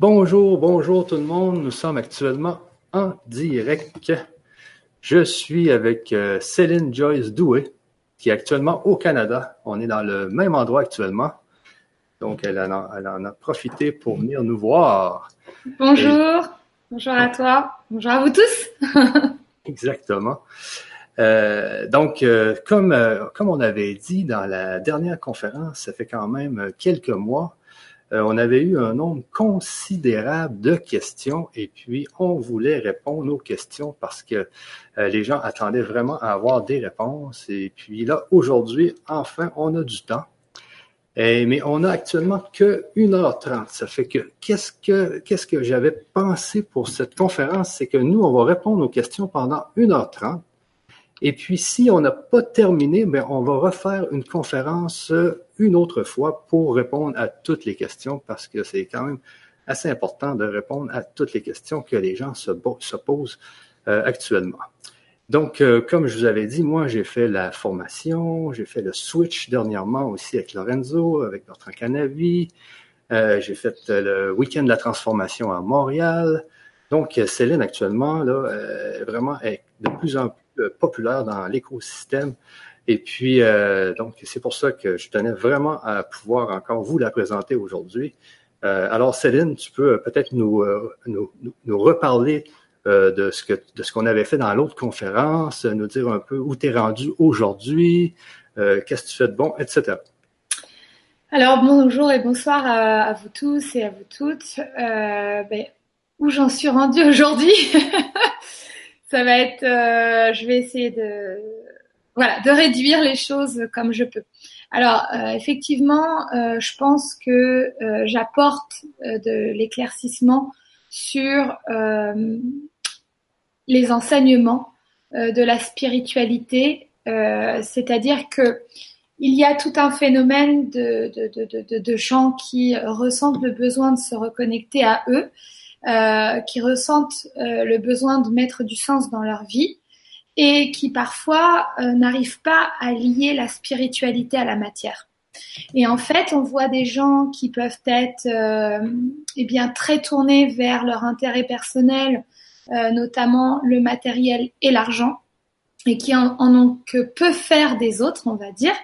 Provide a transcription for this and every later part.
Bonjour, bonjour tout le monde. Nous sommes actuellement en direct. Je suis avec euh, Céline Joyce Doué, qui est actuellement au Canada. On est dans le même endroit actuellement. Donc, elle en a, elle en a profité pour venir nous voir. Bonjour, bonjour à toi, bonjour à vous tous. Exactement. Euh, donc, euh, comme, euh, comme on avait dit dans la dernière conférence, ça fait quand même quelques mois, euh, on avait eu un nombre considérable de questions et puis on voulait répondre aux questions parce que euh, les gens attendaient vraiment à avoir des réponses. Et puis là, aujourd'hui, enfin, on a du temps. Mais on a actuellement que 1h30. Ça fait que qu'est-ce que qu'est-ce que j'avais pensé pour cette conférence, c'est que nous, on va répondre aux questions pendant 1h30. Et puis, si on n'a pas terminé, ben, on va refaire une conférence euh, une autre fois pour répondre à toutes les questions parce que c'est quand même assez important de répondre à toutes les questions que les gens se, se posent euh, actuellement. Donc, euh, comme je vous avais dit, moi, j'ai fait la formation, j'ai fait le switch dernièrement aussi avec Lorenzo, avec Bertrand Canavi. Euh, j'ai fait le week-end de la transformation à Montréal. Donc, Céline, actuellement, là, vraiment est de plus en plus populaire dans l'écosystème et puis, euh, donc, c'est pour ça que je tenais vraiment à pouvoir encore vous la présenter aujourd'hui. Euh, alors, Céline, tu peux peut-être nous, euh, nous, nous, reparler euh, de ce de ce qu'on avait fait dans l'autre conférence, nous dire un peu où tu es rendu aujourd'hui, euh, qu'est-ce que tu fais de bon, etc. Alors, bonjour et bonsoir à, à vous tous et à vous toutes. Ben, où j'en suis rendue aujourd'hui? Ça va être, je vais essayer de voilà, de réduire les choses comme je peux. Alors euh, effectivement, euh, je pense que euh, j'apporte de l'éclaircissement sur les enseignements de la spiritualité, c'est-à-dire que il y a tout un phénomène de, de, de, de, gens qui ressentent le besoin de se reconnecter à eux, qui ressentent le besoin de mettre du sens dans leur vie et qui parfois euh, n'arrivent pas à lier la spiritualité à la matière. Et en fait, on voit des gens qui peuvent être euh, eh bien très tournés vers leur intérêt personnel, euh, notamment le matériel et l'argent, et qui en, en, ont que peu faire des autres, on va dire.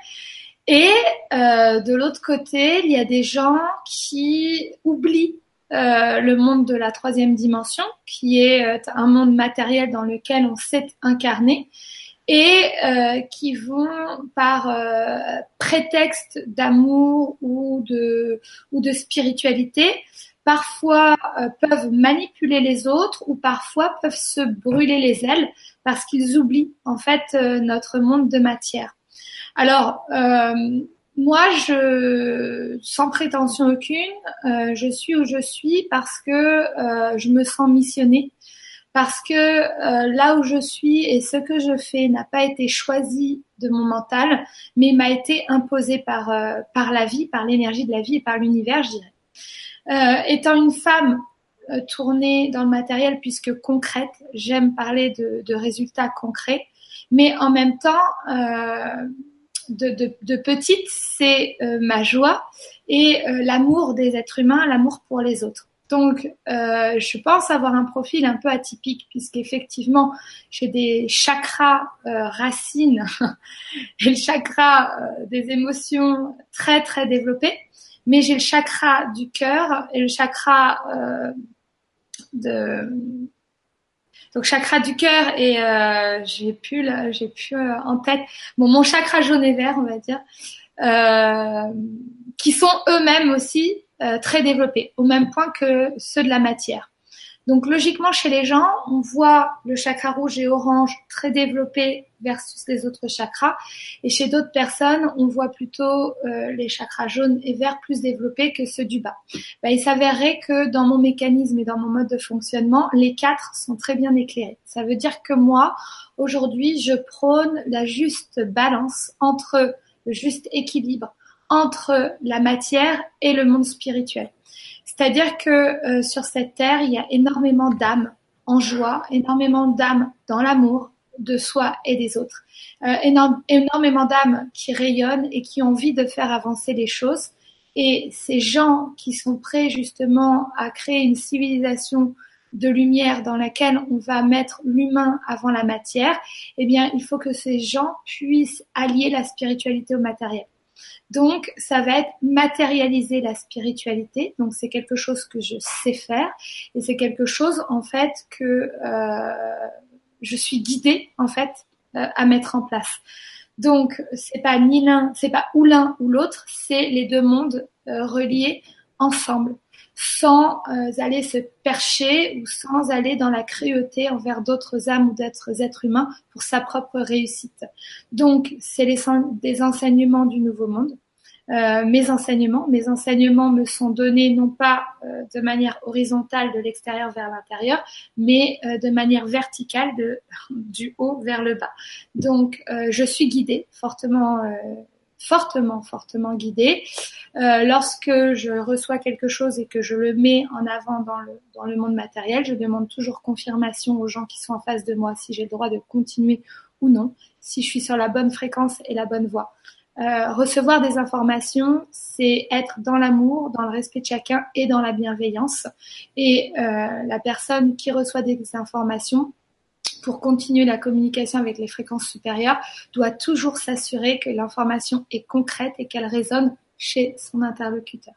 Et euh, de l'autre côté, il y a des gens qui oublient euh, le monde de la troisième dimension, qui est euh, un monde matériel dans lequel on s'est incarné et euh, qui vont par prétexte d'amour ou de ou de spiritualité parfois peuvent manipuler les autres ou parfois peuvent se brûler les ailes parce qu'ils oublient en fait notre monde de matière. Alors moi, je, sans prétention aucune, euh, je suis où je suis parce que euh, je me sens missionnée, parce que euh, là où je suis et ce que je fais n'a pas été choisi de mon mental, mais m'a été imposé par par la vie, par l'énergie de la vie et par l'univers, je dirais. étant une femme tournée dans le matériel, puisque concrète, j'aime parler de, de, résultats concrets, mais en même temps de, de, de petite, c'est euh, ma joie et euh, l'amour des êtres humains, l'amour pour les autres. Donc, euh, je pense avoir un profil un peu atypique puisqu'effectivement, j'ai des chakras racines et le chakra des émotions très très développés, mais j'ai le chakra du cœur et le chakra de donc chakra du cœur et euh, j'ai plus j'ai plus euh, en tête. Bon, mon chakra jaune et vert, on va dire, euh, qui sont eux-mêmes aussi très développés, au même point que ceux de la matière. Donc logiquement, chez les gens, on voit le chakra rouge et orange très développé versus les autres chakras. Et chez d'autres personnes, on voit plutôt euh, les chakras jaunes et verts plus développés que ceux du bas. Ben, il s'avérerait que dans mon mécanisme et dans mon mode de fonctionnement, les quatre sont très bien éclairés. Ça veut dire que moi, aujourd'hui, je prône la juste balance entre le juste équilibre entre la matière et le monde spirituel. C'est-à-dire que euh, sur cette terre, il y a énormément d'âmes en joie, énormément d'âmes dans l'amour de soi et des autres, euh, énormément d'âmes qui rayonnent et qui ont envie de faire avancer les choses. Et ces gens qui sont prêts justement à créer une civilisation de lumière dans laquelle on va mettre l'humain avant la matière, eh bien, il faut que ces gens puissent allier la spiritualité au matériel. Donc, ça va être matérialiser la spiritualité. Donc, c'est quelque chose que je sais faire et c'est quelque chose en fait que euh, je suis guidée en fait euh, à mettre en place. Donc, c'est pas ni l'un, c'est pas ou l'un ou l'autre, c'est les deux mondes euh, reliés ensemble sans euh, aller se percher ou sans aller dans la cruauté envers d'autres âmes ou d'autres êtres humains pour sa propre réussite. Donc, c'est les des enseignements du Nouveau Monde. Euh, mes enseignements, mes enseignements me sont donnés non pas euh, de manière horizontale de l'extérieur vers l'intérieur, mais de manière verticale de du haut vers le bas. Donc, je suis guidée fortement fortement, fortement guidée. Euh, lorsque je reçois quelque chose et que je le mets en avant dans le, dans le monde matériel, je demande toujours confirmation aux gens qui sont en face de moi si j'ai le droit de continuer ou non, si je suis sur la bonne fréquence et la bonne voie. Euh, recevoir des informations, c'est être dans l'amour, dans le respect de chacun et dans la bienveillance. Et euh, la personne qui reçoit des informations pour continuer la communication avec les fréquences supérieures, doit toujours s'assurer que l'information est concrète et qu'elle résonne chez son interlocuteur.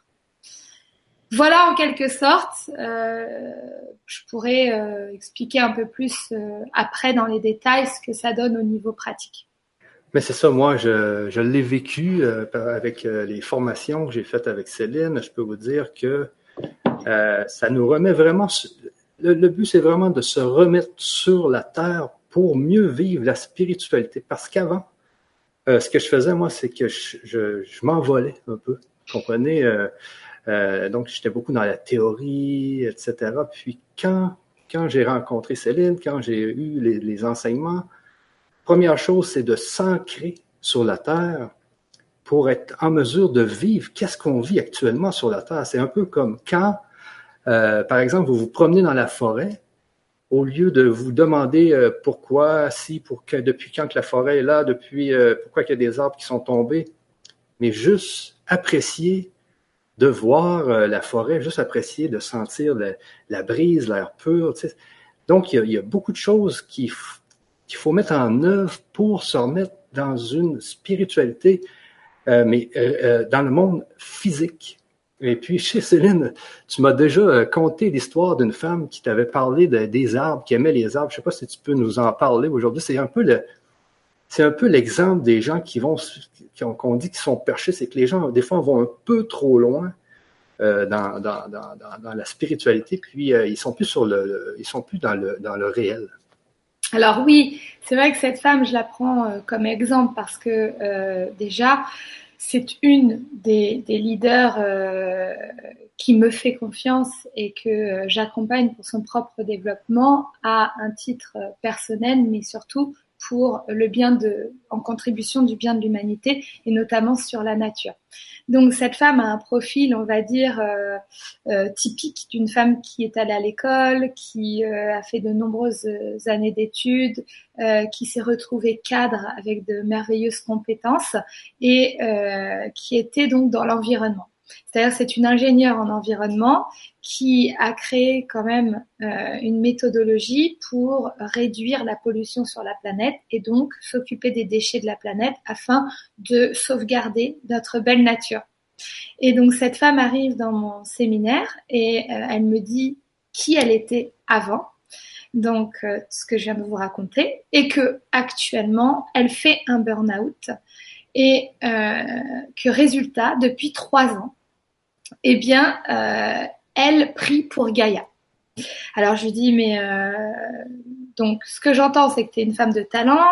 Voilà en quelque sorte, euh, je pourrais euh, expliquer un peu plus euh, après dans les détails ce que ça donne au niveau pratique. Mais c'est ça, moi je, je l'ai vécu avec les formations que j'ai faites avec Céline. Je peux vous dire que ça nous remet vraiment le, but, c'est vraiment de se remettre sur la terre pour mieux vivre la spiritualité. Parce qu'avant, euh, ce que je faisais, moi, c'est que je, je, m'envolais un peu. Vous comprenez? Euh, euh, donc, j'étais beaucoup dans la théorie, etc. Puis quand, quand j'ai rencontré Céline, quand j'ai eu les, les enseignements, première chose, c'est de s'ancrer sur la terre pour être en mesure de vivre qu'est-ce qu'on vit actuellement sur la terre. C'est un peu comme quand euh, par exemple, vous vous promenez dans la forêt, au lieu de vous demander euh, pourquoi, si, pour depuis quand que la forêt est là, depuis euh, pourquoi il y a des arbres qui sont tombés, mais juste apprécier de voir la forêt, juste apprécier de sentir la, brise, l'air pur. Donc, il y, a, beaucoup de choses qu'il faut mettre en œuvre pour se remettre dans une spiritualité, mais dans le monde physique. Et puis, chez Céline, tu m'as déjà euh, conté l'histoire d'une femme qui t'avait parlé des arbres, qui aimait les arbres. Je sais pas si tu peux nous en parler aujourd'hui. C'est un peu le, c'est un peu l'exemple des gens qui vont, qu'on dit qu'ils sont perchés. C'est que les gens, des fois, vont un peu trop loin euh, dans, dans, dans, la spiritualité, puis euh, ils sont plus sur le, ils sont plus dans le, dans le réel. Alors oui, c'est vrai que cette femme, je la prends comme exemple parce que déjà, c'est une des, leaders euh, qui me fait confiance et que euh, j'accompagne pour son propre développement à un titre personnel, mais surtout pour le bien de, en contribution du bien de l'humanité et notamment sur la nature. Donc cette femme a un profil, on va dire, euh, euh typique d'une femme qui est allée à l'école, qui euh, a fait de nombreuses années d'études, euh, qui s'est retrouvée cadre avec de merveilleuses compétences et qui était donc dans l'environnement. C'est-à-dire c'est une ingénieure en environnement qui a créé quand même euh, une méthodologie pour réduire la pollution sur la planète et donc s'occuper des déchets de la planète afin de sauvegarder notre belle nature. Et donc cette femme arrive dans mon séminaire et euh, elle me dit qui elle était avant, donc euh, ce que je viens de vous raconter, et que actuellement elle fait un burn-out et que résultat depuis trois ans eh bien, euh, elle prie pour Gaïa. Alors je lui dis, mais euh, donc ce que j'entends, c'est que tu es une femme de talent,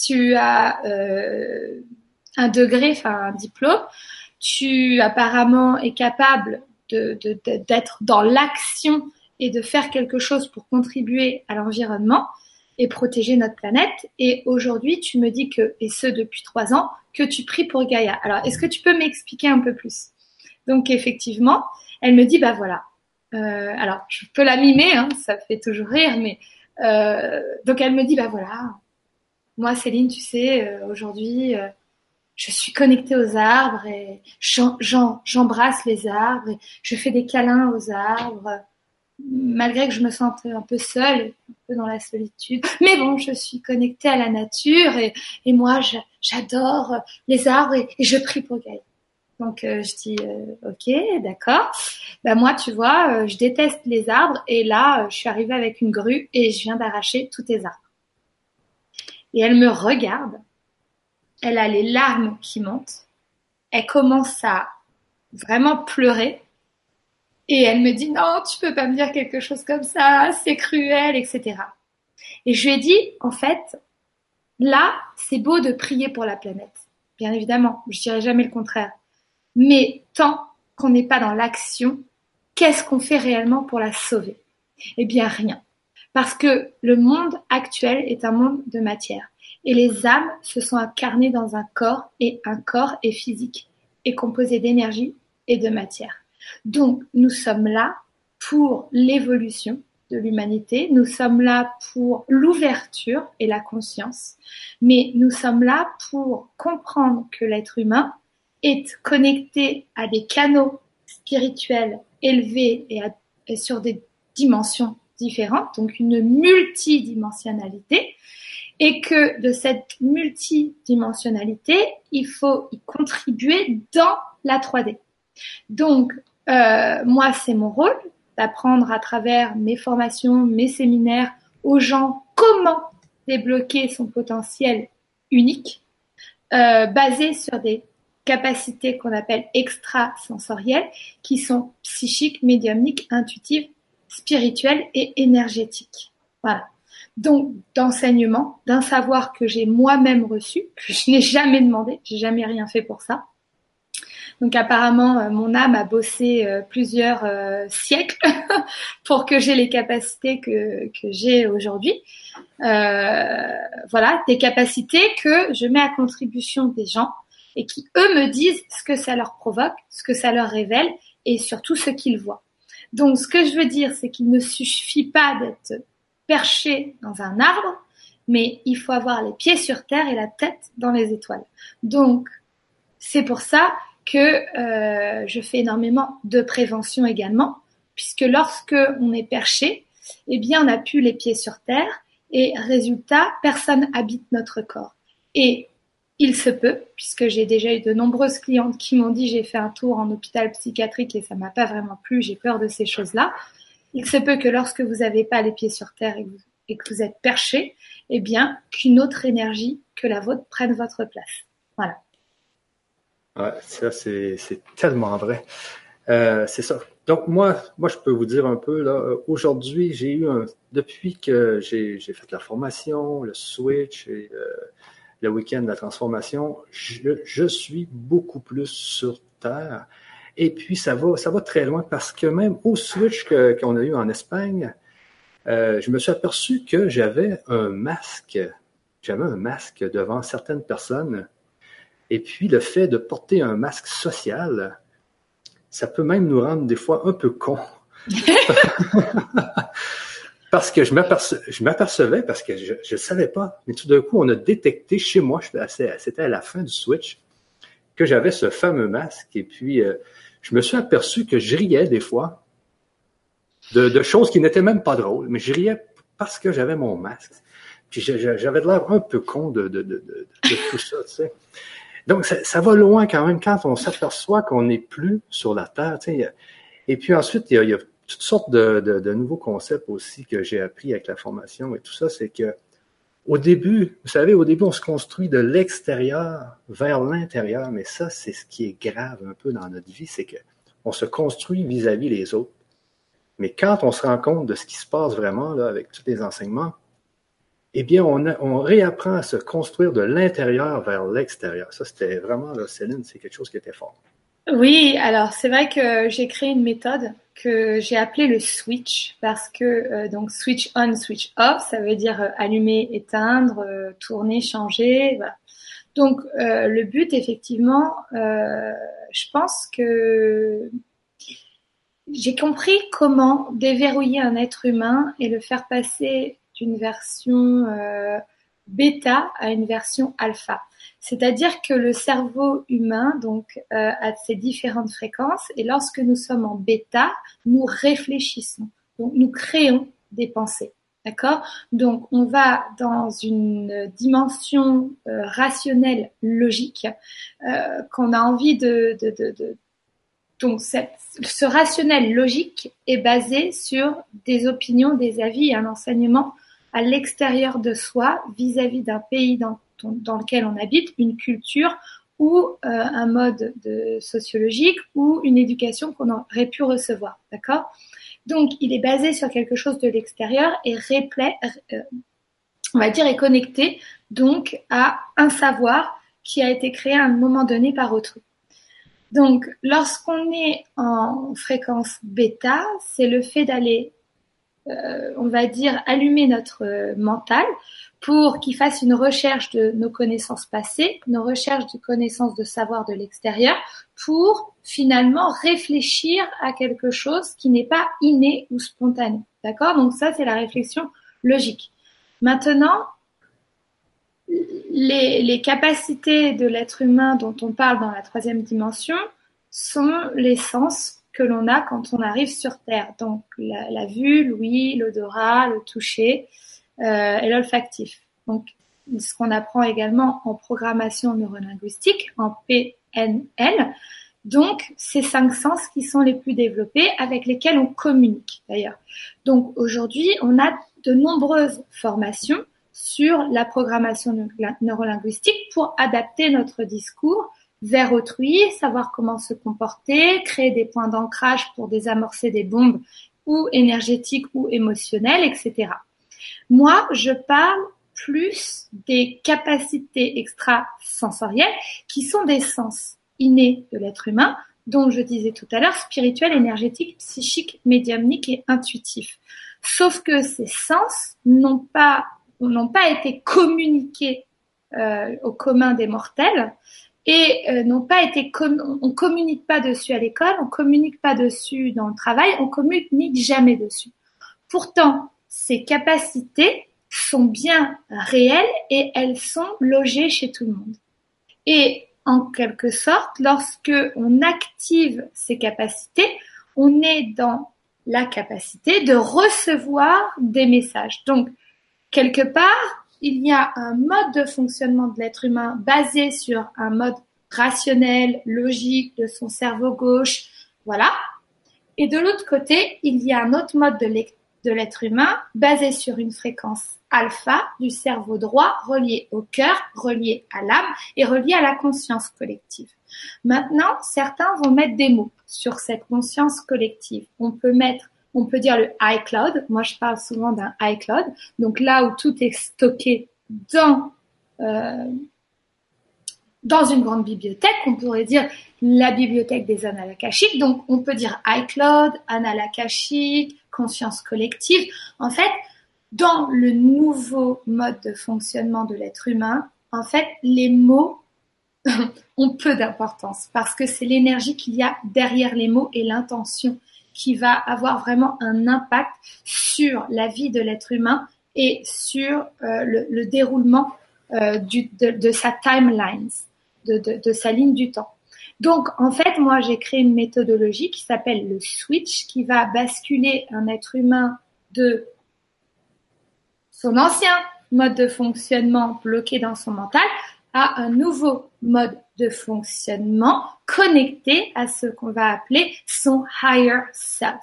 tu as euh, un degré, enfin un diplôme, tu apparemment es capable d'être dans l'action et de faire quelque chose pour contribuer à l'environnement et protéger notre planète. Et aujourd'hui, tu me dis que, et ce depuis trois ans, que tu pries pour Gaïa. Alors, est-ce que tu peux m'expliquer un peu plus? Donc effectivement, elle me dit bah voilà. Euh, alors je peux la mimer, hein, ça fait toujours rire, mais euh, donc elle me dit bah voilà. Moi Céline, tu sais, euh, aujourd'hui, je suis connectée aux arbres et j'embrasse les arbres et je fais des câlins aux arbres malgré que je me sente un peu seule, un peu dans la solitude. Mais bon, je suis connectée à la nature et, moi, j'adore les arbres et, je prie pour Gaël. Donc euh, je dis euh, ok, d'accord. Ben moi, tu vois, euh, je déteste les arbres et là, je suis arrivée avec une grue et je viens d'arracher tous tes arbres. Et elle me regarde. Elle a les larmes qui montent. Elle commence à vraiment pleurer et elle me dit non, tu peux pas me dire quelque chose comme ça, c'est cruel, etc. Et je lui ai dit, en fait, là, c'est beau de prier pour la planète. Bien évidemment, je dirais jamais le contraire. Mais tant qu'on n'est pas dans l'action, qu'est-ce qu'on fait réellement pour la sauver? Eh bien, rien. Parce que le monde actuel est un monde de matière. Et les âmes se sont incarnées dans un corps, et un corps est physique, est composé d'énergie et de matière. Donc, nous sommes là pour l'évolution de l'humanité, nous sommes là pour l'ouverture et la conscience, mais nous sommes là pour comprendre que l'être humain est connecté à des canaux spirituels élevés et, et sur des dimensions différentes, donc une multidimensionnalité, et que de cette multidimensionnalité, il faut y contribuer dans la 3D. Donc, euh, moi, c'est mon rôle d'apprendre à travers mes formations, mes séminaires aux gens comment débloquer son potentiel unique, euh, basé sur des capacités qu'on appelle extrasensorielles, qui sont psychiques, médiumniques, intuitives, spirituelles et énergétiques. Voilà. Donc, d'enseignement, d'un savoir que j'ai moi-même reçu, que je n'ai jamais demandé, j'ai jamais rien fait pour ça, donc apparemment, euh, mon âme a bossé euh, plusieurs euh, siècles pour que j'ai les capacités que, que j'ai aujourd'hui. voilà, des capacités que je mets à contribution des gens et qui, eux, me disent ce que ça leur provoque, ce que ça leur révèle et surtout ce qu'ils voient. Donc ce que je veux dire, c'est qu'il ne suffit pas d'être perché dans un arbre, mais il faut avoir les pieds sur terre et la tête dans les étoiles. Donc c'est pour ça que euh, je fais énormément de prévention également, puisque lorsque on est perché, eh bien on n'a plus les pieds sur terre et résultat, personne habite notre corps. Et il se peut, puisque j'ai déjà eu de nombreuses clientes qui m'ont dit j'ai fait un tour en hôpital psychiatrique et ça m'a pas vraiment plu, j'ai peur de ces choses-là. Il se peut que lorsque vous n'avez pas les pieds sur terre et, que vous êtes perché, eh bien qu'une autre énergie que la vôtre prenne votre place. Voilà. Ouais, ça, c'est, tellement vrai. Euh, c'est ça. Donc, moi, moi, je peux vous dire un peu, là, euh, aujourd'hui, j'ai eu un, depuis que j'ai, fait la formation, le switch et euh, le week-end de la transformation, je, suis beaucoup plus sur Terre. Et puis, ça va, ça va très loin parce que même au switch qu'on a eu en Espagne, je me suis aperçu que j'avais un masque. J'avais un masque devant certaines personnes et puis, le fait de porter un masque social, ça peut même nous rendre des fois un peu cons. parce que je m'apercevais, parce que je ne savais pas, mais tout d'un coup, on a détecté chez moi, c'était à la fin du switch, que j'avais ce fameux masque. Et puis, euh, je me suis aperçu que je riais des fois de, choses qui n'étaient même pas drôles, mais je riais parce que j'avais mon masque. Puis j'avais l'air un peu con de, tout ça, tu sais. Donc, ça, va loin quand même quand on s'aperçoit qu'on n'est plus sur la Terre. Et puis ensuite, il y, a, toutes sortes de, nouveaux concepts aussi que j'ai appris avec la formation et tout ça. C'est que au début, vous savez, au début, on se construit de l'extérieur vers l'intérieur, mais ça, c'est ce qui est grave un peu dans notre vie, c'est que on se construit vis-à-vis -vis les autres. Mais quand on se rend compte de ce qui se passe vraiment là, avec tous les enseignements, eh bien, on, réapprend à se construire de l'intérieur vers l'extérieur. Ça, c'était vraiment, là, Céline, c'est quelque chose qui était fort. Oui, alors c'est vrai que j'ai créé une méthode que j'ai appelée le switch parce que euh, donc switch on, switch off, ça veut dire euh, allumer, éteindre, euh, tourner, changer. Donc le but, effectivement, je pense que j'ai compris comment déverrouiller un être humain et le faire passer d'une version bêta à une version alpha. C'est-à-dire que le cerveau humain donc euh, a ses différentes fréquences et lorsque nous sommes en bêta, nous réfléchissons. Donc nous créons des pensées. D'accord? Donc on va dans une dimension euh, rationnelle logique euh, qu'on a envie de, donc ce rationnel logique est basé sur des opinions, des avis un enseignement à l'extérieur de soi vis-à-vis d'un pays dans, lequel on habite, une culture ou euh, un mode de sociologique ou une éducation qu'on aurait pu recevoir. D'accord? Donc il est basé sur quelque chose de l'extérieur et euh, on va dire, est connecté donc à un savoir qui a été créé à un moment donné par autrui. Donc, lorsqu'on est en fréquence bêta, c'est le fait d'aller, on va dire, allumer notre euh, mental pour qu'il fasse une recherche de nos connaissances passées, nos recherches de connaissances de savoir de l'extérieur, pour finalement réfléchir à quelque chose qui n'est pas inné ou spontané. D'accord? Donc ça, c'est la réflexion logique. Maintenant, les, capacités de l'être humain dont on parle dans la troisième dimension sont les sens que l'on a quand on arrive sur Terre. Donc la, vue, l'ouïe, l'odorat, le toucher euh, et l'olfactif. Donc ce qu'on apprend également en programmation neurolinguistique, en PNL. Donc, ces cinq sens qui sont les plus développés, avec lesquels on communique d'ailleurs. Donc aujourd'hui, on a de nombreuses formations sur la programmation neurolinguistique pour adapter notre discours vers autrui, savoir comment se comporter, créer des points d'ancrage pour désamorcer des bombes ou énergétiques ou émotionnelles, etc. Moi, je parle plus des capacités extrasensorielles qui sont des sens innés de l'être humain, dont je disais tout à l'heure, spirituel, énergétique, psychique, médiumnique et intuitif. Sauf que ces sens n'ont pas n'ont pas été communiqués euh, au commun des mortels et euh, n'ont pas été on communique pas dessus à l'école, on communique pas dessus dans le travail, on communique jamais dessus. Pourtant, ces capacités sont bien réelles et elles sont logées chez tout le monde. Et en quelque sorte, lorsque on active ces capacités, on est dans la capacité de recevoir des messages. Donc, quelque part, il y a un mode de fonctionnement de l'être humain basé sur un mode rationnel, logique de son cerveau gauche, voilà. Et de l'autre côté, il y a un autre mode de l'être humain basé sur une fréquence alpha du cerveau droit relié au cœur, relié à l'âme et relié à la conscience collective. Maintenant, certains vont mettre des mots sur cette conscience collective. On peut mettre on peut dire le iCloud. Moi, je parle souvent d'un iCloud. Donc là où tout est stocké dans euh, une grande bibliothèque, on pourrait dire la bibliothèque des annales akashiques. Donc on peut dire iCloud, annales akashiques, conscience collective. En fait, dans le nouveau mode de fonctionnement de l'être humain, en fait, les mots ont peu d'importance parce que c'est l'énergie qu'il y a derrière les mots et l'intention qui va avoir vraiment un impact sur la vie de l'être humain et sur euh, le, déroulement euh, de, sa timeline, de, sa ligne du temps. Donc, en fait, moi, j'ai créé une méthodologie qui s'appelle le switch, qui va basculer un être humain de son ancien mode de fonctionnement bloqué dans son mental à un nouveau mode de fonctionnement connecté à ce qu'on va appeler son higher self.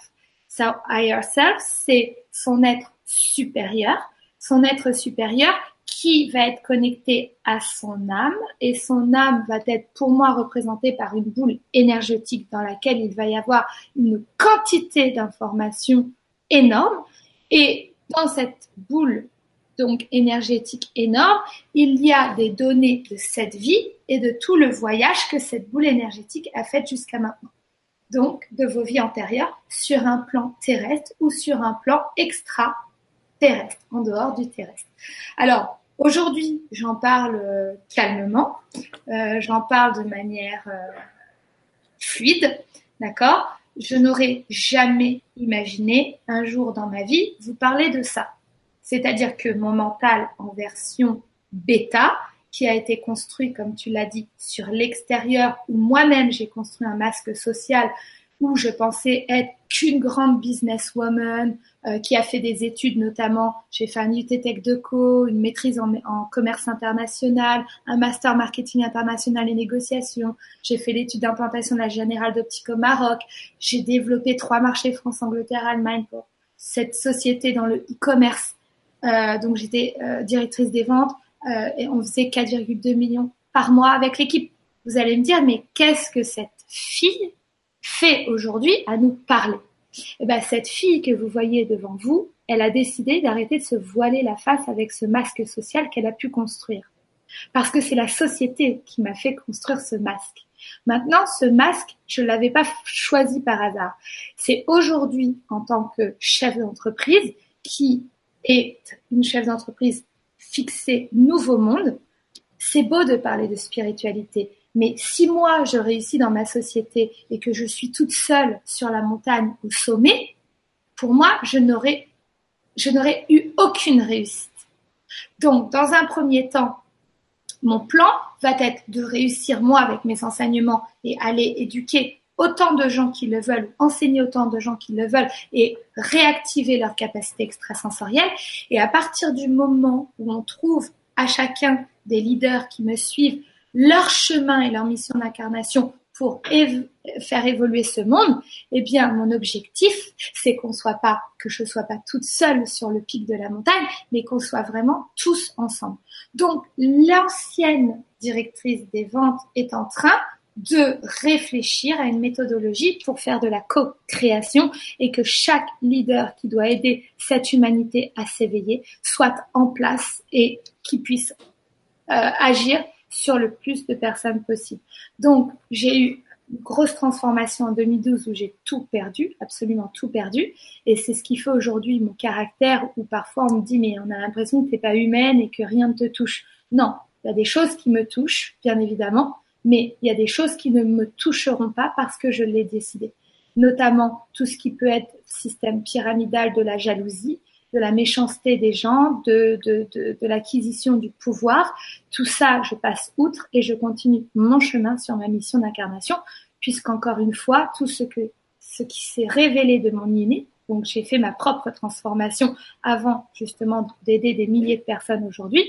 Son higher self, c'est son être supérieur, son être supérieur qui va être connecté à son âme et son âme va être pour moi représentée par une boule énergétique dans laquelle il va y avoir une quantité d'informations énorme et dans cette boule donc énergétique énorme, il y a des données de cette vie et de tout le voyage que cette boule énergétique a fait jusqu'à maintenant. Donc de vos vies antérieures sur un plan terrestre ou sur un plan extra-terrestre, en dehors du terrestre. Alors aujourd'hui, j'en parle euh, calmement, euh, j'en parle de manière euh, fluide, d'accord? Je n'aurais jamais imaginé un jour dans ma vie vous parler de ça C'est-à-dire que mon mental en version bêta, qui a été construit, comme tu l'as dit, sur l'extérieur, où moi-même j'ai construit un masque social où je pensais être qu'une grande businesswoman euh, qui a fait des études notamment, j'ai fait un UT Tech de Co, une maîtrise en, en, commerce international, un master marketing international et négociation, j'ai fait l'étude d'implantation de la Générale d'Optique au Maroc, j'ai développé trois marchés France, Angleterre, Allemagne pour cette société dans le e-commerce. Euh, donc j'étais euh, directrice des ventes euh, et on faisait 4,2 millions par mois avec l'équipe. Vous allez me dire, mais qu'est-ce que cette fille fait aujourd'hui à nous parler? Et eh ben, cette fille que vous voyez devant vous, elle a décidé d'arrêter de se voiler la face avec ce masque social qu'elle a pu construire. Parce que c'est la société qui m'a fait construire ce masque. Maintenant, ce masque, je ne l'avais pas choisi par hasard. C'est aujourd'hui, en tant que chef d'entreprise, qui est une chef d'entreprise fixée nouveau monde, c'est beau de parler de spiritualité, mais si moi, je réussis dans ma société et que je suis toute seule sur la montagne au sommet, pour moi, je n'aurais, je n'aurais eu aucune réussite. Donc, dans un premier temps, mon plan va être de réussir moi avec mes enseignements et aller éduquer autant de gens qui le veulent, enseigner autant de gens qui le veulent et réactiver leur capacité extrasensorielle. Et à partir du moment où on trouve à chacun des leaders qui me suivent leur chemin et leur mission d'incarnation pour faire évoluer ce monde, eh bien, mon objectif, c'est qu'on soit pas, que je sois pas toute seule sur le pic de la montagne, mais qu'on soit vraiment tous ensemble. Donc, l'ancienne directrice des ventes est en train de réfléchir à une méthodologie pour faire de la co-création et que chaque leader qui doit aider cette humanité à s'éveiller soit en place et qui puisse euh, agir sur le plus de personnes possible. Donc, j'ai eu une grosse transformation en 2012 où j'ai tout perdu, absolument tout perdu. Et c'est ce qui fait aujourd'hui mon caractère où parfois on me dit, mais on a l'impression que t'es pas humaine et que rien ne te touche. Non, il y a des choses qui me touchent, bien évidemment, mais il y a des choses qui ne me toucheront pas parce que je l'ai décidé. Notamment tout ce qui peut être système pyramidal de la jalousie, de la méchanceté des gens, de, de, l'acquisition du pouvoir. Tout ça, je passe outre et je continue mon chemin sur ma mission d'incarnation, puisqu'encore une fois, tout ce que ce qui s'est révélé de mon inné, donc j'ai fait ma propre transformation avant justement d'aider des milliers de personnes aujourd'hui,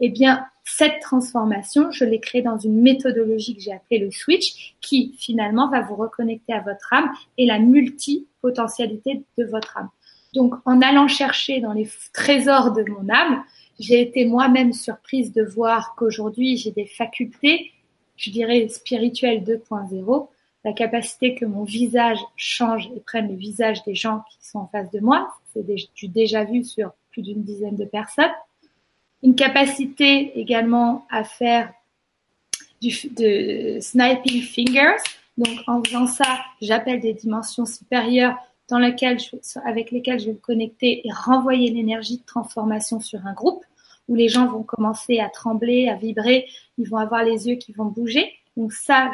eh bien cette transformation, je l'ai créée dans une méthodologie que j'ai appelée le switch, qui finalement va vous reconnecter à votre âme et la multipotentialité de votre âme. Donc, en allant chercher dans les trésors de mon âme, j'ai été moi-même surprise de voir qu'aujourd'hui, j'ai des facultés, je dirais spirituelles 2.0, la capacité que mon visage change et prenne le visage des gens qui sont en face de moi. C'est du déjà vu sur plus d'une dizaine de personnes. Une capacité également à faire du, de sniping fingers. Donc, en faisant ça, j'appelle des dimensions supérieures dans lequel avec lesquels je vais me connecter et renvoyer l'énergie de transformation sur un groupe où les gens vont commencer à trembler, à vibrer, ils vont avoir les yeux qui vont bouger. Donc ça,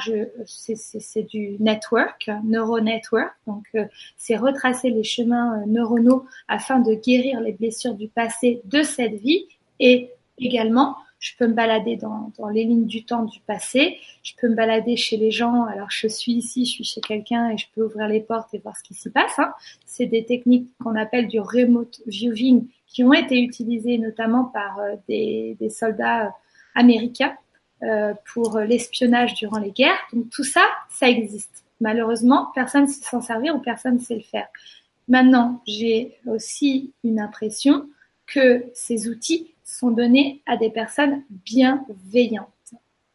c'est du network, neuro-network. Donc euh, c'est retracer les chemins euh, neuronaux afin de guérir les blessures du passé de cette vie et également je peux me balader dans, dans, les lignes du temps du passé, je peux me balader chez les gens, alors je suis ici, je suis chez quelqu'un et je peux ouvrir les portes et voir ce qui s'y passe. Hein. C'est des techniques qu'on appelle du remote viewing qui ont été utilisées notamment par euh, des, des, soldats euh, américains euh, pour l'espionnage durant les guerres. Donc tout ça, ça existe. Malheureusement, personne ne sait s'en servir ou personne ne sait le faire. Maintenant, j'ai aussi une impression que ces outils sont donnés à des personnes bienveillantes.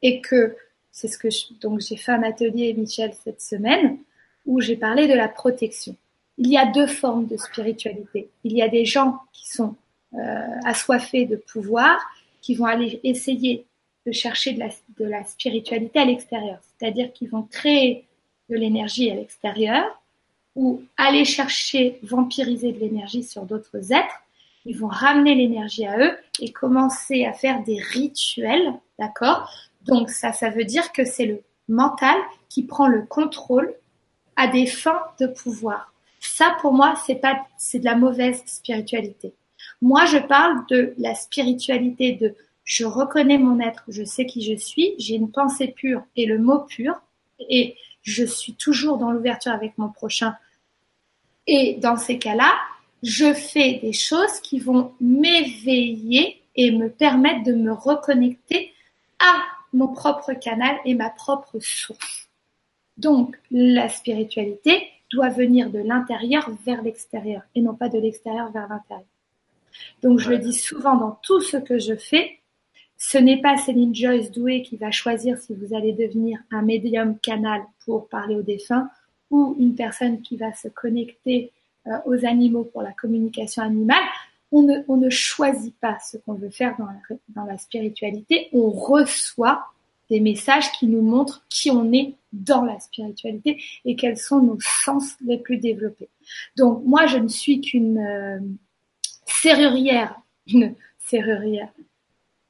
Et que c'est ce que donc j'ai fait un atelier Michel cette semaine où j'ai parlé de la protection. Il y a deux formes de spiritualité. Il y a des gens qui sont euh, assoiffés de pouvoir, qui vont aller essayer de chercher de la, de la spiritualité à l'extérieur, c'est-à-dire qu'ils vont créer de l'énergie à l'extérieur ou aller chercher, vampiriser de l'énergie sur d'autres êtres ils vont ramener l'énergie à eux et commencer à faire des rituels, d'accord? Donc ça, ça veut dire que c'est le mental qui prend le contrôle à des fins de pouvoir. Ça, pour moi, c'est pas, c'est de la mauvaise spiritualité. Moi, je parle de la spiritualité de je reconnais mon être, je sais qui je suis, j'ai une pensée pure et le mot pur, et je suis toujours dans l'ouverture avec mon prochain. Et dans ces cas-là, je fais des choses qui vont m'éveiller et me permettre de me reconnecter à mon propre canal et ma propre source. Donc, la spiritualité doit venir de l'intérieur vers l'extérieur et non pas de l'extérieur vers l'intérieur. Donc, je le dis souvent dans tout ce que je fais, ce n'est pas Céline Joyce Doué qui va choisir si vous allez devenir un médium canal pour parler aux défunts ou une personne qui va se connecter aux animaux pour la communication animale. On ne, choisit pas ce qu'on veut faire dans la, dans la spiritualité, on reçoit des messages qui nous montrent qui on est dans la spiritualité et quels sont nos sens les plus développés. Donc moi, je ne suis qu'une euh, serrurière, une serrurière,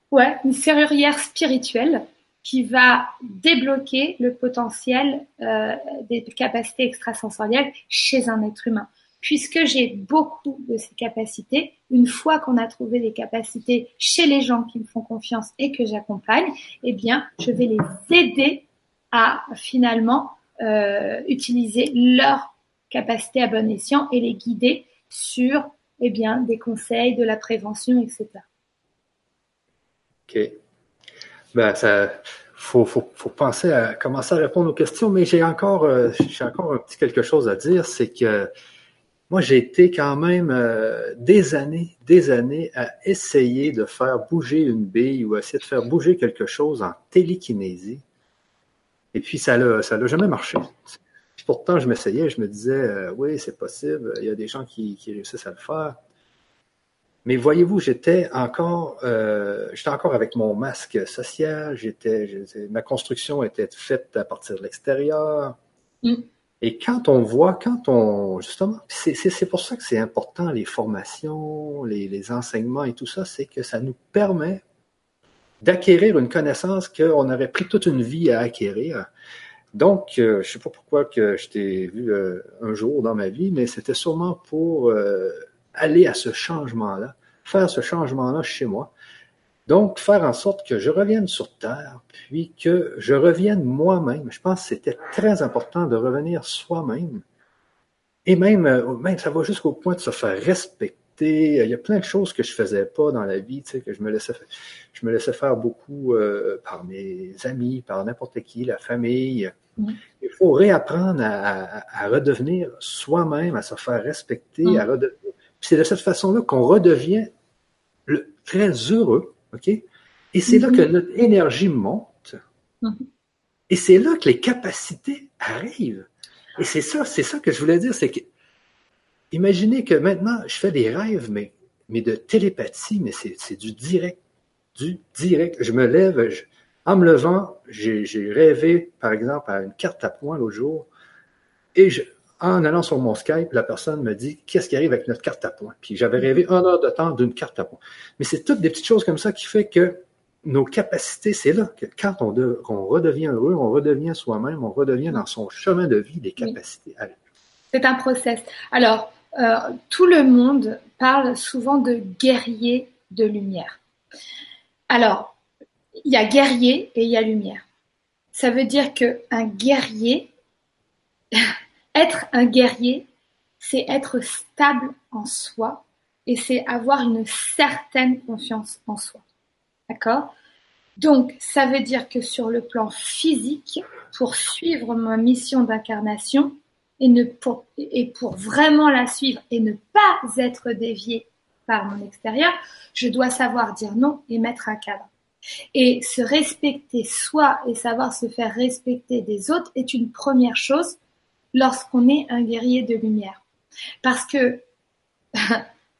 ouais, une serrurière spirituelle qui va débloquer le potentiel euh, des capacités extrasensorielles chez un être humain puisque j'ai beaucoup de ces capacités, une fois qu'on a trouvé les capacités chez les gens qui me font confiance et que j'accompagne, eh bien, je vais les aider à finalement euh, utiliser leurs capacités à bon escient et les guider sur eh bien, des conseils, de la prévention, etc. OK. Ben, ça, faut, faut, faut penser à commencer à répondre aux questions, mais j'ai encore, euh, j'ai encore un petit quelque chose à dire, c'est que moi, j'ai été quand même euh, des années, des années à essayer de faire bouger une bille ou essayer de faire bouger quelque chose en télékinésie. Et puis, ça l'a, ça jamais marché. Pourtant, je m'essayais, je me disais, euh, oui, c'est possible, il y a des gens qui, réussissent à le faire. Mais voyez-vous, j'étais encore, euh, encore avec mon masque social, j'étais, ma construction était faite à partir de l'extérieur. Mm. Et quand on voit, quand on, justement, c'est pour ça que c'est important, les formations, les, enseignements et tout ça, c'est que ça nous permet d'acquérir une connaissance qu'on aurait pris toute une vie à acquérir. Donc, euh, je sais pas pourquoi que je t'ai vu euh, un jour dans ma vie, mais c'était sûrement pour euh, aller à ce changement-là, faire ce changement-là chez moi. Donc, faire en sorte que je revienne sur Terre, puis que je revienne moi-même. Je pense que c'était très important de revenir soi-même. Et même, euh, même, ça va jusqu'au point de se faire respecter. Il y a plein de choses que je faisais pas dans la vie, tu sais, que je me laissais, je me laissais faire beaucoup euh, par mes amis, par n'importe qui, la famille. Mm-hmm. Il faut réapprendre à, redevenir soi-même, à se faire respecter, à mm-hmm. redevenir. C'est de cette façon-là qu'on redevient le, très heureux OK? Et c'est là que mhm. notre énergie monte. Mhm. Et c'est là que les capacités arrivent. Et c'est ça, c'est ça que je voulais dire, c'est que imaginez que maintenant, je fais des rêves, mais, mais de télépathie, mais c'est du direct. Du direct. Je me lève, en me levant, j'ai rêvé, par exemple, à une carte à points l'autre jour, et je, en allant sur mon Skype, la personne me dit qu'est-ce qui arrive avec notre carte à points? Puis j'avais rêvé un heure de temps d'une carte à points. Mais c'est toutes des petites choses comme ça qui fait que nos capacités, c'est là que quand on, redevient heureux, on redevient soi-même, on redevient dans son chemin de vie des capacités. C'est un process. Alors, euh, tout le monde parle souvent de guerrier de lumière. Alors, il y a guerrier et il y a lumière. Ça veut dire qu'un guerrier, être un guerrier, c'est être stable en soi et c'est avoir une certaine confiance en soi. D'accord? Donc, ça veut dire que sur le plan physique, pour suivre ma mission d'incarnation et, pour, pour vraiment la suivre et ne pas être dévié par mon extérieur, je dois savoir dire non et mettre un cadre. Et se respecter soi et savoir se faire respecter des autres est une première chose lorsqu'on est un guerrier de lumière. Parce que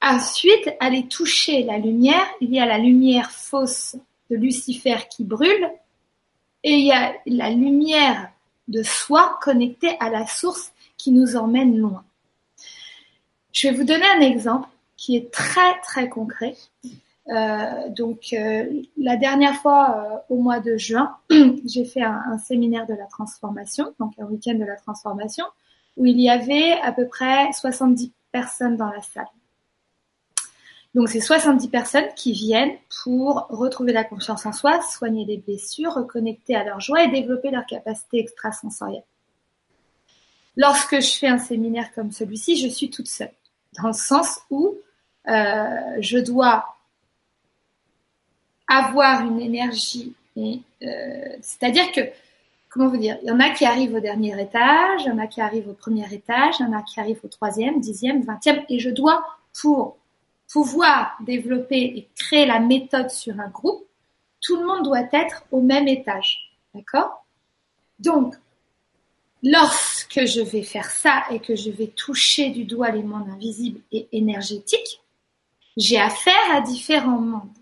ensuite, aller toucher la lumière, il y a la lumière fausse de Lucifer qui brûle, et il y a la lumière de soi connectée à la source qui nous emmène loin. Je vais vous donner un exemple qui est très très concret. Euh, donc euh, la dernière fois, euh, au mois de juin, j'ai fait un, séminaire de la transformation, donc un week-end de la transformation, où il y avait à peu près 70 personnes dans la salle. Donc c'est 70 personnes qui viennent pour retrouver la confiance en soi, soigner les blessures, reconnecter à leur joie et développer leur capacité extrasensorielle. Lorsque je fais un séminaire comme celui-ci, je suis toute seule, dans le sens où je dois avoir une énergie, euh, c'est-à-dire que comment vous dire, il y en a qui arrivent au dernier étage, il y en a qui arrivent au premier étage, il y en a qui arrivent au troisième, dixième, vingtième, et je dois, pour pouvoir développer et créer la méthode sur un groupe, tout le monde doit être au même étage. D'accord? Donc, lorsque je vais faire ça et que je vais toucher du doigt les mondes invisibles et énergétiques, j'ai affaire à différents mondes.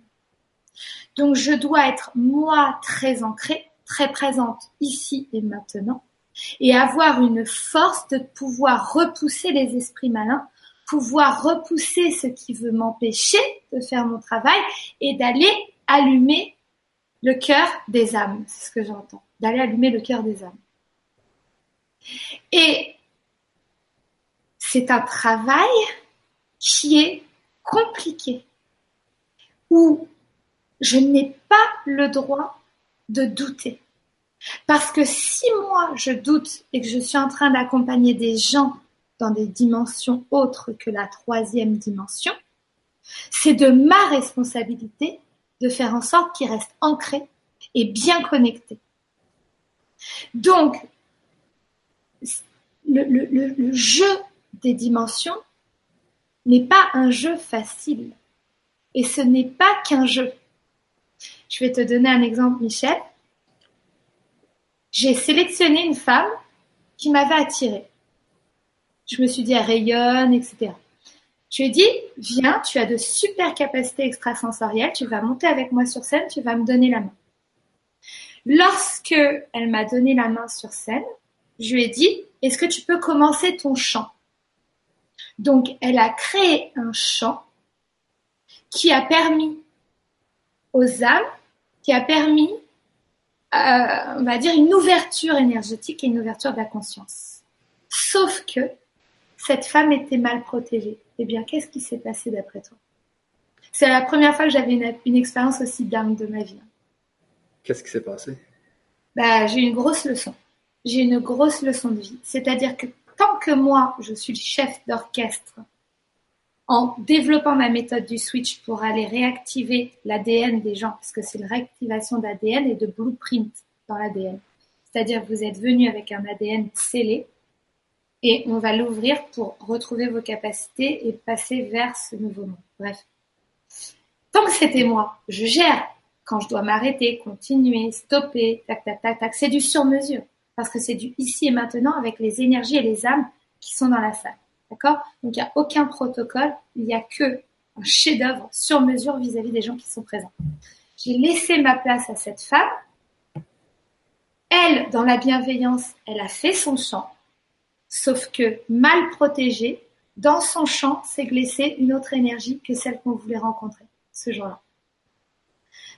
Donc, je dois être moi très ancrée très présente ici et maintenant, et avoir une force de pouvoir repousser les esprits malins, pouvoir repousser ce qui veut m'empêcher de faire mon travail et d'aller allumer le cœur des âmes, c'est ce que j'entends, d'aller allumer le cœur des âmes. Et c'est un travail qui est compliqué, je n'ai pas le droit de douter. Parce que si moi je doute et que je suis en train d'accompagner des gens dans des dimensions autres que la troisième dimension, c'est de ma responsabilité de faire en sorte qu'ils restent ancrés et bien connectés. Donc, le, jeu des dimensions n'est pas un jeu facile. Et ce n'est pas qu'un jeu. Je vais te donner un exemple, Michel. J'ai sélectionné une femme qui m'avait attirée. Je me suis dit, elle rayonne, etc. Je lui ai dit, viens, tu as de super capacités extrasensorielles, tu vas monter avec moi sur scène, tu vas me donner la main. Lorsque elle m'a donné la main sur scène, je lui ai dit, est-ce que tu peux commencer ton chant? Donc, elle a créé un chant qui a permis aux âmes qui a permis, euh, on va dire, une ouverture énergétique et une ouverture de la conscience. Sauf que cette femme était mal protégée. Eh bien, qu'est-ce qui s'est passé d'après toi? C'est la première fois que j'avais une, expérience aussi dingue de ma vie. Qu'est-ce qui s'est passé? Bah, J'ai une grosse leçon. J'ai une grosse leçon de vie. C'est-à-dire que tant que moi, je suis le chef d'orchestre en développant ma méthode du switch pour aller réactiver l'ADN des gens, parce que c'est une réactivation d'ADN et de blueprint dans l'ADN. C'est-à-dire vous êtes venu avec un ADN scellé et on va l'ouvrir pour retrouver vos capacités et passer vers ce nouveau monde. Bref. Tant que c'était moi, je gère quand je dois m'arrêter, continuer, stopper, tac, tac, tac, tac. C'est du sur-mesure parce que c'est du ici et maintenant avec les énergies et les âmes qui sont dans la salle. D'accord? Donc il n'y a aucun protocole, il n'y a que un chef-d'œuvre sur mesure vis-à-vis des gens qui sont présents. J'ai laissé ma place à cette femme. Elle, dans la bienveillance, elle a fait son chant, sauf que mal protégée, dans son champ s'est glissée une autre énergie que celle qu'on voulait rencontrer ce jour-là.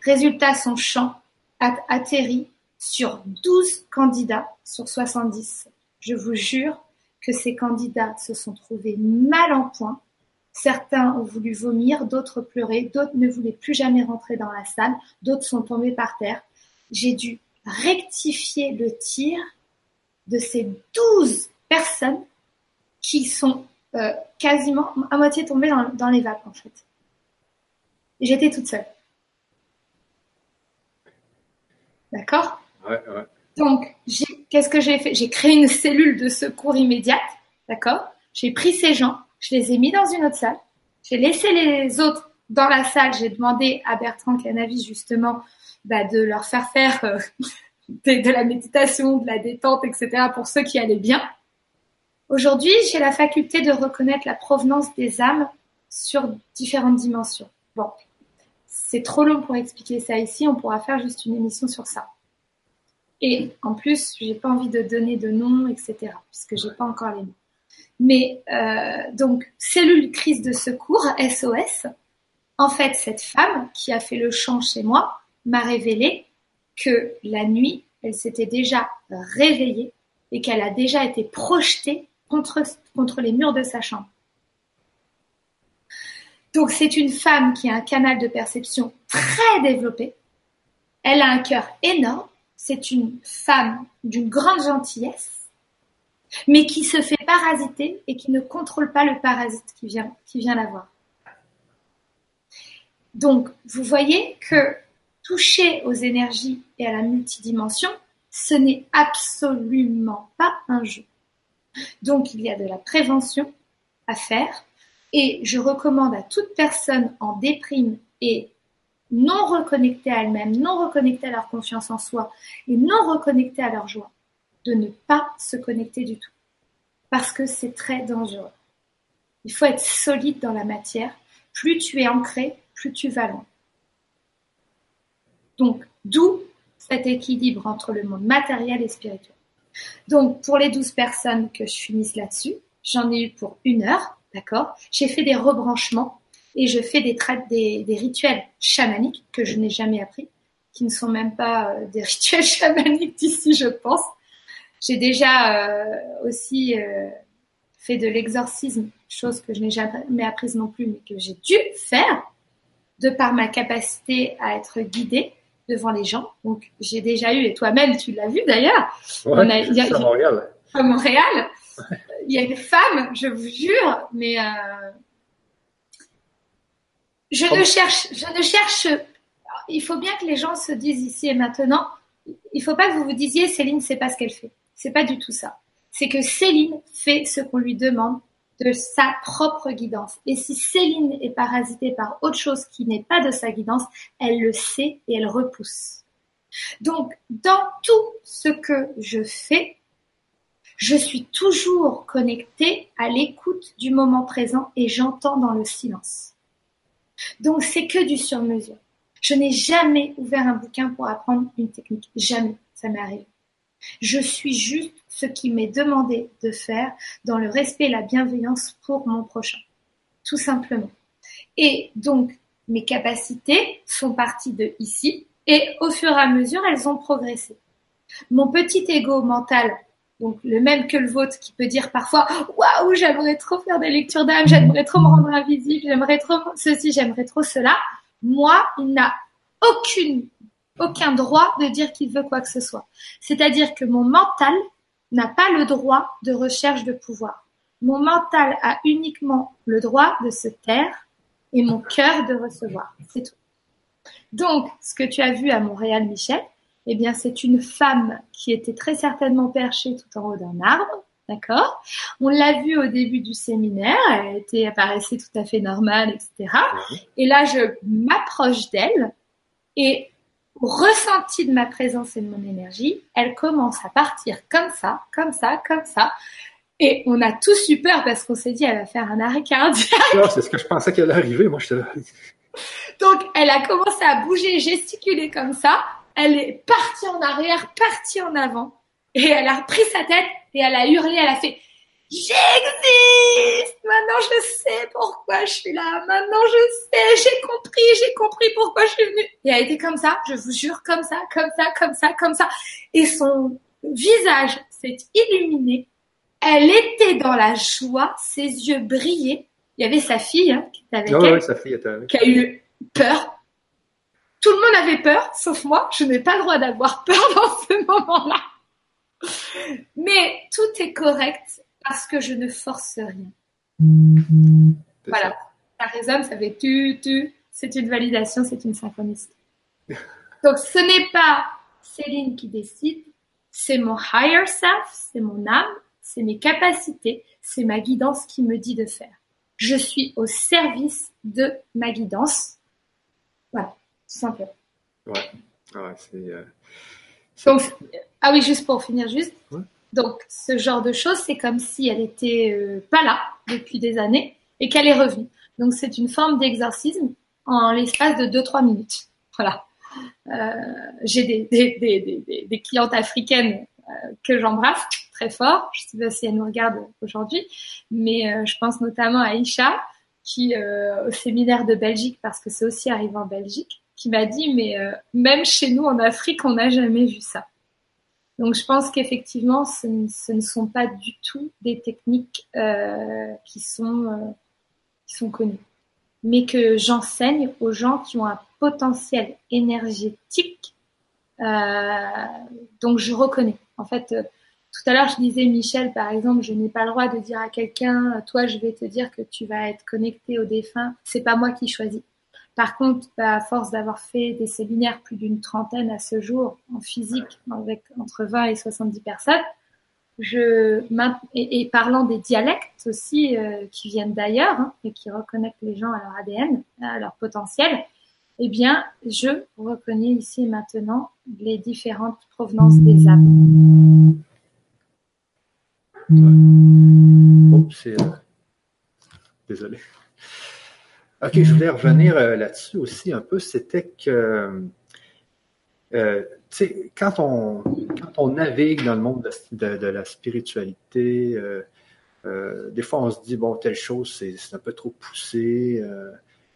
Résultat, son champ a atterri sur 12 candidats sur 70. Je vous jure, que ces candidats se sont trouvés mal en point. Certains ont voulu vomir, d'autres pleurer, d'autres ne voulaient plus jamais rentrer dans la salle, d'autres sont tombés par terre. J'ai dû rectifier le tir de ces douze personnes qui sont euh, quasiment à moitié tombées dans, les vapes en fait. J'étais toute seule. D'accord? Donc, qu'est-ce que j'ai fait? J'ai créé une cellule de secours immédiate, d'accord? J'ai pris ces gens, je les ai mis dans une autre salle, j'ai laissé les autres dans la salle, j'ai demandé à Bertrand Canavis justement bah, de leur faire faire euh, de, la méditation, de la détente, etc. pour ceux qui allaient bien. Aujourd'hui, j'ai la faculté de reconnaître la provenance des âmes sur différentes dimensions. Bon, c'est trop long pour expliquer ça ici, on pourra faire juste une émission sur ça. Et en plus, j'ai pas envie de donner de nom, etc., puisque j'ai pas encore les noms. Mais euh, donc, cellule crise de secours, SOS. En fait, cette femme qui a fait le chant chez moi m'a révélé que la nuit, elle s'était déjà réveillée et qu'elle a déjà été projetée contre, contre les murs de sa chambre. Donc c'est une femme qui a un canal de perception très développé. Elle a un cœur énorme. C'est une femme d'une grande gentillesse, mais qui se fait parasiter et qui ne contrôle pas le parasite qui vient, qui la voir. Donc, vous voyez que toucher aux énergies et à la multidimension, ce n'est absolument pas un jeu. Donc, il y a de la prévention à faire et je recommande à toute personne en déprime et non reconnectée à elle-même, non reconnectée à leur confiance en soi et non reconnectée à leur joie, de ne pas se connecter du tout. Parce que c'est très dangereux. Il faut être solide dans la matière. Plus tu es ancré, plus tu vas loin. Donc, d'où cet équilibre entre le monde matériel et spirituel. Donc, pour les douze personnes que je finisse là-dessus, j'en ai eu pour une heure, d'accord? J'ai fait des rebranchements et je fais des, des, des rituels chamaniques que je n'ai jamais appris, qui ne sont même pas euh, des rituels chamaniques d'ici, je pense. J'ai déjà euh, aussi euh, fait de l'exorcisme, chose que je n'ai jamais apprise non plus, mais que j'ai dû faire de par ma capacité à être guidée devant les gens. Donc, j'ai déjà eu, et toi-même, tu l'as vu d'ailleurs. Ouais, il y a, à Montréal. À Montréal. Il y a une femme, je vous jure, mais euh, je ne cherche, je ne cherche. Il faut bien que les gens se disent ici et maintenant. Il faut pas que vous vous disiez Céline sait pas ce qu'elle fait. C'est pas du tout ça. C'est que Céline fait ce qu'on lui demande de sa propre guidance. Et si Céline est parasitée par autre chose qui n'est pas de sa guidance, elle le sait et elle repousse. Donc, dans tout ce que je fais, je suis toujours connectée à l'écoute du moment présent et j'entends dans le silence. Donc, c'est que du sur-mesure. Je n'ai jamais ouvert un bouquin pour apprendre une technique. Jamais. Ça m'est arrivé. Je suis juste ce qui m'est demandé de faire dans le respect et la bienveillance pour mon prochain. Tout simplement. Et donc, mes capacités sont parties de ici et au fur et à mesure, elles ont progressé. Mon petit ego mental, donc le même que le vôtre, qui peut dire parfois waouh, j'aimerais trop faire des lectures d'âme, j'aimerais trop me rendre invisible, j'aimerais trop ceci, j'aimerais trop cela. Moi, il n'a aucune aucun droit de dire qu'il veut quoi que ce soit. C'est-à-dire que mon mental n'a pas le droit de recherche de pouvoir. Mon mental a uniquement le droit de se taire et mon cœur de recevoir. C'est tout. Donc, ce que tu as vu à Montréal, Michel, eh bien, c'est une femme qui était très certainement perchée tout en haut d'un arbre. D'accord? On l'a vue au début du séminaire, elle était, apparaissait tout à fait normale, etc. Et là, je m'approche d'elle et ressenti de ma présence et de mon énergie, elle commence à partir comme ça, comme ça, comme ça. Et on a tous eu peur parce qu'on s'est dit, elle va faire un arrêt cardiaque. c'est ce que je pensais qu'elle allait arriver. Moi, je Donc, elle a commencé à bouger, gesticuler comme ça. Elle est partie en arrière, partie en avant. Et elle a repris sa tête et elle a hurlé, elle a fait J'existe Maintenant je sais pourquoi je suis là. Maintenant je sais, j'ai compris, j'ai compris pourquoi je suis venue. Et elle a été comme ça, je vous jure, comme ça, comme ça, comme ça, comme ça. Et son visage s'est illuminé. Elle était dans la joie, ses yeux brillaient. Il y avait sa fille hein, qui était avec oh, elle, oui, sa fille était avec. qui a eu peur. Tout le monde avait peur, sauf moi. Je n'ai pas le droit d'avoir peur dans ce moment-là. Mais tout est correct parce que je ne force rien. Voilà, ça. résonne, ça fait tu, tu. C'est une validation, c'est une synchronicité. Donc ce n'est pas Céline qui décide, c'est mon higher self, c'est mon âme, c'est mes capacités, c'est ma guidance qui me dit de faire. Je suis au service de ma guidance. Voilà, tout simplement. Ouais, ouais c'est. Euh, Donc, ah oui, juste pour finir, juste. Donc, ce genre de choses, c'est comme si elle était euh, pas là depuis des années et qu'elle est revenue. Donc, c'est une forme d'exorcisme en l'espace de 2-3 minutes. Voilà. Euh, J'ai des, des, des, des, clientes africaines euh, que j'embrasse très fort. Je sais pas si elles nous regardent aujourd'hui, mais je pense notamment à Isha, qui au séminaire de Belgique, parce que c'est aussi arrivé en Belgique, qui m'a dit, mais même chez nous en Afrique, on n'a jamais vu ça. Donc je pense qu'effectivement, ce, ne sont pas du tout des techniques euh, qui sont euh, qui sont connues. mais que j'enseigne aux gens qui ont un potentiel énergétique. Euh, donc je reconnais. En fait, euh, tout à l'heure, je disais, Michel, par exemple, je n'ai pas le droit de dire à quelqu'un, toi, je vais te dire que tu vas être connecté au défunt. C'est pas moi qui choisis. Par contre, bah, à force d'avoir fait des séminaires, plus d'une trentaine à ce jour, en physique, avec entre 20 et 70 personnes, je, et, parlant des dialectes aussi euh, qui viennent d'ailleurs hein, et qui reconnaissent les gens à leur ADN, à leur potentiel, eh bien, je reconnais ici et maintenant les différentes provenances des âmes. Oups, euh, Désolé. Ok, je voulais revenir euh, là-dessus aussi un peu. C'était que, euh, tu sais, quand on, quand on navigue dans le monde de, la spiritualité, des fois on se dit, bon, telle chose, c'est un peu trop poussé.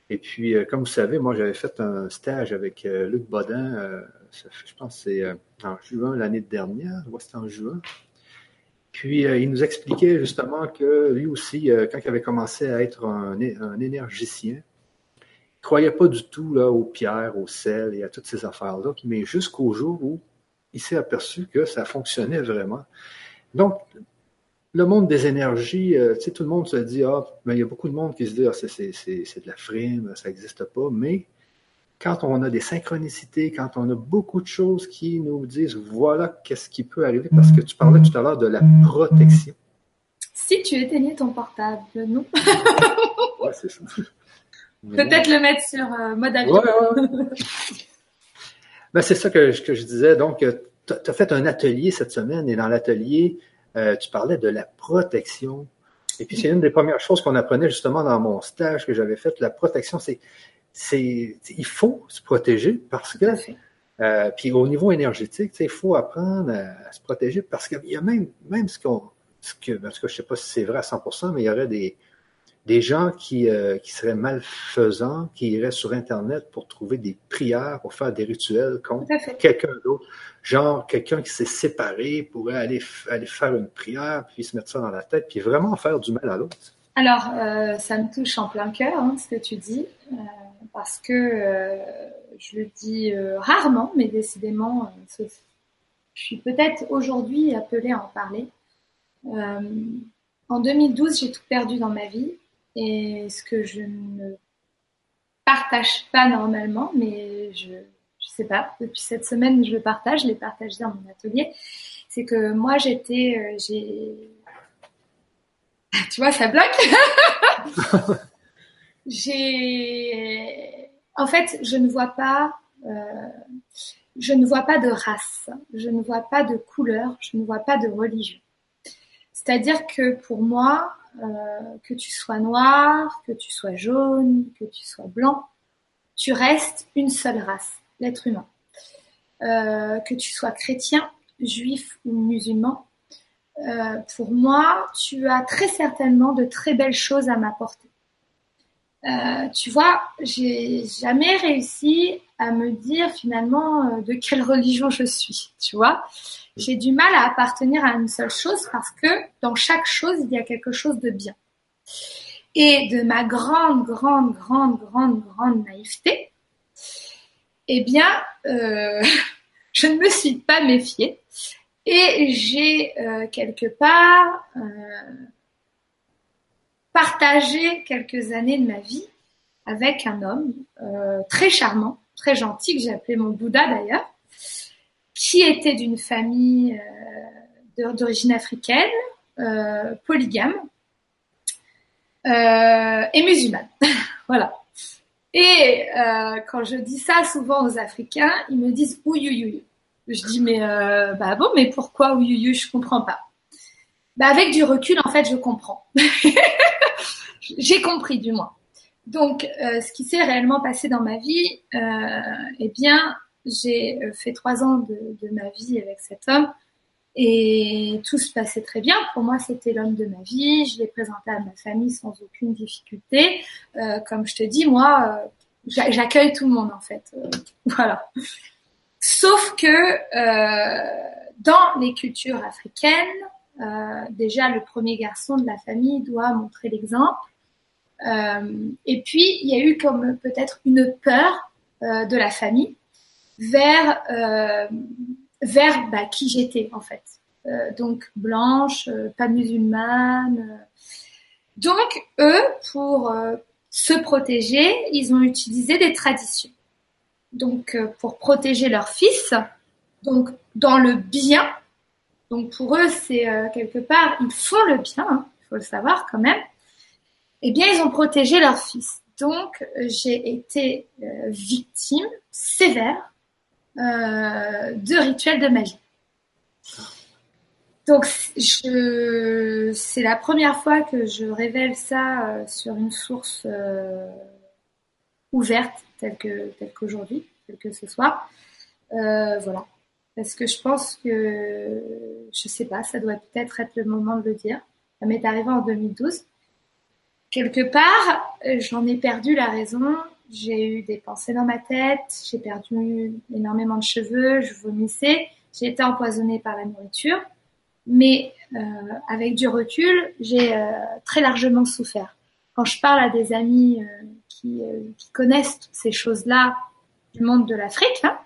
et puis, comme vous savez, moi, j'avais fait un stage avec Luc Bodin, je pense que c'est en juin l'année dernière, c'était en juin. Puis euh, il nous expliquait justement que lui aussi, euh, quand il avait commencé à être un, énergicien, il ne croyait pas du tout là, aux pierres, au sel et à toutes ces affaires-là, mais jusqu'au jour où il s'est aperçu que ça fonctionnait vraiment. Donc, le monde des énergies, euh, tout le monde se dit, ah, mais il y a beaucoup de monde qui se dit, ah, c'est de la frime, ça n'existe pas, mais quand on a des synchronicités, quand on a beaucoup de choses qui nous disent voilà qu'est-ce qui peut arriver, parce que tu parlais tout à l'heure de la protection. Si tu éteignais ton portable, non? Ouais, c'est ça. Peut-être le mettre sur euh, mode avion. Ouais, ben, c'est ça que, que, je disais. Donc, euh, tu as fait un atelier cette semaine et dans l'atelier, euh, tu parlais de la protection. Et puis, c'est une des premières choses qu'on apprenait justement dans mon stage que j'avais fait. La protection, c'est c'est il faut se protéger parce que euh, puis au niveau énergétique, il faut apprendre à, se protéger parce qu'il y a même même ce qu'on ce que parce que je sais pas si c'est vrai à 100%, mais il y aurait des des gens qui, euh, qui seraient malfaisants, qui iraient sur Internet pour trouver des prières, pour faire des rituels contre quelqu'un d'autre. Genre, quelqu'un qui s'est séparé pourrait aller, aller faire une prière, puis se mettre ça dans la tête, puis vraiment faire du mal à l'autre. Alors, euh, ça me touche en plein cœur, hein, ce que tu dis. Parce que euh, je le dis euh, rarement, mais décidément, euh, je suis peut-être aujourd'hui appelée à en parler. en 2012, j'ai tout perdu dans ma vie et ce que je ne partage pas normalement, mais je ne sais pas, depuis cette semaine, je le partage, je l'ai partagé dans mon atelier, c'est que moi, j'étais. Tu vois, ça bloque j'ai, en fait, je ne vois pas, euh, je ne vois pas de race, je ne vois pas de couleur, je ne vois pas de religion. C'est-à-dire que pour moi, euh, que tu sois noir, que tu sois jaune, que tu sois blanc, tu restes une seule race, l'être humain. Euh, que tu sois chrétien, juif ou musulman, pour moi, tu as très certainement de très belles choses à m'apporter. Euh, tu vois, j'ai jamais réussi à me dire finalement euh, de quelle religion je suis, tu vois. J'ai du mal à appartenir à une seule chose parce que dans chaque chose, il y a quelque chose de bien. Et de ma grande, grande, grande, grande, grande naïveté, eh bien, euh, je ne me suis pas méfiée et j'ai quelque part partagé quelques années de ma vie avec un homme euh, très charmant, très gentil, que j'ai appelé mon Bouddha d'ailleurs, qui était d'une famille euh, d'origine africaine, euh, polygame et musulmane. voilà. Et quand je dis ça souvent aux Africains, ils me disent ouïouïouï. Je dis mais bah bon, mais pourquoi ouïouïouï Je comprends pas. Bah avec du recul, en fait, je comprends. J'ai compris du moins. Donc, euh, ce qui s'est réellement passé dans ma vie, euh, eh bien, j'ai euh, fait trois ans de, ma vie avec cet homme et tout se passait très bien. Pour moi, c'était l'homme de ma vie. Je l'ai présenté à ma famille sans aucune difficulté. Comme je te dis, moi, j'accueille tout le monde en fait. voilà. Sauf que dans les cultures africaines, déjà le premier garçon de la famille doit montrer l'exemple et puis, il y a eu comme peut-être une peur de la famille vers vers bah, qui j'étais en fait. donc blanche, pas musulmane. Donc eux, pour se protéger, ils ont utilisé des traditions. Donc, euh, pour protéger leur fils, donc dans le bien. Donc pour eux, c'est euh, quelque part, ils font le bien, hein, il faut le savoir quand même. Eh bien, ils ont protégé leur fils. Donc, j'ai été euh, victime sévère de rituels de magie. Donc, c'est la première fois que je révèle ça euh, sur une source euh, ouverte, telle que telle qu'aujourd'hui, telle que ce soir. Euh, voilà, parce que je pense que je sais pas, ça doit peut-être être le moment de le dire. Ça m'est arrivé en 2012. Quelque part, j'en ai perdu la raison. J'ai eu des pensées dans ma tête, j'ai perdu énormément de cheveux, je vomissais, j'ai été empoisonnée par la nourriture mais euh, avec du recul, j'ai euh, très largement souffert. Quand je parle à des amis euh, qui, connaissent toutes ces choses-là du monde de l'Afrique, hein,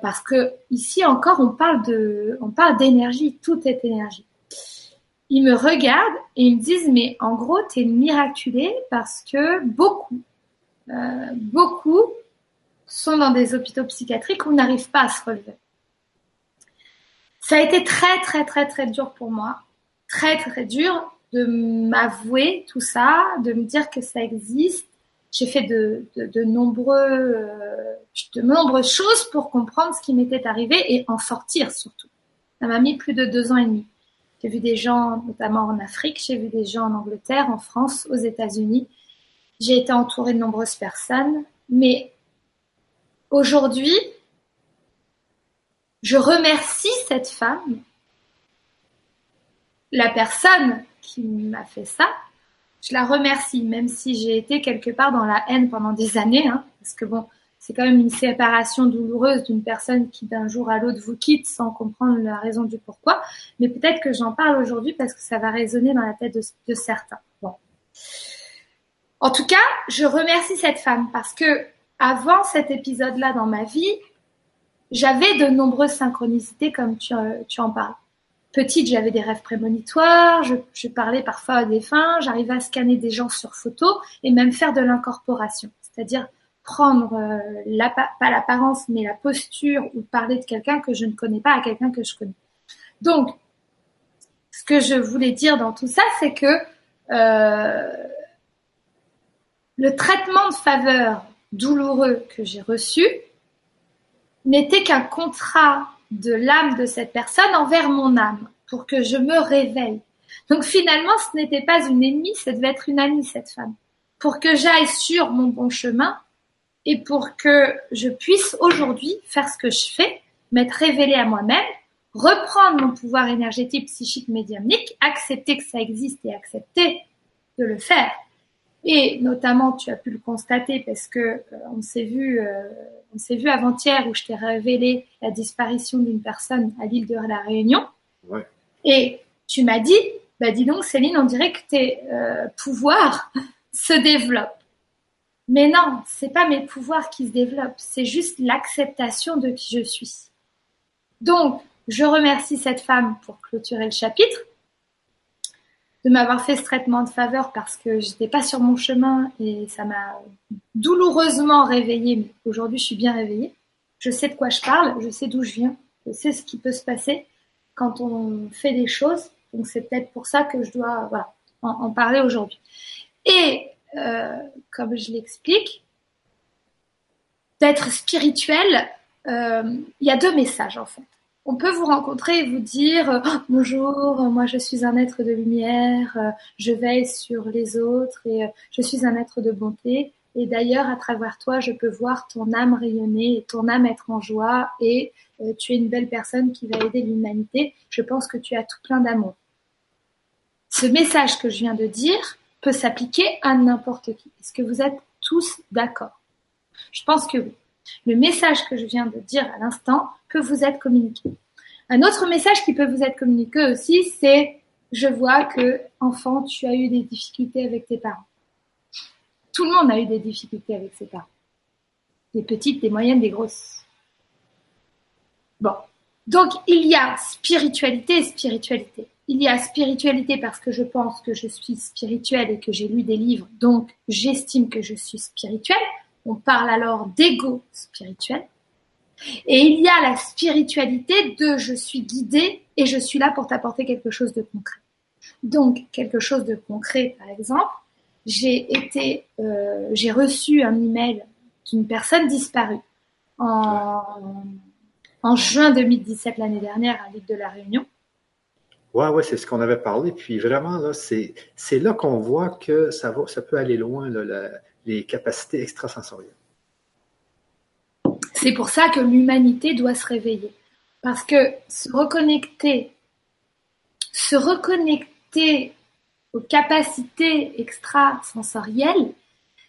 parce que ici encore, on parle on parle d'énergie, tout est énergie. Ils me regardent et ils me disent, mais en gros, t'es miraculée parce que beaucoup, beaucoup sont dans des hôpitaux psychiatriques où on n'arrive pas à se relever. Ça a été très très très très dur pour moi, très très dur de m'avouer tout ça, de me dire que ça existe. J'ai fait de, de, de nombreux, euh, de nombreuses choses pour comprendre ce qui m'était arrivé et en sortir surtout. Ça m'a mis plus de deux ans et demi. J'ai vu des gens, notamment en Afrique, j'ai vu des gens en Angleterre, en France, aux États-Unis. J'ai été entourée de nombreuses personnes, mais aujourd'hui, je remercie cette femme, la personne qui m'a fait ça, je la remercie, même si j'ai été quelque part dans la haine pendant des années, hein, parce que bon, c'est quand même une séparation douloureuse d'une personne qui d'un jour à l'autre vous quitte sans comprendre la raison du pourquoi. Mais peut-être que j'en parle aujourd'hui parce que ça va résonner dans la tête de, certains. En tout cas, je remercie cette femme parce que avant cet épisode-là dans ma vie, j'avais de nombreuses synchronicités comme tu, euh, en parles. Petite, j'avais des rêves prémonitoires, je, parlais parfois des fins, j'arrivais à scanner des gens sur photo et même faire de l'incorporation, c'est-à-dire prendre euh, pas l'apparence mais la posture ou parler de quelqu'un que je ne connais pas à quelqu'un que je connais. Donc, ce que je voulais dire dans tout ça, c'est que euh, le traitement de faveur douloureux que j'ai reçu, n'était qu'un contrat de l'âme de cette personne envers mon âme, pour que je me réveille. Donc finalement, ce n'était pas une ennemie, ça devait être une amie, cette femme, pour que j'aille sur mon bon chemin et pour que je puisse aujourd'hui faire ce que je fais, m'être révélée à moi-même, reprendre mon pouvoir énergétique, psychique, médiumnique, accepter que ça existe et accepter de le faire. Et notamment, tu as pu le constater parce que euh, on s'est vu, euh, on s'est vu avant-hier où je t'ai révélé la disparition d'une personne à l'île de la Réunion. Ouais. Et tu m'as dit, bah dis donc Céline, on dirait que tes euh, pouvoirs se développent. Mais non, c'est pas mes pouvoirs qui se développent, c'est juste l'acceptation de qui je suis. Donc, je remercie cette femme pour clôturer le chapitre de m'avoir fait ce traitement de faveur parce que j'étais pas sur mon chemin et ça m'a douloureusement réveillée. Mais aujourd'hui, je suis bien réveillée. Je sais de quoi je parle, je sais d'où je viens, je sais ce qui peut se passer quand on fait des choses. Donc c'est peut-être pour ça que je dois voilà, en, parler aujourd'hui. Et euh, comme je l'explique, d'être spirituel, euh, il y a deux messages en fait on peut vous rencontrer et vous dire euh, bonjour, moi je suis un être de lumière, je veille sur les autres et je suis un être de bonté. Et d'ailleurs, à travers toi, je peux voir ton âme rayonner ton âme être en joie et tu es une belle personne qui va aider l'humanité. Je pense que tu as tout plein d'amour. Ce message que je viens de dire peut s'appliquer à n'importe qui. Est-ce que vous êtes tous d'accord? Je pense que oui. Le message que je viens de dire à l'instant peut vous être communiqué. Un autre message qui peut vous être communiqué aussi, c'est je vois que enfant, tu as eu des difficultés avec tes parents. Tout le monde a eu des difficultés avec ses parents. Des petites, des moyennes, des grosses. Bon. Donc, il y a spiritualité et spiritualité. Il y a spiritualité parce que je pense que je suis spirituelle et que j'ai lu des livres, donc j'estime que je suis spirituelle. On parle alors d'ego spirituel. Et il y a la spiritualité de je suis guidée et je suis là pour t'apporter quelque chose de concret. Donc, quelque chose de concret, par exemple, j'ai été, euh, j'ai reçu un email d'une personne disparue en, en juin 2017 l'année dernière à l'île de la Réunion. C'est ce qu'on avait parlé. Puis vraiment, là, c'est, là qu'on voit que ça peut aller loin, les capacités extrasensorielles. C'est pour ça que l'humanité doit se réveiller. Parce que se reconnecter, se reconnecter aux capacités extrasensorielles,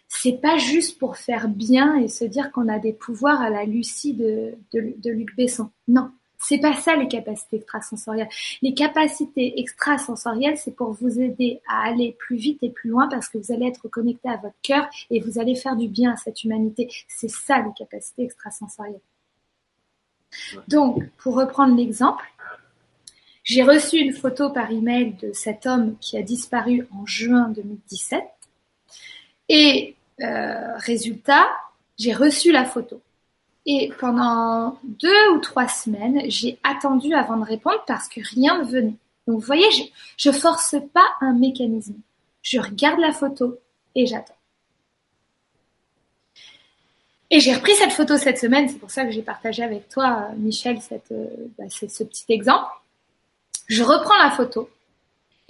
c'est pas juste pour faire bien et se dire qu'on a des pouvoirs à la Lucie de Luc Besson. Non. C'est pas ça les capacités extrasensorielles. Les capacités extrasensorielles, c'est pour vous aider à aller plus vite et plus loin parce que vous allez être connecté à votre cœur et vous allez faire du bien à cette humanité. C'est ça les capacités extrasensorielles. Donc, pour reprendre l'exemple, j'ai reçu une photo par email de cet homme qui a disparu en juin 2017 et euh, résultat, j'ai reçu la photo. Et pendant deux ou trois semaines, j'ai attendu avant de répondre parce que rien ne venait. Donc vous voyez, je, ne force pas un mécanisme. Je regarde la photo et j'attends. Et j'ai repris cette photo cette semaine, c'est pour ça que j'ai partagé avec toi, Michel, cette, euh, bah, ce petit exemple. Je reprends la photo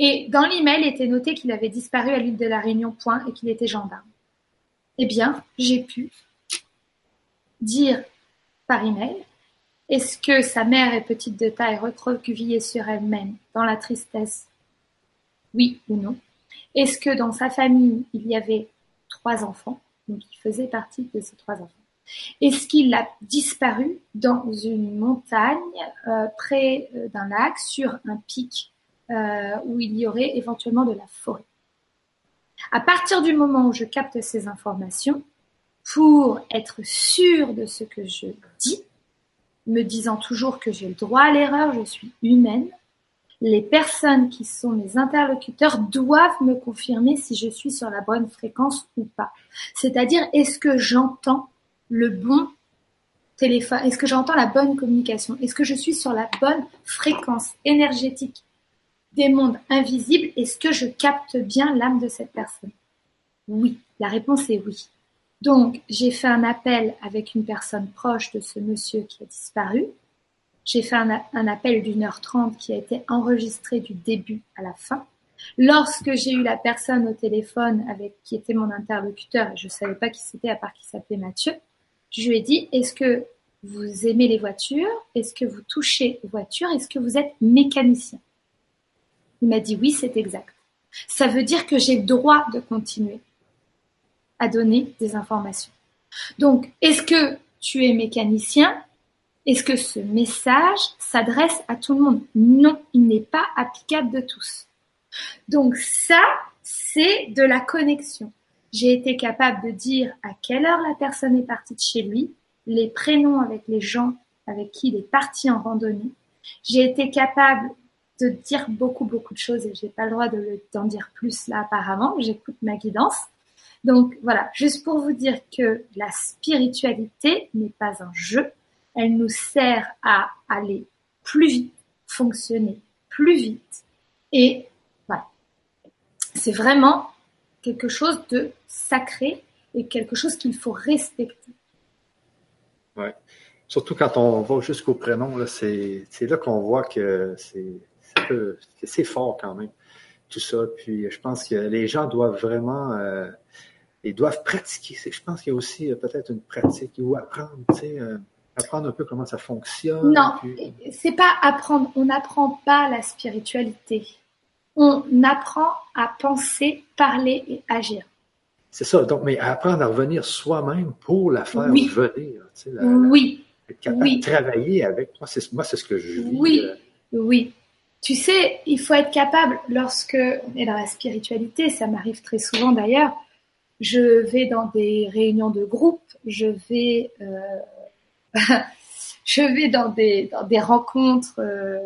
et dans l'email était noté qu'il avait disparu à l'île de la Réunion, point, et qu'il était gendarme. Eh bien, j'ai pu dire par email est-ce que sa mère est petite de taille, recroquevillée sur elle-même, dans la tristesse? Oui ou non? Est-ce que dans sa famille, il y avait trois enfants? Donc, il faisait partie de ces trois enfants. Est-ce qu'il a disparu dans une montagne euh, près euh, d'un lac, sur un pic euh, où il y aurait éventuellement de la forêt? À partir du moment où je capte ces informations, pour être sûr de ce que je dis, me disant toujours que j'ai le droit à l'erreur, je suis humaine, les personnes qui sont mes interlocuteurs doivent me confirmer si je suis sur la bonne fréquence ou pas. C'est-à-dire, est-ce que j'entends le bon téléphone Est-ce que j'entends la bonne communication Est-ce que je suis sur la bonne fréquence énergétique des mondes invisibles Est-ce que je capte bien l'âme de cette personne? Oui, la réponse est oui. Donc, j'ai fait un appel avec une personne proche de ce monsieur qui a disparu. J'ai fait un, appel d'une heure trente qui a été enregistré du début à la fin. Lorsque j'ai eu la personne au téléphone avec qui était mon interlocuteur, je ne savais pas qui c'était à part qu'il s'appelait Mathieu, je lui ai dit, est-ce que vous aimez les voitures? Est-ce que vous touchez aux voitures? Est-ce que vous êtes mécanicien? Il m'a dit oui, c'est exact. Ça veut dire que j'ai droit de continuer à donner des informations. Donc, est-ce que tu es mécanicien? Est-ce que ce message s'adresse à tout le monde? Non, il n'est pas applicable de tous. Donc ça, c'est de la connexion. J'ai été capable de dire à quelle heure la personne est partie de chez lui, les prénoms avec les gens avec qui il est parti en randonnée. J'ai été capable de dire beaucoup, beaucoup de choses et j'ai pas le droit d'en dire plus là apparemment. J'écoute ma guidance. Donc voilà, juste pour vous dire que la spiritualité n'est pas un jeu, elle nous sert à aller plus vite, fonctionner plus vite. Et voilà, c'est vraiment quelque chose de sacré et quelque chose qu'il faut respecter. Ouais. Surtout quand on va jusqu'au prénom, c'est là qu'on voit que c'est fort quand même, tout ça. Puis je pense que les gens doivent vraiment euh, ils doivent pratiquer. Je pense qu'il y a aussi euh, peut-être une pratique ou apprendre, tu sais, euh, apprendre un peu comment ça fonctionne. Non, c'est pas apprendre. On n'apprend pas la spiritualité. On apprend à penser, parler et agir. C'est ça. Donc, mais apprendre à revenir soi-même pour la faire oui. venir. Tu sais, oui. Être capable oui. de travailler avec. Moi, c'est moi, c'est ce que je vis. Oui. Euh... Oui. Tu sais, il faut être capable, lorsque on est dans la spiritualité, ça m'arrive très souvent d'ailleurs, je vais dans des réunions de groupe, je vais, euh, je vais dans des, rencontres euh,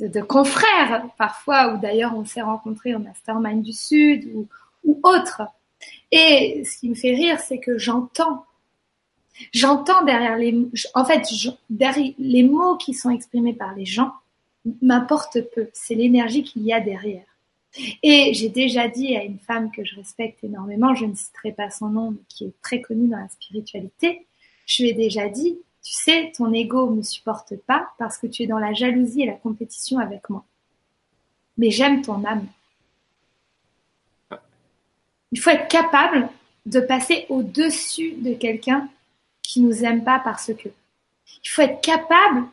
de, de, confrères parfois, ou d'ailleurs on s'est rencontrés en Mastermind du Sud ou, ou autre. Et ce qui me fait rire, c'est que j'entends, j'entends derrière les, en fait, derrière les mots qui sont exprimés par les gens m'importe peu. C'est l'énergie qu'il y a derrière. Et j'ai déjà dit à une femme que je respecte énormément, je ne citerai pas son nom, mais qui est très connue dans la spiritualité, je lui ai déjà dit, tu sais, ton ego me supporte pas parce que tu es dans la jalousie et la compétition avec moi. Mais j'aime ton âme. Il faut être capable de passer au-dessus de quelqu'un qui nous aime pas parce que. Il faut être capable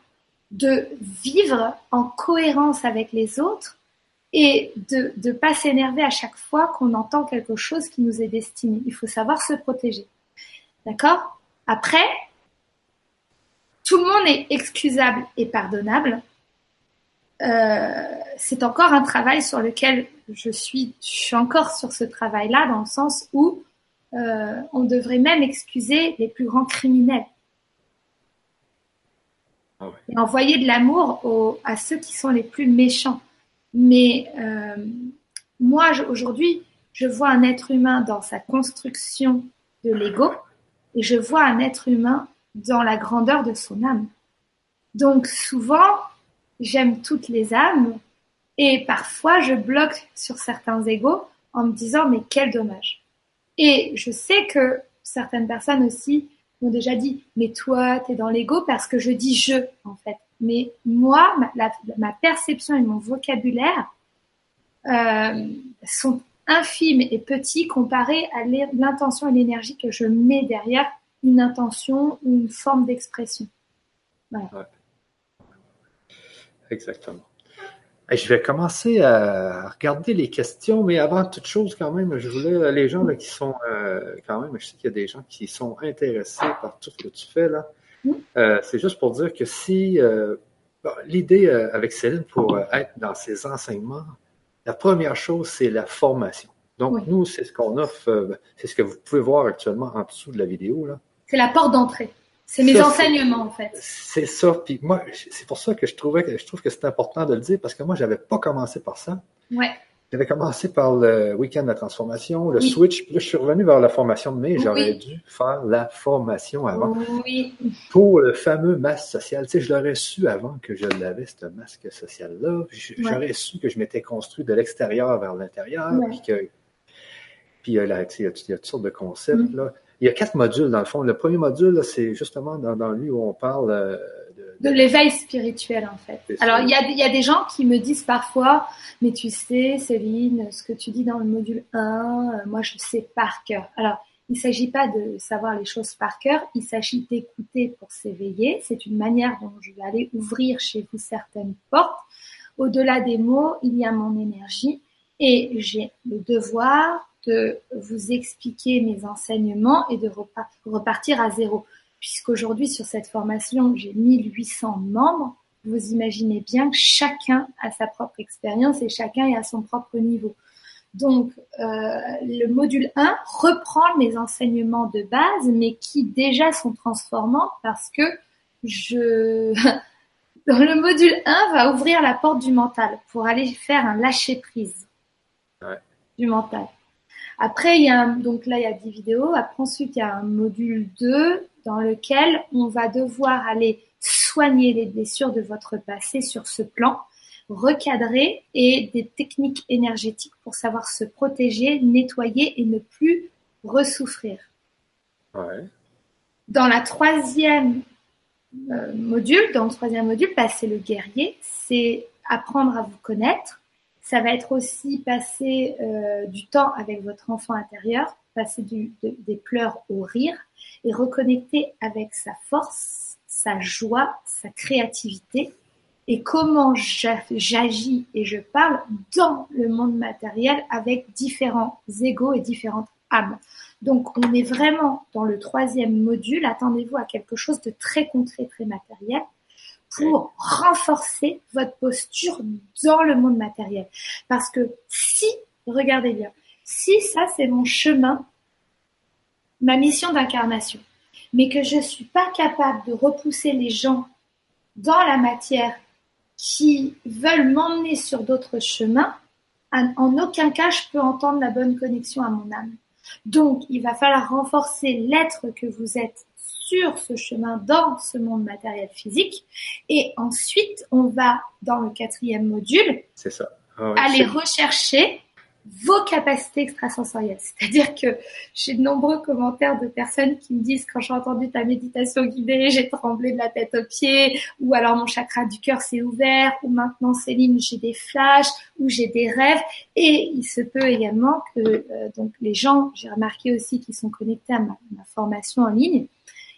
de vivre en cohérence avec les autres et de ne pas s'énerver à chaque fois qu'on entend quelque chose qui nous est destiné. Il faut savoir se protéger. D'accord? Après, tout le monde est excusable et pardonnable. Euh, c'est encore un travail sur lequel je suis, je suis encore sur ce travail-là dans le sens où euh, on devrait même excuser les plus grands criminels. Ah Et envoyer de l'amour à ceux qui sont les plus méchants. Mais euh, moi, aujourd'hui, je vois un être humain dans sa construction de l'ego et je vois un être humain dans la grandeur de son âme. Donc souvent, j'aime toutes les âmes et parfois je bloque sur certains égos en me disant mais quel dommage. Et je sais que certaines personnes aussi m'ont déjà dit mais toi t'es dans l'ego parce que je dis je en fait mais moi, ma, perception et mon vocabulaire euh, sont infimes et petits comparés à l'intention et l'énergie que je mets derrière une intention ou une forme d'expression. Exactement. je vais commencer à regarder les questions, mais avant toute chose, quand même, je voulais les gens qui sont euh, quand même, je sais qu'il y a des gens qui sont intéressés par tout ce que tu fais là. Euh, c'est juste pour dire que si euh, l'idée euh, avec Céline pour être dans ces enseignements, la première chose, c'est la formation. Donc, nous, c'est ce qu'on offre, c'est ce que vous pouvez voir actuellement en dessous de la vidéo. là. C'est la porte d'entrée. C'est mes enseignements, en fait. C'est ça. Puis moi, c'est pour ça que je trouvais que je trouve que c'est important de le dire parce que moi, j'avais pas commencé par ça. Ouais. J'avais commencé par le week-end de la transformation, le switch, puis là, je suis revenu vers la formation de mai. J'aurais dû faire la formation avant. Oui. Pour le fameux masque social. Tu sais, je l'aurais su avant que je l'avais, ce masque social-là. J'aurais su que je m'étais construit de l'extérieur vers l'intérieur, puis que. Puis euh, là, il y a toutes sortes de concepts, mm. là. Il y a quatre modules, dans le fond. Le premier module, c'est justement dans, dans lui où on parle euh, de, l'éveil spirituel en fait. Alors il y a, y a des gens qui me disent parfois, mais tu sais Céline, ce que tu dis dans le module 1, euh, moi je le sais par cœur. Alors il ne s'agit pas de savoir les choses par cœur, il s'agit d'écouter pour s'éveiller. C'est une manière dont je vais aller ouvrir chez vous certaines portes. Au-delà des mots, il y a mon énergie et j'ai le devoir de vous expliquer mes enseignements et de repartir à zéro puisqu'aujourd'hui sur cette formation, j'ai 1800 membres, vous imaginez bien que chacun a sa propre expérience et chacun est à son propre niveau. Donc, euh, le module 1 reprend mes enseignements de base, mais qui déjà sont transformants parce que je... Dans le module 1 va ouvrir la porte du mental pour aller faire un lâcher-prise du mental. Après, il y a donc là, il y a 10 vidéos. Après, ensuite, il y a un module 2 dans lequel on va devoir aller soigner les blessures de votre passé sur ce plan, recadrer et des techniques énergétiques pour savoir se protéger, nettoyer et ne plus ressouffrir. Dans la troisième euh, module, dans le troisième module, bah, c'est le guerrier, c'est apprendre à vous connaître. Ça va être aussi passer euh, du temps avec votre enfant intérieur, passer des pleurs au rire et reconnecter avec sa force, sa joie, sa créativité et comment j'agis et je parle dans le monde matériel avec différents égaux et différentes âmes. Donc on est vraiment dans le troisième module, attendez-vous à quelque chose de très concret, très matériel pour renforcer votre posture dans le monde matériel. Parce que si, regardez bien, si ça c'est mon chemin, ma mission d'incarnation, mais que je suis pas capable de repousser les gens dans la matière qui veulent m'emmener sur d'autres chemins, en aucun cas je peux entendre la bonne connexion à mon âme. Donc, il va falloir renforcer l'être que vous êtes sur ce chemin dans ce monde matériel physique. Et ensuite, on va, dans le quatrième module, ça. Ah aller rechercher vos capacités extrasensorielles. C'est-à-dire que j'ai de nombreux commentaires de personnes qui me disent quand j'ai entendu ta méditation guidée, j'ai tremblé de la tête aux pieds, ou alors mon chakra du cœur s'est ouvert, ou maintenant Céline, j'ai des flashs, ou j'ai des rêves. Et il se peut également que euh, donc les gens, j'ai remarqué aussi qu'ils sont connectés à ma, ma formation en ligne,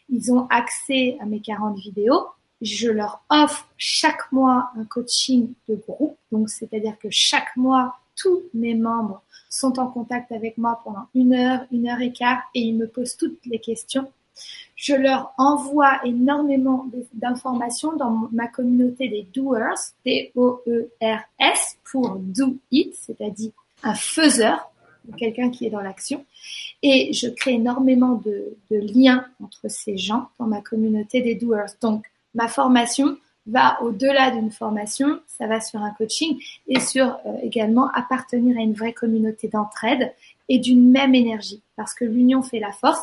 ils ont accès à mes 40 vidéos, je leur offre chaque mois un coaching de groupe. Donc, c'est-à-dire que chaque mois, tous mes membres sont en contact avec moi pendant une heure, une heure et quart et ils me posent toutes les questions. Je leur envoie énormément d'informations dans ma communauté des doers, D-O-E-R-S, pour do it, c'est-à-dire un faiseur, quelqu'un qui est dans l'action. Et je crée énormément de, de, liens entre ces gens dans ma communauté des doers. Donc, ma formation va au-delà d'une formation, ça va sur un coaching et sur euh, également appartenir à une vraie communauté d'entraide et d'une même énergie parce que l'union fait la force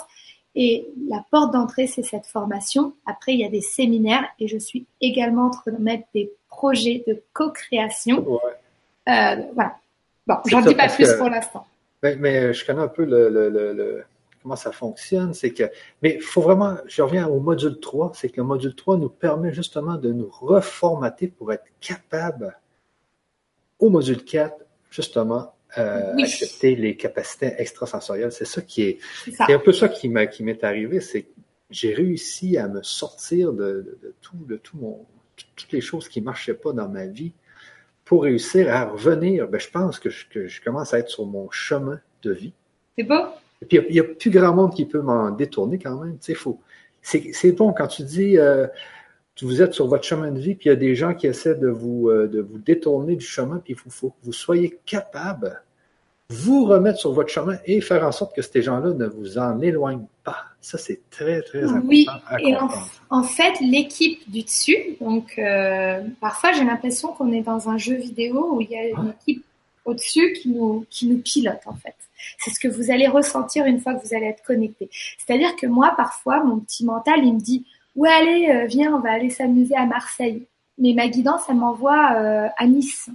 et la porte d'entrée c'est cette formation. Après il y a des séminaires et je suis également en train de mettre des projets de co-création. Euh, voilà. Bon, j'en dis pas plus pour l'instant. Mais, mais, je connais un peu le, le, le comment ça fonctionne, c'est que, mais il faut vraiment, je reviens au module 3, c'est que le module 3 nous permet justement de nous reformater pour être capable, au module 4, justement, euh, accepter les capacités extrasensorielles. C'est ça qui est, c'est un peu ça qui m'est arrivé, c'est que j'ai réussi à me sortir de, tout, de tout mon, toutes les choses qui marchaient pas dans ma vie pour réussir à revenir. Ben, je pense que je, que je commence à être sur mon chemin de vie. C'est beau. Et puis, il n'y a, plus grand monde qui peut m'en détourner quand même. Faut, c'est bon quand tu dis euh, vous êtes sur votre chemin de vie, puis il y a des gens qui essaient de vous, euh, de vous détourner du chemin, puis il faut, faut, que vous soyez capable vous remettre sur votre chemin et faire en sorte que ces gens-là ne vous en éloignent pas. Ça, c'est très, très important oui, et en, fait, l'équipe du dessus, donc euh, parfois j'ai l'impression qu'on est dans un jeu vidéo où il y a une équipe au-dessus qui nous, qui nous pilote en fait. C'est ce que vous allez ressentir une fois que vous allez être connecté. C'est-à-dire que moi, parfois, mon petit mental, il me dit, ouais, allez, euh, viens, on va aller s'amuser à Marseille. Mais ma guidance, elle m'envoie euh, à Nice.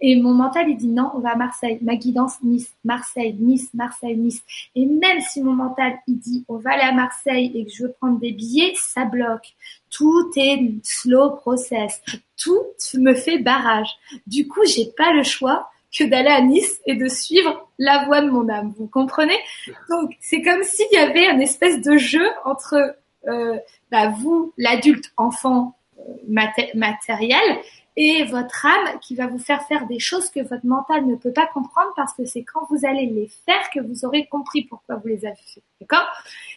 Et mon mental, il dit non, on va à Marseille. Ma guidance, Nice, Marseille, Nice, Marseille, Nice. Et même si mon mental, il dit on va aller à Marseille et que je veux prendre des billets, ça bloque. Tout est slow process. Tout me fait barrage. Du coup, j'ai pas le choix que d'aller à Nice et de suivre la voie de mon âme. Vous comprenez? Donc c'est comme s'il y avait un espèce de jeu entre euh, bah, vous, l'adulte enfant euh, matériel, et votre âme qui va vous faire faire des choses que votre mental ne peut pas comprendre parce que c'est quand vous allez les faire que vous aurez compris pourquoi vous les avez fait. D'accord?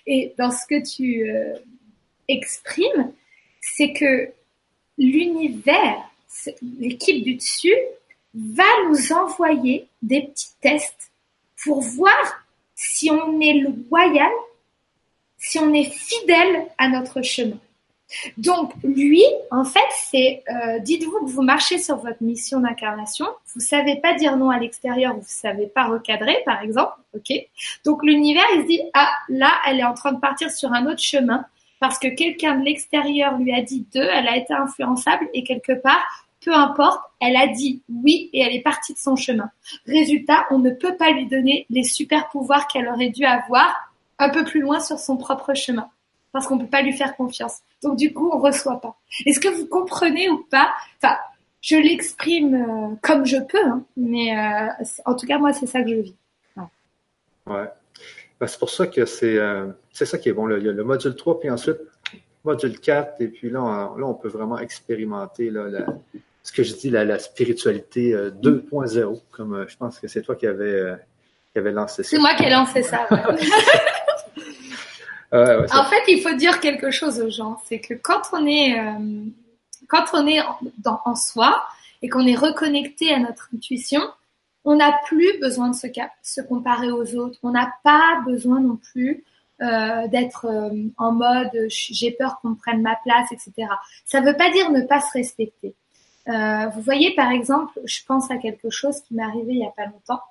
Et dans ce que tu euh, exprimes, c'est que l'univers, l'équipe du dessus, va nous envoyer des petits tests pour voir si on est loyal, si on est fidèle à notre chemin. Donc lui, en fait, c'est euh, dites-vous que vous marchez sur votre mission d'incarnation, vous savez pas dire non à l'extérieur, vous savez pas recadrer, par exemple, ok? Donc l'univers, il se dit ah là, elle est en train de partir sur un autre chemin parce que quelqu'un de l'extérieur lui a dit deux, elle a été influençable et quelque part peu importe, elle a dit oui et elle est partie de son chemin. Résultat, on ne peut pas lui donner les super pouvoirs qu'elle aurait dû avoir un peu plus loin sur son propre chemin. Parce qu'on ne peut pas lui faire confiance. Donc du coup, on reçoit pas. Est-ce que vous comprenez ou pas? Enfin, je l'exprime euh, comme je peux, hein, mais euh, en tout cas, moi, c'est ça que je vis. Ouais. Ben, c'est pour ça que c'est euh, c'est ça qui est bon. Le module 3, puis ensuite module 4, et puis là, on, là, on peut vraiment expérimenter là, la, ce que je dis, la, la spiritualité 2.0, euh, comme euh, je pense que c'est toi qui avais, euh, qui avait lancé ça. C'est moi qui ai lancé ça. En fait, il faut dire quelque chose aux gens, c'est que quand on est, quand on est dans, en soi et qu'on est reconnecté à notre intuition, on n'a plus besoin de se, se, comparer aux autres. On n'a pas besoin non plus euh, d'être euh, en mode j'ai peur qu'on prenne ma place, etc. Ça ne veut pas dire ne pas se respecter. Euh, vous voyez, par exemple, je pense à quelque chose qui m'est arrivé il n'y a pas longtemps,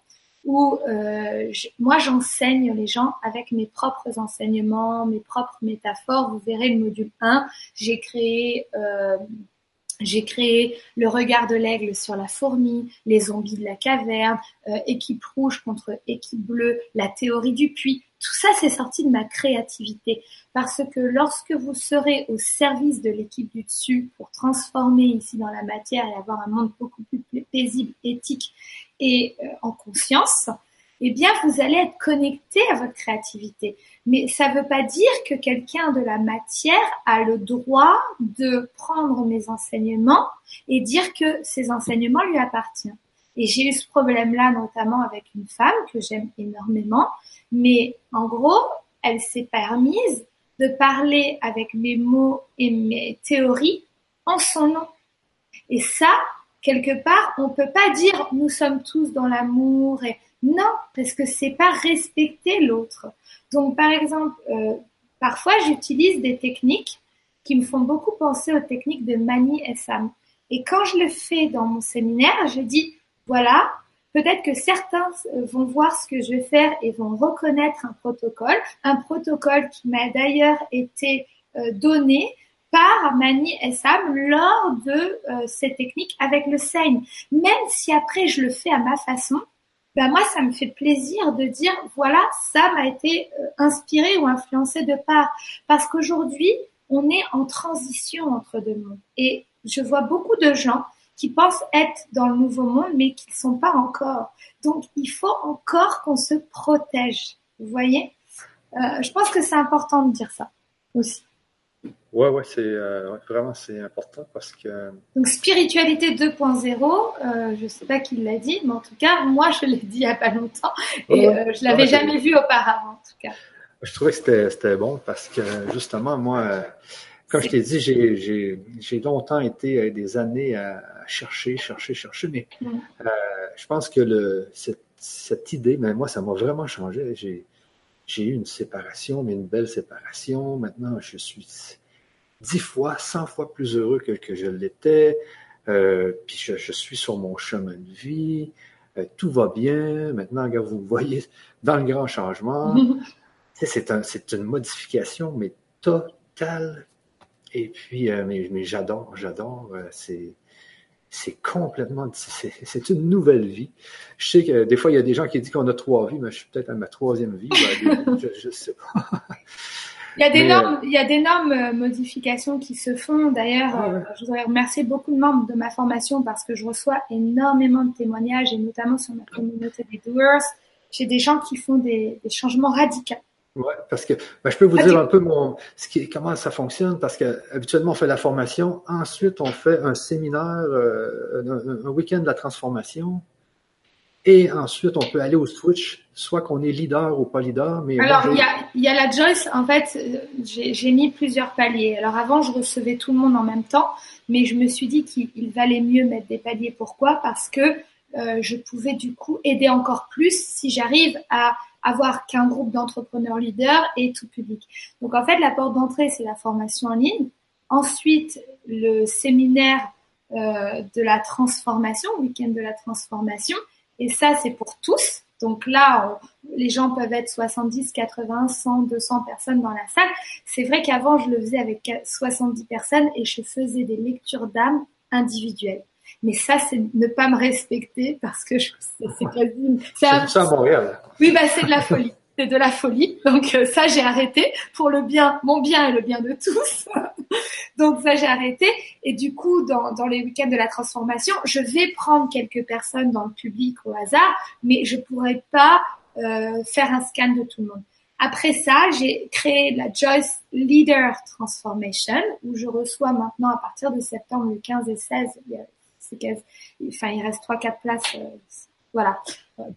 où euh, moi j'enseigne les gens avec mes propres enseignements, mes propres métaphores. Vous verrez le module 1, j'ai créé euh, j'ai créé le regard de l'aigle sur la fourmi, les zombies de la caverne, euh, équipe rouge contre équipe bleue, la théorie du puits. Tout ça, c'est sorti de ma créativité. Parce que lorsque vous serez au service de l'équipe du dessus pour transformer ici dans la matière et avoir un monde beaucoup plus paisible, éthique et euh, en conscience, eh bien, vous allez être connecté à votre créativité. Mais ça ne veut pas dire que quelqu'un de la matière a le droit de prendre mes enseignements et dire que ces enseignements lui appartiennent. Et j'ai eu ce problème-là notamment avec une femme que j'aime énormément, mais en gros, elle s'est permise de parler avec mes mots et mes théories en son nom. Et ça, quelque part, on peut pas dire nous sommes tous dans l'amour et non, parce que c'est pas respecter l'autre. Donc, par exemple, euh, parfois j'utilise des techniques qui me font beaucoup penser aux techniques de Mani et Sam. Et quand je le fais dans mon séminaire, je dis voilà, peut-être que certains euh, vont voir ce que je vais faire et vont reconnaître un protocole, un protocole qui m'a d'ailleurs été euh, donné par Mani et Sam lors de ces techniques avec le saigne. Même si après je le fais à ma façon, ben moi, ça me fait plaisir de dire, voilà, ça m'a été euh, inspiré ou influencé de part. Parce qu'aujourd'hui, on est en transition entre deux mondes. Et je vois beaucoup de gens qui pensent être dans le nouveau monde, mais qui ne sont pas encore. Donc, il faut encore qu'on se protège. Vous voyez? Euh, Je pense que c'est important de dire ça aussi. Ouais, ouais, c'est euh, vraiment c'est important parce que. Donc spiritualité 2.0, euh, je sais pas qui l'a dit, mais en tout cas moi je l'ai dit il y a pas longtemps et euh, je l'avais jamais vu auparavant en tout cas. Je trouvais que c'était c'était bon parce que justement moi, euh, comme je t'ai dit, j'ai j'ai j'ai longtemps été euh, des années à chercher, chercher, chercher, mais mm. je pense que le cette cette idée, mais moi ça m'a vraiment changé. J'ai j'ai eu une séparation, mais une belle séparation. Maintenant je suis dix fois, cent fois plus heureux que, que je l'étais. Euh, puis je, je, suis sur mon chemin de vie. Euh, tout va bien. Maintenant, vous voyez dans le grand changement. c'est un, une modification, mais totale. Et puis, euh, mais, mais j'adore, j'adore. C'est c'est complètement, c'est une nouvelle vie. Je sais que des fois, il y a des gens qui disent qu'on a trois vies, mais je suis peut-être à ma troisième vie. je, je sais pas. Il y a d'énormes, euh, il y a d'énormes euh, modifications qui se font. D'ailleurs, ah euh, je voudrais remercier beaucoup de membres de ma formation parce que je reçois énormément de témoignages et notamment sur ma communauté des doers. J'ai des gens qui font des, des changements radicaux. Ouais, parce que ben, je peux vous dire un peu mon, ce qui, comment ça fonctionne, parce que habituellement on fait la formation, ensuite on fait un séminaire, euh, un, un week-end de la transformation, et ensuite, on peut aller au switch, soit qu'on est leader ou pas leader. Mais Alors, il y a, y a, la Joyce, en fait, euh, j'ai mis plusieurs paliers. Alors avant, je recevais tout le monde en même temps, mais je me suis dit qu'il valait mieux mettre des paliers. Pourquoi? Parce que euh, je pouvais du coup aider encore plus si j'arrive à avoir qu'un groupe d'entrepreneurs leaders et tout public. Donc en fait, la porte d'entrée, c'est la formation en ligne. Ensuite, le séminaire euh, de la transformation, week-end de la transformation. Et ça, c'est pour tous. Donc là, les gens peuvent être 70, 80, 100, 200 personnes dans la salle. C'est vrai qu'avant, je le faisais avec 70 personnes et je faisais des lectures d'âme individuelles. Mais ça, c'est ne pas me respecter parce que c'est quasi... C'est ça à Montréal. Oui, bah c'est de la folie c'est de la folie. Donc euh, ça, j'ai arrêté pour le bien, mon bien et le bien de tous. Donc ça, j'ai arrêté. Et du coup, dans, dans les week-ends de la transformation, je vais prendre quelques personnes dans le public au hasard, mais je pourrais pas euh, faire un scan de tout le monde. Après ça, j'ai créé la Joyce Leader Transformation, où je reçois maintenant, à partir de septembre, le 15 et 16, il, enfin, il reste 3-4 places. Euh, voilà.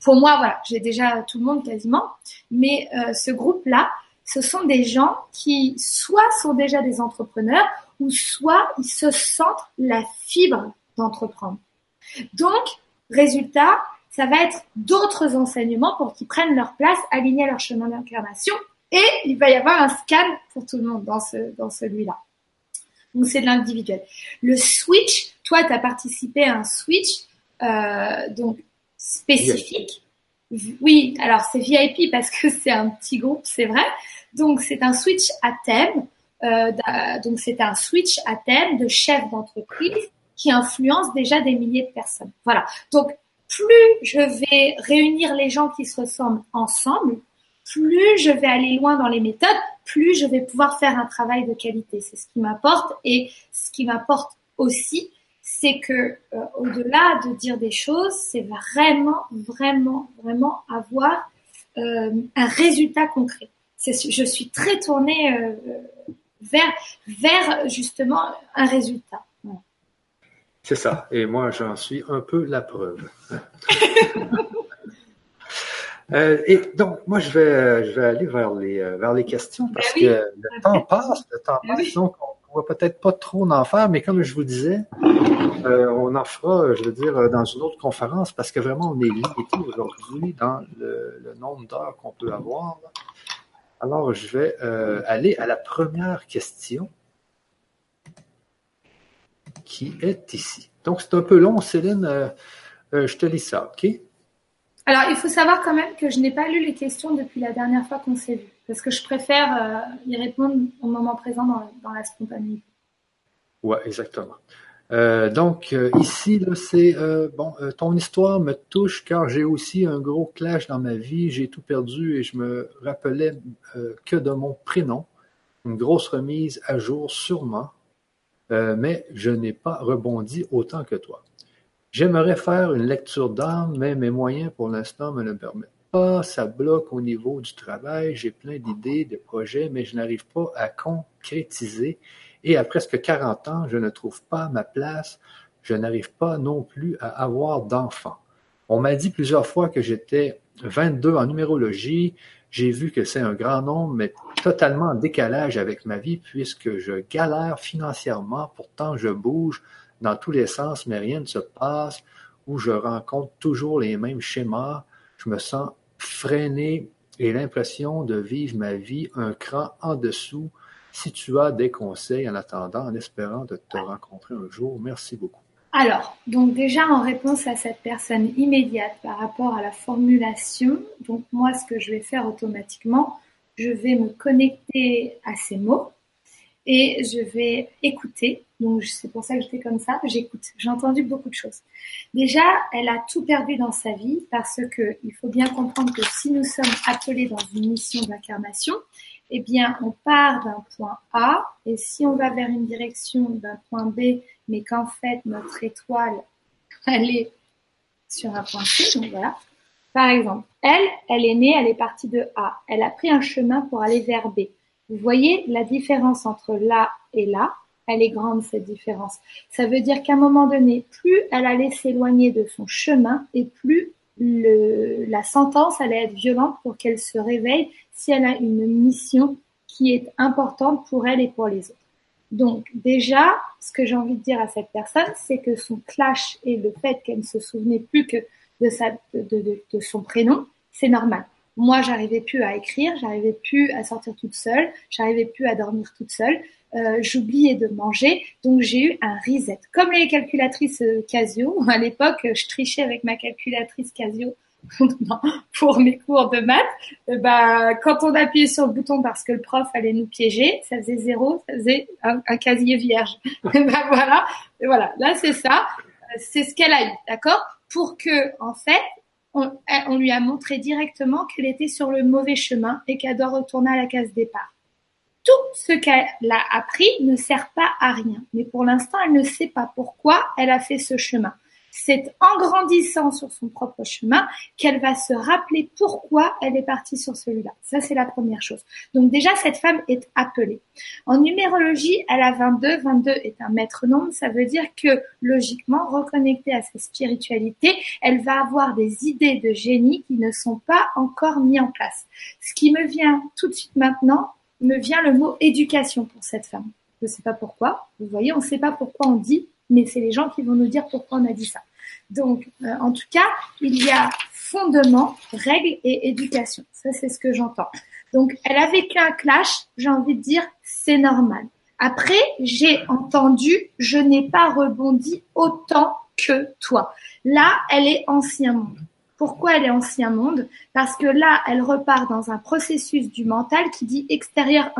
Pour moi, voilà, j'ai déjà tout le monde quasiment. Mais euh, ce groupe-là, ce sont des gens qui soit sont déjà des entrepreneurs ou soit ils se sentent la fibre d'entreprendre. Donc, résultat, ça va être d'autres enseignements pour qu'ils prennent leur place, alignés à leur chemin d'incarnation. Et il va y avoir un scan pour tout le monde dans, ce, dans celui-là. Donc c'est de l'individuel. Le switch, toi, tu as participé à un switch euh, donc spécifique. Oui, alors c'est VIP parce que c'est un petit groupe, c'est vrai. Donc c'est un switch à thème. Euh, donc c'est un switch à thème de chef d'entreprise qui influence déjà des milliers de personnes. Voilà. Donc plus je vais réunir les gens qui se ressemblent ensemble, plus je vais aller loin dans les méthodes, plus je vais pouvoir faire un travail de qualité. C'est ce qui m'apporte et ce qui m'apporte aussi, c'est que euh, au-delà de dire des choses, c'est vraiment, vraiment, vraiment avoir euh, un résultat concret. Je suis très tournée euh, vers, vers justement un résultat. C'est ça. Et moi, j'en suis un peu la preuve. Euh, et donc, moi, je vais, je vais aller vers les, vers les questions ben parce que le temps passe, le temps ben passe, donc on va peut-être pas trop en faire, mais comme je vous disais, euh, on en fera, je veux dire, dans une autre conférence parce que vraiment, on est limité aujourd'hui dans le, le nombre d'heures qu'on peut avoir. Alors, je vais aller à la première question qui est ici. Donc, c'est un peu long, Céline. je te lis ça, OK? Alors, il faut savoir quand même que je n'ai pas lu les questions depuis la dernière fois qu'on s'est vu, parce que je préfère euh, y répondre au moment présent dans, la spontanéité. Ouais, exactement. Euh, donc euh, ici, c'est bon. ton histoire me touche car j'ai aussi un gros clash dans ma vie. J'ai tout perdu et je me rappelais que de mon prénom. Une grosse remise à jour sûrement, mais je n'ai pas rebondi autant que toi. J'aimerais faire une lecture d'âme, mais mes moyens pour l'instant me le permettent pas. Ça bloque au niveau du travail. J'ai plein d'idées, de projets, mais je n'arrive pas à concrétiser. Et à presque 40 ans, je ne trouve pas ma place. Je n'arrive pas non plus à avoir d'enfants. On m'a dit plusieurs fois que j'étais 22 en numérologie. J'ai vu que c'est un grand nombre, mais totalement en décalage avec ma vie puisque je galère financièrement. Pourtant, je bouge dans tous les sens, mais rien ne se passe, où je rencontre toujours les mêmes schémas, je me sens freiné et l'impression de vivre ma vie un cran en dessous. Si tu as des conseils en attendant, en espérant de te rencontrer un jour, merci beaucoup. Alors, donc déjà en réponse à cette personne immédiate par rapport à la formulation, donc moi ce que je vais faire automatiquement, je vais me connecter à ces mots et je vais écouter. Donc c'est pour ça que j'étais comme ça. J'écoute. J'ai entendu beaucoup de choses. Déjà, elle a tout perdu dans sa vie parce que il faut bien comprendre que si nous sommes appelés dans une mission d'incarnation, eh bien, on part d'un point A et si on va vers une direction d'un point B, mais qu'en fait notre étoile elle est sur un point C, donc voilà. Par exemple, elle, elle est née, elle est partie de A. Elle a pris un chemin pour aller vers B. Vous voyez la différence entre là et là, elle est grande cette différence. Ça veut dire qu'à un moment donné, plus elle allait s'éloigner de son chemin et plus la sentence allait être violente pour qu'elle se réveille si elle a une mission qui est importante pour elle et pour les autres. Donc déjà, ce que j'ai envie de dire à cette personne, c'est que son clash et le fait qu'elle ne se souvenait plus que de son prénom, c'est normal. Moi, j'arrivais plus à écrire, j'arrivais plus à sortir toute seule, j'arrivais plus à dormir toute seule. Euh, j'oubliais de manger, donc j'ai eu un reset. Comme les calculatrices euh, Casio, à l'époque, je trichais avec ma calculatrice Casio pour mes cours de maths. Euh, bah, quand on appuyait sur le bouton parce que le prof allait nous piéger, ça faisait zéro, ça faisait un, casier vierge. bah, voilà, et voilà. Là, c'est ça. C'est ce qu'elle a eu, d'accord? Pour que, en fait, on, lui a montré directement qu'elle était sur le mauvais chemin et qu'elle doit retourner à la case départ. Tout ce qu'elle a appris ne sert pas à rien, mais pour l'instant, elle ne sait pas pourquoi elle a fait ce chemin. C'est en grandissant sur son propre chemin qu'elle va se rappeler pourquoi elle est partie sur celui-là. Ça, c'est la première chose. Donc déjà, cette femme est appelée. En numérologie, elle a 22. 22 est un maître nombre. Ça veut dire que, logiquement, reconnectée à sa spiritualité, elle va avoir des idées de génie qui ne sont pas encore mises en place. Ce qui me vient tout de suite maintenant, me vient le mot éducation pour cette femme. Je ne sais pas pourquoi. Vous voyez, on ne sait pas pourquoi on dit mais c'est les gens qui vont nous dire pourquoi on a dit ça. Donc, euh, en tout cas, il y a fondement, règles et éducation. Ça, c'est ce que j'entends. Donc, elle a vécu un clash, j'ai envie de dire, c'est normal. Après, j'ai entendu, je n'ai pas rebondi autant que toi. Là, elle est ancien. Pourquoi elle est ancien monde Parce que là, elle repart dans un processus du mental qui dit extérieur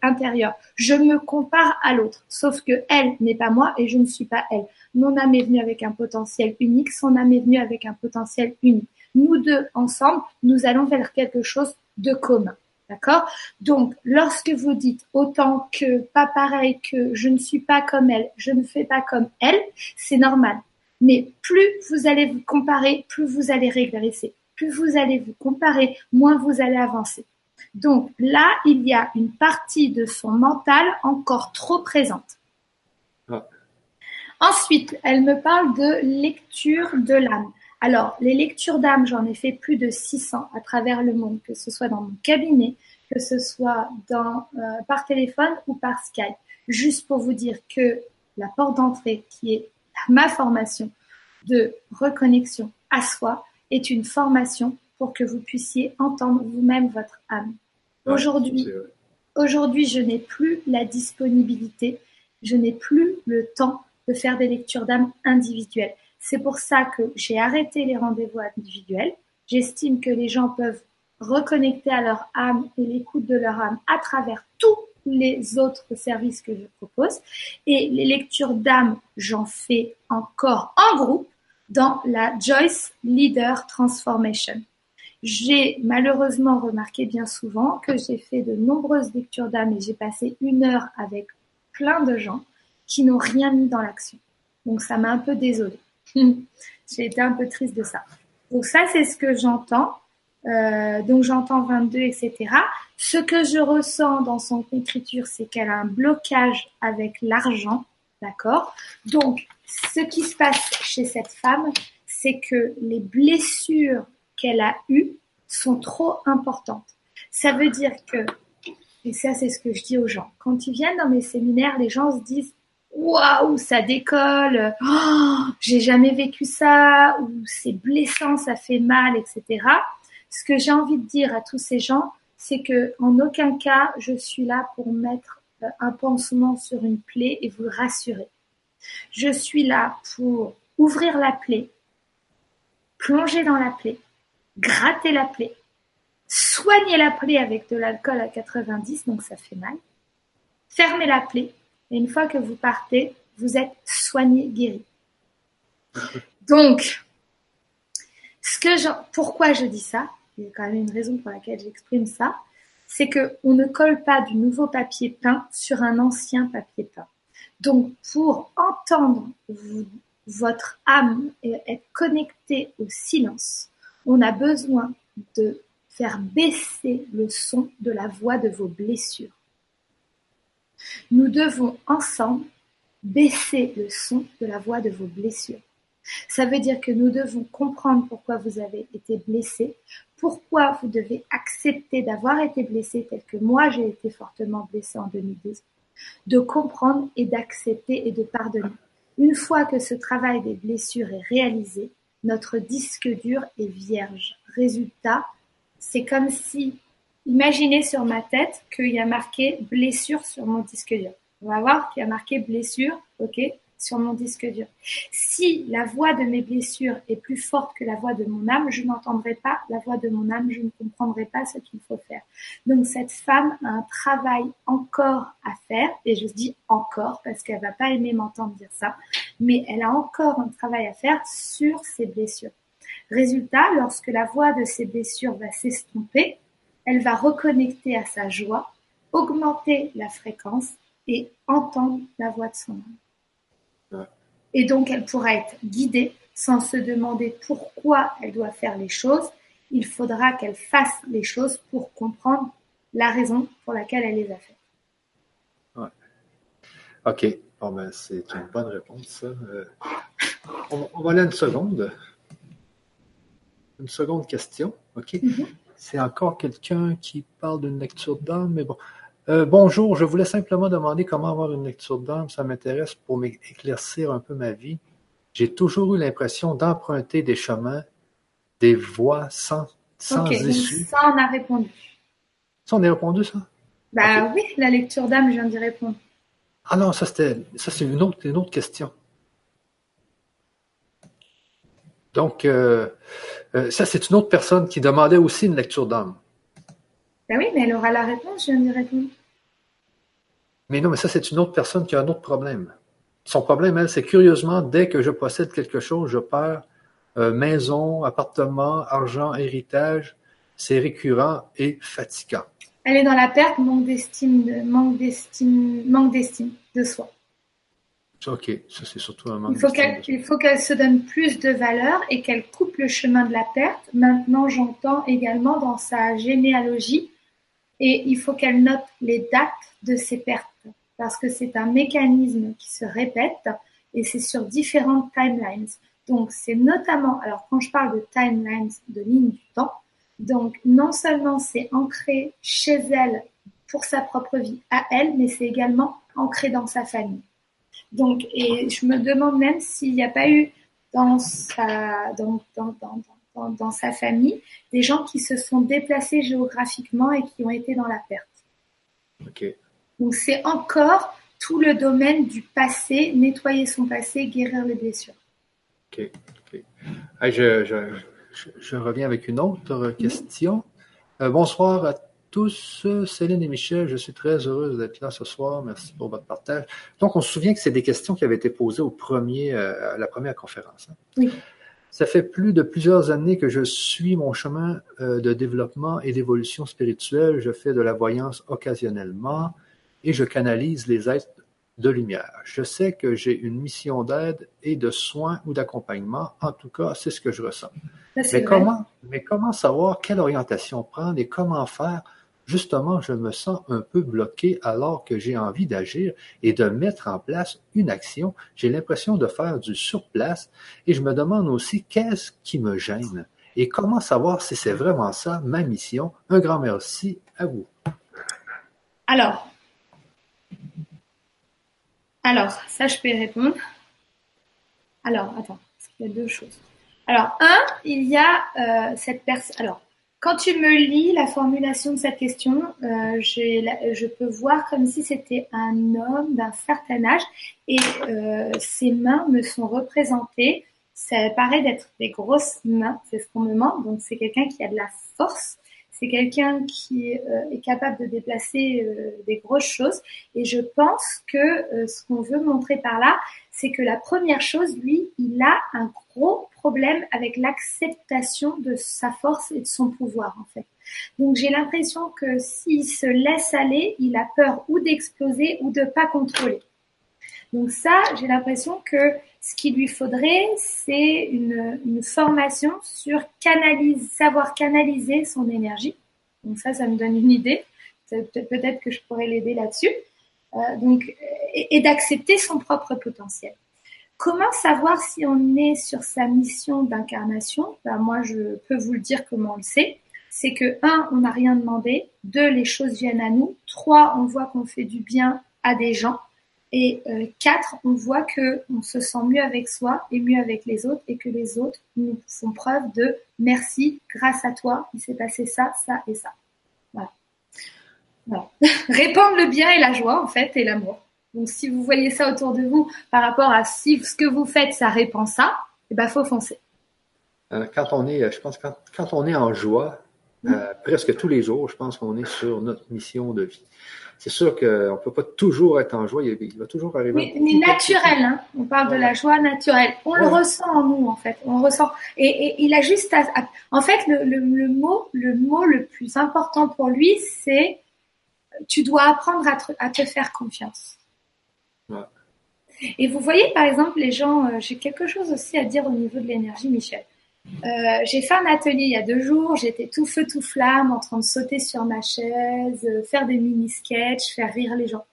intérieur. Je me compare à l'autre, sauf que elle n'est pas moi et je ne suis pas elle. Mon âme est venue avec un potentiel unique, son âme est venue avec un potentiel unique. Nous deux ensemble, nous allons vers quelque chose de commun. D'accord? Donc, lorsque vous dites autant que pas pareil, que je ne suis pas comme elle, je ne fais pas comme elle, c'est normal. Mais plus vous allez vous comparer, plus vous allez régresser. Plus vous allez vous comparer, moins vous allez avancer. Donc là, il y a une partie de son mental encore trop présente. Ensuite, elle me parle de lecture de l'âme. Alors, les lectures d'âme, j'en ai fait plus de 600 à travers le monde, que ce soit dans mon cabinet, que ce soit dans, euh, par téléphone ou par Skype. Juste pour vous dire que la porte d'entrée, qui est ma formation de reconnexion à soi est une formation pour que vous puissiez entendre vous-même votre âme. Aujourd'hui, aujourd'hui, je n'ai plus la disponibilité, je n'ai plus le temps de faire des lectures d'âme individuelles. C'est pour ça que j'ai arrêté les rendez-vous individuels. J'estime que les gens peuvent reconnecter à leur âme et l'écoute de leur âme à travers tous les autres services que je propose. Et les lectures d'âme, j'en fais encore en groupe dans la Joyce Leader Transformation. J'ai malheureusement remarqué bien souvent que j'ai fait de nombreuses lectures d'âme et j'ai passé une heure avec plein de gens qui n'ont rien mis dans l'action. Donc ça m'a un peu désolée. j'ai été un peu triste de ça. Donc ça, c'est ce que j'entends. Euh, donc j'entends 22, etc. Ce que je ressens dans son écriture, c'est qu'elle a un blocage avec l'argent, d'accord? Donc, ce qui se passe chez cette femme, c'est que les blessures qu'elle a eues sont trop importantes. Ça veut dire que, et ça c'est ce que je dis aux gens, quand ils viennent dans mes séminaires, les gens se disent waouh, ça décolle, oh, j'ai jamais vécu ça, ou c'est blessant, ça fait mal, etc. Ce que j'ai envie de dire à tous ces gens, c'est que en aucun cas je suis là pour mettre euh, un pansement sur une plaie et vous rassurer. Je suis là pour ouvrir la plaie, plonger dans la plaie, gratter la plaie, soigner la plaie avec de l'alcool à 90, donc ça fait mal, fermer la plaie, et une fois que vous partez, vous êtes soigné, guéri. Donc, ce que pourquoi je dis ça? Il y a quand même une raison pour laquelle j'exprime ça, c'est que on ne colle pas du nouveau papier peint sur un ancien papier peint. Donc, pour entendre votre âme et être connecté au silence, on a besoin de faire baisser le son de la voix de vos blessures. Nous devons ensemble baisser le son de la voix de vos blessures. Ça veut dire que nous devons comprendre pourquoi vous avez été blessé, pourquoi vous devez accepter d'avoir été blessé tel que moi j'ai été fortement blessé en 2012, de comprendre et d'accepter et de pardonner. Une fois que ce travail des blessures est réalisé, notre disque dur est vierge. Résultat, c'est comme si, imaginez sur ma tête qu'il y a marqué blessure sur mon disque dur. On va voir qu'il y a marqué blessure, ok, sur mon disque dur. Si la voix de mes blessures est plus forte que la voix de mon âme, je n'entendrai pas la voix de mon âme, je ne comprendrai pas ce qu'il faut faire. Donc cette femme a un travail encore à faire, et je dis encore parce qu'elle va pas aimer m'entendre dire ça, mais elle a encore un travail à faire sur ses blessures. Résultat, lorsque la voix de ses blessures va s'estomper, elle va reconnecter à sa joie, augmenter la fréquence et entendre la voix de son âme. Et donc, elle pourra être guidée sans se demander pourquoi elle doit faire les choses. Il faudra qu'elle fasse les choses pour comprendre la raison pour laquelle elle les a faites. Ouais. OK. Bon, ben, c'est une bonne réponse, euh, on, va aller une seconde. Une seconde question. OK. Mm-hmm. C'est encore quelqu'un qui parle d'une lecture d'âme, mais bon. Euh, bonjour, je voulais simplement demander comment avoir une lecture d'âme. Ça m'intéresse pour m'éclaircir un peu ma vie. J'ai toujours eu l'impression d'emprunter des chemins, des voies sans, sans issue. Ça, on a répondu. Ça, on a répondu, ça? Bah oui, la lecture d'âme, je viens d'y répondre. Ah non, ça c'était, ça c'est une autre, une autre question. Donc, euh, euh, ça c'est une autre personne qui demandait aussi une lecture d'âme. Ben oui, mais elle aura la réponse, je viens d'y répondre. Mais non, mais ça c'est une autre personne qui a un autre problème. Son problème, elle, c'est curieusement, dès que je possède quelque chose, je perds euh, maison, appartement, argent, héritage. C'est récurrent et fatigant. Elle est dans la perte, manque d'estime, manque d'estime, manque d'estime de soi. Ok, ça c'est surtout un manque il faut qu'elle, Il faut qu'elle se donne plus de valeur et qu'elle coupe le chemin de la perte. Maintenant, j'entends également dans sa généalogie et il faut qu'elle note les dates de ses pertes parce que c'est un mécanisme qui se répète et c'est sur différentes timelines. Donc c'est notamment, alors quand je parle de timelines, de lignes du temps, donc non seulement c'est ancré chez elle pour sa propre vie à elle, mais c'est également ancré dans sa famille. Donc, et je me demande même s'il n'y a pas eu dans sa, dans, dans, dans, dans, sa famille des gens qui se sont déplacés géographiquement et qui ont été dans la perte. Ok. Donc c'est encore tout le domaine du passé, nettoyer son passé, guérir les blessures. Ok. okay. je, je, je, reviens avec une autre question. Euh, bonsoir à tous, Céline et Michel, je suis très heureuse d'être là ce soir. Merci pour votre partage. Donc, on se souvient que c'est des questions qui avaient été posées au premier, euh, à la première conférence. Hein. Oui. Ça fait plus de plusieurs années que je suis mon chemin euh, de développement et d'évolution spirituelle. Je fais de la voyance occasionnellement et je canalise les êtres de lumière. Je sais que j'ai une mission d'aide et de soins ou d'accompagnement. En tout cas, c'est ce que je ressens. mais comment, mais comment savoir quelle orientation prendre et comment faire Justement, je me sens un peu bloqué alors que j'ai envie d'agir et de mettre en place une action. J'ai l'impression de faire du surplace et je me demande aussi qu'est-ce qui me gêne et comment savoir si c'est vraiment ça ma mission. Un grand merci à vous. Alors, alors, ça je peux répondre. Alors, attends, il y a deux choses. Alors, un, il y a euh, cette personne. Alors, quand tu me lis la formulation de cette question, euh, je peux voir comme si c'était un homme d'un certain âge et euh, ses mains me sont représentées. Ça paraît d'être des grosses mains, c'est ce qu'on me demande. Donc c'est quelqu'un qui a de la force, c'est quelqu'un qui euh, est capable de déplacer euh, des grosses choses. Et je pense que euh, ce qu'on veut montrer par là, c'est que la première chose, lui, il a un gros problème avec l'acceptation de sa force et de son pouvoir, en fait. Donc j'ai l'impression que s'il se laisse aller, il a peur ou d'exploser ou de pas contrôler. Donc ça, j'ai l'impression que ce qu'il lui faudrait, c'est une, formation sur savoir canaliser son énergie. Donc ça, ça me donne une idée. Peut-être que je pourrais l'aider là-dessus. Euh, donc, et, d'accepter son propre potentiel. Comment savoir si on est sur sa mission d'incarnation? Ben, Moi, je peux vous le dire comment on le sait. C'est que, un, on n'a rien demandé. Deux, les choses viennent à nous. Trois, on voit qu'on fait du bien à des gens. Et euh, quatre, on voit que on se sent mieux avec soi et mieux avec les autres et que les autres nous font preuve de merci, grâce à toi, il s'est passé ça, ça et ça. Voilà. voilà. Répandre le bien et la joie en fait et l'amour. Donc si vous voyez ça autour de vous par rapport à si ce que vous faites ça répand ça, eh ben faut foncer. Euh, quand on est, je pense quand, quand on est en joie, euh, presque tous les jours, je pense qu'on est sur notre mission de vie c'est sûr qu'on ne peut pas toujours être en joie, il, va toujours arriver. Mais, naturel, hein. on parle de la joie naturelle. On le ressent en nous, en fait. On ressent. Et, il a juste à, en fait, le, mot, le mot le plus important pour lui, c'est tu dois apprendre à te, faire confiance. Et vous voyez, par exemple, les gens, euh, j'ai quelque chose aussi à dire au niveau de l'énergie, Michel. Euh, j'ai fait un atelier il y a deux jours, j'étais tout feu tout flamme en train de sauter sur ma chaise, euh, faire des mini-sketchs, faire rire les gens.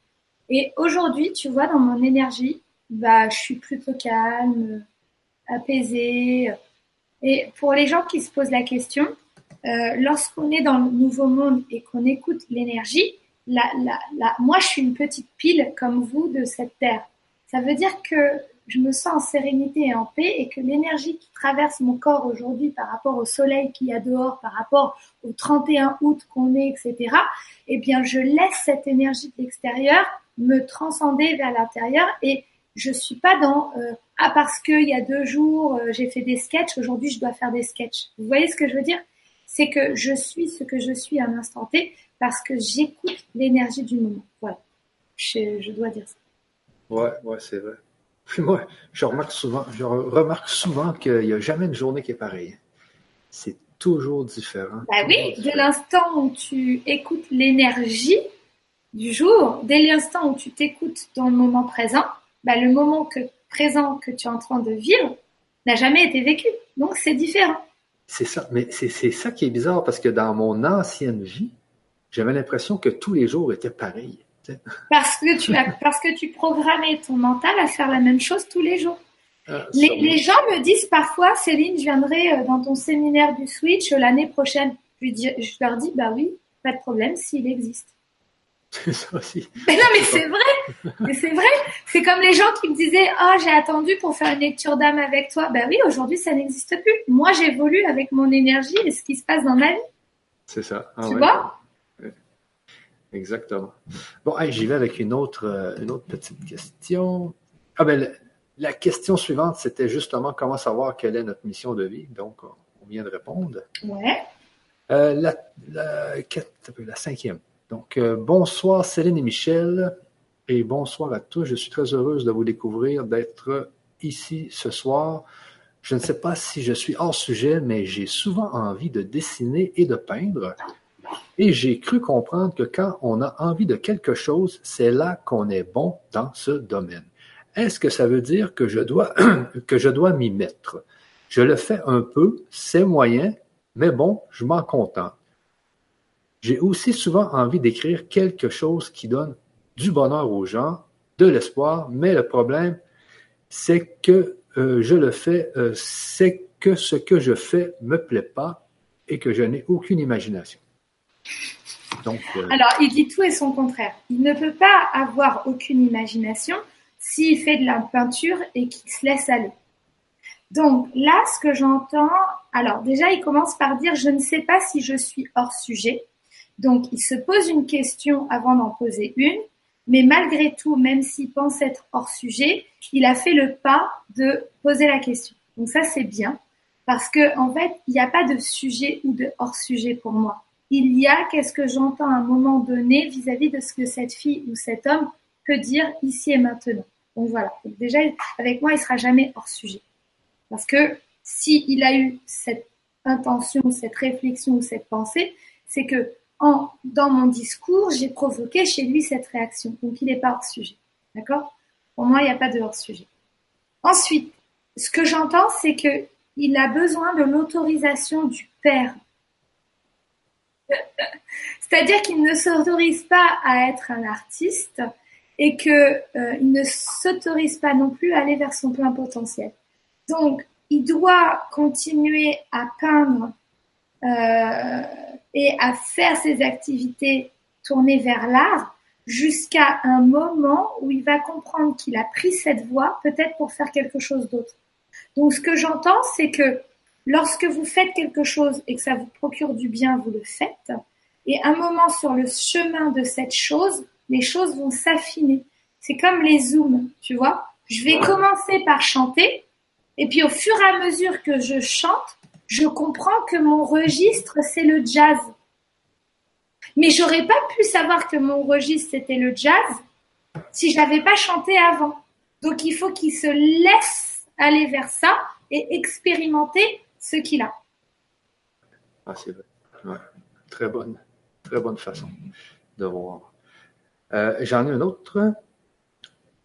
Et aujourd'hui, tu vois, dans mon énergie, bah, je suis plutôt calme, apaisée. Et pour les gens qui se posent la question, euh, lorsqu'on est dans le nouveau monde et qu'on écoute l'énergie, la, la, la, moi je suis une petite pile comme vous de cette terre. Ça veut dire que je me sens en sérénité et en paix et que l'énergie qui traverse mon corps aujourd'hui par rapport au soleil qu'il y a dehors, par rapport au 31 août qu'on est, etc., eh bien, je laisse cette énergie de l'extérieur me transcender vers l'intérieur et je suis pas dans euh, ah parce qu'il y a deux jours euh, j'ai fait des sketchs, aujourd'hui je dois faire des sketchs. Vous voyez ce que je veux dire? C'est que je suis ce que je suis à l'instant T parce que j'écoute l'énergie du moment. Voilà, je, je dois dire ça. Ouais, ouais, c'est vrai. Puis moi, je remarque souvent, je remarque souvent qu'il n'y a jamais une journée qui est pareille. C'est toujours différent. Bah oui, dès l'instant où tu écoutes l'énergie du jour, dès l'instant où tu t'écoutes dans le moment présent, bah le moment que, présent que tu es en train de vivre n'a jamais été vécu. Donc c'est différent. C'est ça, mais c'est ça qui est bizarre parce que dans mon ancienne vie, j'avais l'impression que tous les jours étaient pareils. Parce que tu as, parce que tu programmais ton mental à faire la même chose tous les jours. Ah, les, gens me disent parfois, Céline, je viendrai euh, dans ton séminaire du Switch l'année prochaine. Je, leur dis, bah oui, pas de problème, s'il existe. C'est ça aussi. Mais non, mais c'est vrai. Mais c'est vrai. C'est comme les gens qui me disaient, oh, j'ai attendu pour faire une lecture d'âme avec toi. Ben oui, aujourd'hui, ça n'existe plus. Moi, j'évolue avec mon énergie et ce qui se passe dans ma vie. C'est ça. Ah tu vois? Exactement. Bon, j'y vais avec une autre, euh, une autre petite question. Ah ben, la question suivante, c'était justement comment savoir quelle est notre mission de vie. Donc, on vient de répondre. Ouais. Euh, la, la, la, cinquième. Donc, euh, bonsoir Céline et Michel, et bonsoir à tous. Je suis très heureuse de vous découvrir, d'être ici ce soir. Je ne sais pas si je suis hors sujet, mais j'ai souvent envie de dessiner et de peindre. Et j'ai cru comprendre que quand on a envie de quelque chose, c'est là qu'on est bon dans ce domaine. Est-ce que ça veut dire que je dois, que je dois m'y mettre? Je le fais un peu, c'est moyen, mais bon, je m'en contente. J'ai aussi souvent envie d'écrire quelque chose qui donne du bonheur aux gens, de l'espoir, mais le problème, c'est que euh, je le fais, euh, c'est que ce que je fais me plaît pas et que je n'ai aucune imagination. Euh, Alors, il dit tout et son contraire. Il ne peut pas avoir aucune imagination s'il fait de la peinture et qu'il se laisse aller. Donc là, ce que j'entends, alors déjà, il commence par dire je ne sais pas si je suis hors sujet. Donc il se pose une question avant d'en poser une, mais malgré tout, même s'il pense être hors sujet, il a fait le pas de poser la question. Donc ça, c'est bien parce que en fait, il n'y a pas de sujet ou de hors sujet pour moi il y a qu'est-ce que j'entends à un moment donné vis-à-vis de ce que cette fille ou cet homme peut dire ici et maintenant. Donc voilà. déjà, avec moi, il sera jamais hors sujet. Parce que s'il a eu cette intention, cette réflexion ou cette pensée, c'est que en, dans mon discours, j'ai provoqué chez lui cette réaction. Donc il n'est pas hors sujet. D'accord? Pour moi, il n'y a pas de hors sujet. Ensuite, ce que j'entends, c'est que il a besoin de l'autorisation du père c'est-à-dire qu'il ne s'autorise pas à être un artiste et qu'il euh, ne s'autorise pas non plus à aller vers son plein potentiel. Donc, il doit continuer à peindre euh, et à faire ses activités tournées vers l'art jusqu'à un moment où il va comprendre qu'il a pris cette voie peut-être pour faire quelque chose d'autre. Donc, ce que j'entends, c'est que Lorsque vous faites quelque chose et que ça vous procure du bien, vous le faites. Et un moment sur le chemin de cette chose, les choses vont s'affiner. C'est comme les zooms, tu vois. Je vais commencer par chanter, et puis au fur et à mesure que je chante, je comprends que mon registre, c'est le jazz. Mais j'aurais pas pu savoir que mon registre, c'était le jazz si j'avais pas chanté avant. Donc il faut qu'il se laisse aller vers ça et expérimenter ce qu'il a. Ah, c'est vrai. Très bonne, très bonne façon de voir. Euh, j'en ai un autre.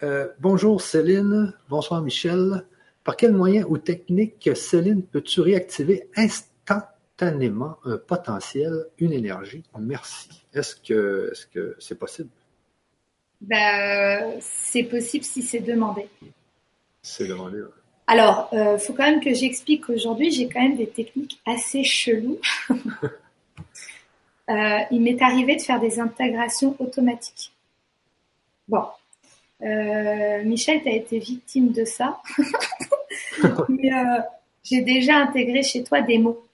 Euh, bonjour Céline, bonsoir Michel. Par quel moyen ou technique, Céline, peux-tu réactiver instantanément un potentiel, une énergie? Merci. Est-ce que c'est -ce c'est possible? Ben, c'est possible si c'est demandé. C'est demandé, oui. Alors, euh, faut quand même que j'explique qu'aujourd'hui, j'ai quand même des techniques assez cheloues. euh, il m'est arrivé de faire des intégrations automatiques. Bon, Euh, Michel, tu as été victime de ça. Mais euh, j'ai déjà intégré chez toi des mots.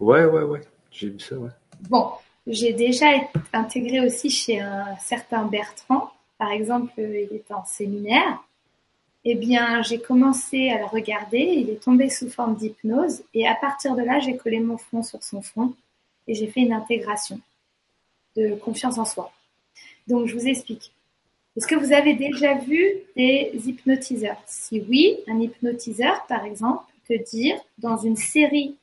Ouais, ouais, ouais. J'ai vu ça, ouais. Bon, j'ai déjà intégré aussi chez un certain Bertrand. Par exemple, il est en séminaire. Eh bien, j'ai commencé à le regarder. Il est tombé sous forme d'hypnose. Et à partir de là, j'ai collé mon front sur son front et j'ai fait une intégration de confiance en soi. Donc, je vous explique. Est-ce que vous avez déjà vu des hypnotiseurs? Si oui, un hypnotiseur, par exemple, peut dire dans une série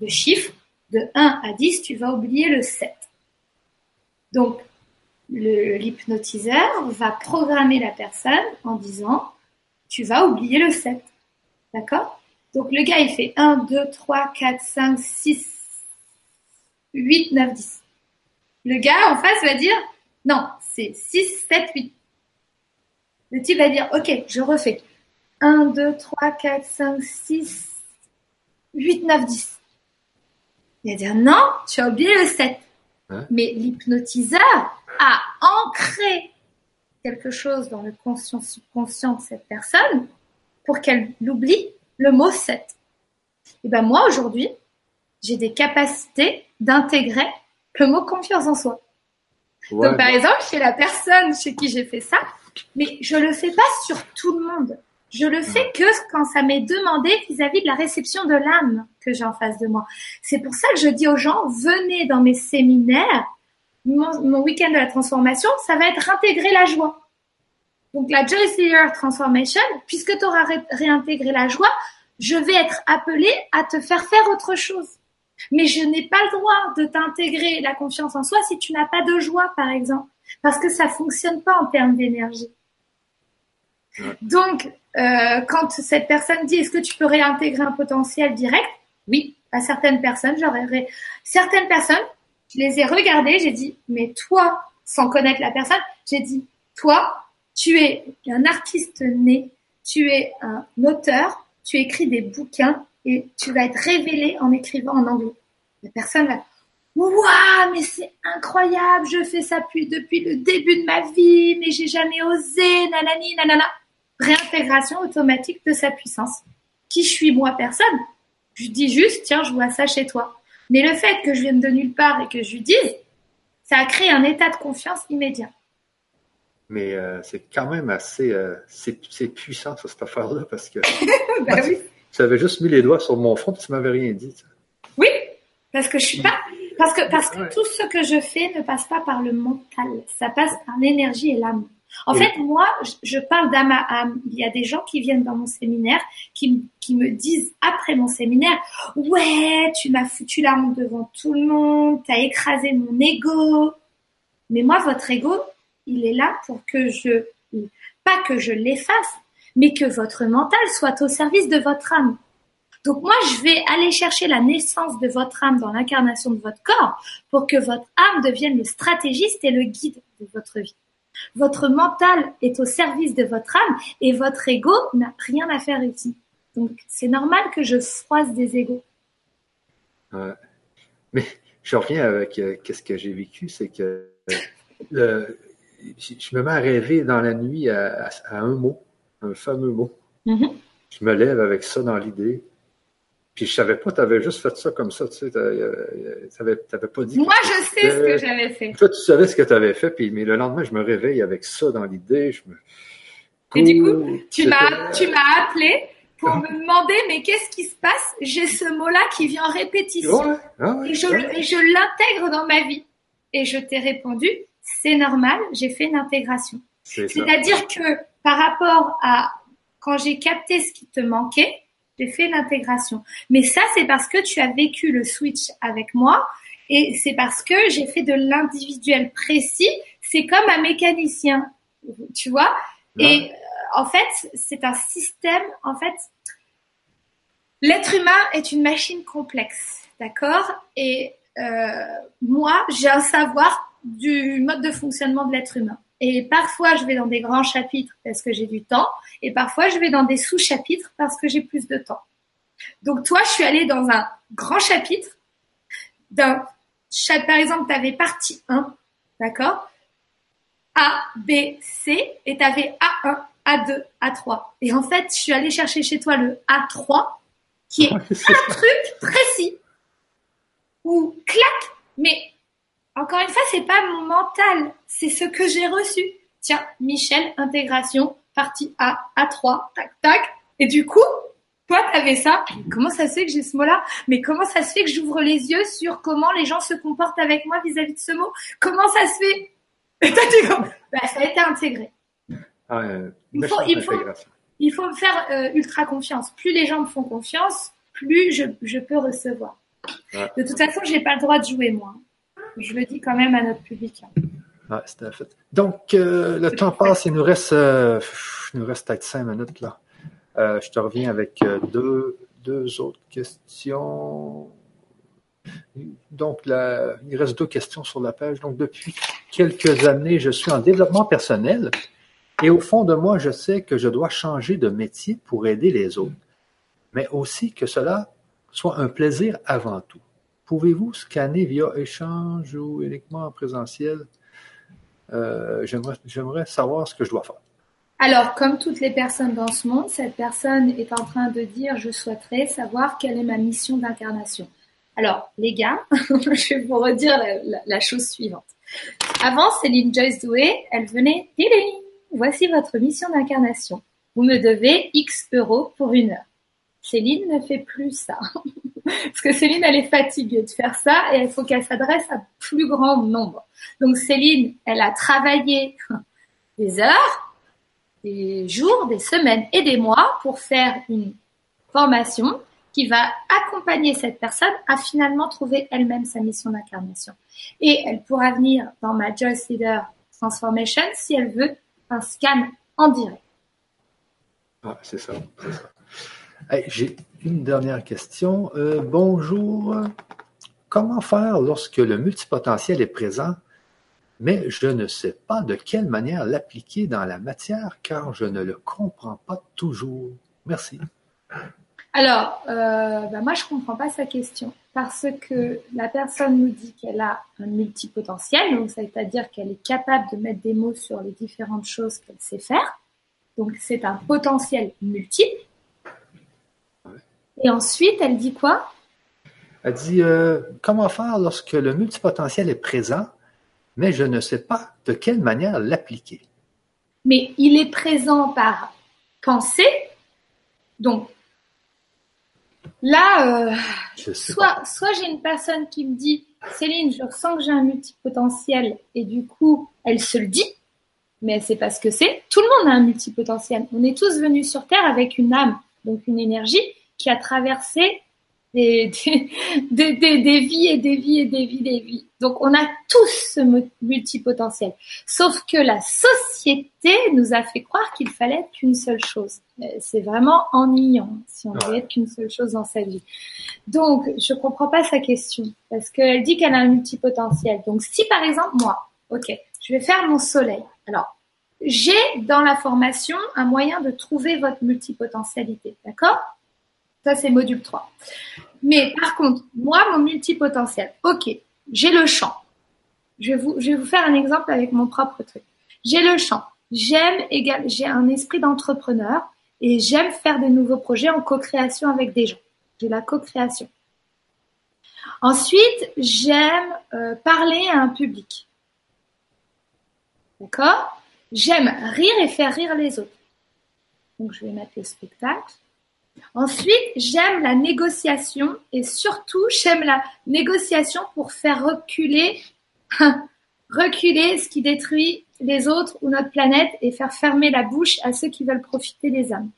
de chiffres, de 1 à 10, tu vas oublier le 7. Donc, l'hypnotiseur va programmer la personne en disant, tu vas oublier le 7. D'accord? Donc, le gars, il fait 1, 2, 3, 4, 5, 6, 8, 9, 10. Le gars en face va dire, non, c'est 6, 7, 8. Le type va dire, ok, je refais. 1, 2, 3, 4, 5, 6, 8, 9, 10. Il va dire, non, tu as oublié le 7. Hein? Mais l'hypnotiseur a ancré quelque chose dans le conscient subconscient de cette personne pour qu'elle l'oublie le mot 7. Et ben moi aujourd'hui, j'ai des capacités d'intégrer le mot confiance en soi. Donc par exemple, chez la personne chez qui j'ai fait ça, mais je le fais pas sur tout le monde. Je le fais que quand ça m'est demandé vis-à-vis de la réception de l'âme que j'ai en face de moi. C'est pour ça que je dis aux gens, venez dans mes séminaires. Mon, week-end de la transformation, ça va être intégrer la joie. Donc la Joy Transformation, puisque tu auras réintégré la joie, je vais être appelé à te faire faire autre chose. Mais je n'ai pas le droit de t'intégrer la confiance en soi si tu n'as pas de joie, par exemple, parce que ça fonctionne pas en termes d'énergie. Donc, euh, quand cette personne dit est-ce que tu peux réintégrer un potentiel direct? Oui, à certaines personnes, j'aurais certaines personnes, je les ai regardées, j'ai dit mais toi, sans connaître la personne, j'ai dit toi, tu es un artiste né, tu es un auteur, tu écris des bouquins et tu vas être révélé en écrivant en anglais. La personne va Waouh, mais c'est incroyable, je fais ça depuis, depuis le début de ma vie, mais j'ai jamais osé, nanani, nanana réintégration automatique de sa puissance. Qui je suis moi personne? Je dis juste, tiens, je vois ça chez toi. Mais le fait que je vienne de nulle part et que je lui dise, ça a créé un état de confiance immédiat. Mais euh, c'est quand même assez euh, c'est, puissant, cette affaire-là, parce que oui. tu avais juste mis les doigts sur mon front et tu m'avais rien dit. Oui, parce que je suis pas. Parce que, parce que tout ce que je fais ne passe pas par le mental, ça passe par l'énergie et l'âme. En fait, moi, je parle d'âme à âme. Il y a des gens qui viennent dans mon séminaire qui, qui me disent après mon séminaire, ouais, tu m'as foutu la honte devant tout le monde, t'as écrasé mon ego. Mais moi, votre ego, il est là pour que je, pas que je l'efface, mais que votre mental soit au service de votre âme. Donc moi, je vais aller chercher la naissance de votre âme dans l'incarnation de votre corps pour que votre âme devienne le stratégiste et le guide de votre vie. Votre mental est au service de votre âme et votre ego n'a rien à faire ici. Donc c'est normal que je froisse des égos. Mais je reviens avec euh, qu'est-ce que j'ai vécu, c'est que euh, je me mets à rêver dans la nuit à, un mot, un fameux mot. Mm-hmm. Je me lève avec ça dans l'idée. Puis je savais pas, tu avais juste fait ça comme ça, tu sais, tu n'avais pas dit. Moi, je sais ce que j'avais fait. Toi, tu savais ce que tu avais fait, puis mais le lendemain, je me réveille avec ça dans l'idée. Je me... Et du coup, tu m'as, tu m'as appelé pour ah. me demander, mais qu'est-ce qui se passe? J'ai ce mot-là qui vient en répétition, et je, je l'intègre dans ma vie. Et je t'ai répondu, c'est normal, j'ai fait une intégration. C'est-à-dire que par rapport à quand j'ai capté ce qui te manquait, j'ai fait l'intégration. Mais ça, c'est parce que tu as vécu le switch avec moi et c'est parce que j'ai fait de l'individuel précis. C'est comme un mécanicien, tu vois. Et euh, en fait, c'est un système. En fait, l'être humain est une machine complexe, d'accord? Et euh, moi, j'ai un savoir du mode de fonctionnement de l'être humain. Et parfois, je vais dans des grands chapitres parce que j'ai du temps, et parfois, je vais dans des sous-chapitres parce que j'ai plus de temps. Donc, toi, je suis allée dans un grand chapitre. D'un, par exemple, tu avais partie 1, d'accord? A, B, C, et tu avais A1, A2, A3. Et en fait, je suis allée chercher chez toi le A3, qui est un truc précis, ou clac, mais encore une fois, c'est pas mon mental, c'est ce que j'ai reçu. Tiens, Michel, intégration, partie A, A3, tac, tac. Et du coup, toi, t'avais ça. Comment ça se fait que j'ai ce mot-là? Mais comment ça se fait que j'ouvre les yeux sur comment les gens se comportent avec moi vis-à-vis de ce mot? Comment ça se fait? Et toi, tu bah, ça a été intégré. Ah, il, faut, il, faut, il faut me faire euh, ultra confiance. Plus les gens me font confiance, plus je, je peux recevoir. De toute façon, j'ai pas le droit de jouer moi. Je le dis quand même à notre public. Ouais, c'est fait. Donc, euh, le temps passe, il nous reste, euh, il nous reste peut-être cinq minutes là. Euh, je te reviens avec deux, deux autres questions. Donc, la, il reste deux questions sur la page. Donc, depuis quelques années, je suis en développement personnel et au fond de moi, je sais que je dois changer de métier pour aider les autres, mais aussi que cela soit un plaisir avant tout. Pouvez-vous scanner via échange ou uniquement en présentiel? Euh, J'aimerais savoir ce que je dois faire. Alors, comme toutes les personnes dans ce monde, cette personne est en train de dire je souhaiterais savoir quelle est ma mission d'incarnation. Alors, les gars, je vais vous redire la, chose suivante. Avant, Céline Joyce Doué, elle venait, voici votre mission d'incarnation. Vous me devez X euros pour une heure. Céline ne fait plus ça. Parce que Céline, elle est fatiguée de faire ça et il faut qu'elle s'adresse à plus grand nombre. Donc Céline, elle a travaillé des heures, des jours, des semaines et des mois pour faire une formation qui va accompagner cette personne à finalement trouver elle-même sa mission d'incarnation. Et elle pourra venir dans ma Joyce Leader Transformation si elle veut un scan en direct. Ah, c'est ça. ça. J'ai une dernière question. Euh, bonjour. Comment faire lorsque le multipotentiel est présent, mais je ne sais pas de quelle manière l'appliquer dans la matière car je ne le comprends pas toujours? Merci. Alors, euh, bah, moi, je comprends pas sa question parce que la personne nous dit qu'elle a un multipotentiel, donc c'est-à-dire qu'elle est capable de mettre des mots sur les différentes choses qu'elle sait faire. Donc, c'est un potentiel multiple. Et ensuite, elle dit quoi? Elle dit euh, comment faire lorsque le multipotentiel est présent, mais je ne sais pas de quelle manière l'appliquer? Mais il est présent par pensée. Donc, là, euh, soit, soit j'ai une personne qui me dit Céline, je ressens que j'ai un multipotentiel et du coup, elle se le dit, mais c'est pas ce que c'est. Tout le monde a un multipotentiel. On est tous venus sur Terre avec une âme, donc une énergie, qui a traversé des, des, des, vies et des vies et des vies, des vies. Donc on a tous ce multipotentiel. Sauf que la société nous a fait croire qu'il fallait être qu'une seule chose. Euh, c'est vraiment ennuyant si on veut être qu'une seule chose dans sa vie. Donc je comprends pas sa question parce qu'elle dit qu'elle a un multipotentiel. Donc si par exemple moi, ok, je vais faire mon soleil. Alors j'ai dans la formation un moyen de trouver votre multipotentialité, d'accord? Ça, c'est module 3. Mais par contre, moi, mon multipotentiel, ok, j'ai le champ. Je vais, vous, je vais vous faire un exemple avec mon propre truc. J'ai le champ. J'aime égal, j'ai un esprit d'entrepreneur et j'aime faire des nouveaux projets en co-création avec des gens. J'ai la co-création. Ensuite, j'aime euh, parler à un public. D'accord? J'aime rire et faire rire les autres. Donc, je vais mettre le spectacle. Ensuite, j'aime la négociation et surtout, j'aime la négociation pour faire reculer, reculer ce qui détruit les autres ou notre planète et faire fermer la bouche à ceux qui veulent profiter des âmes.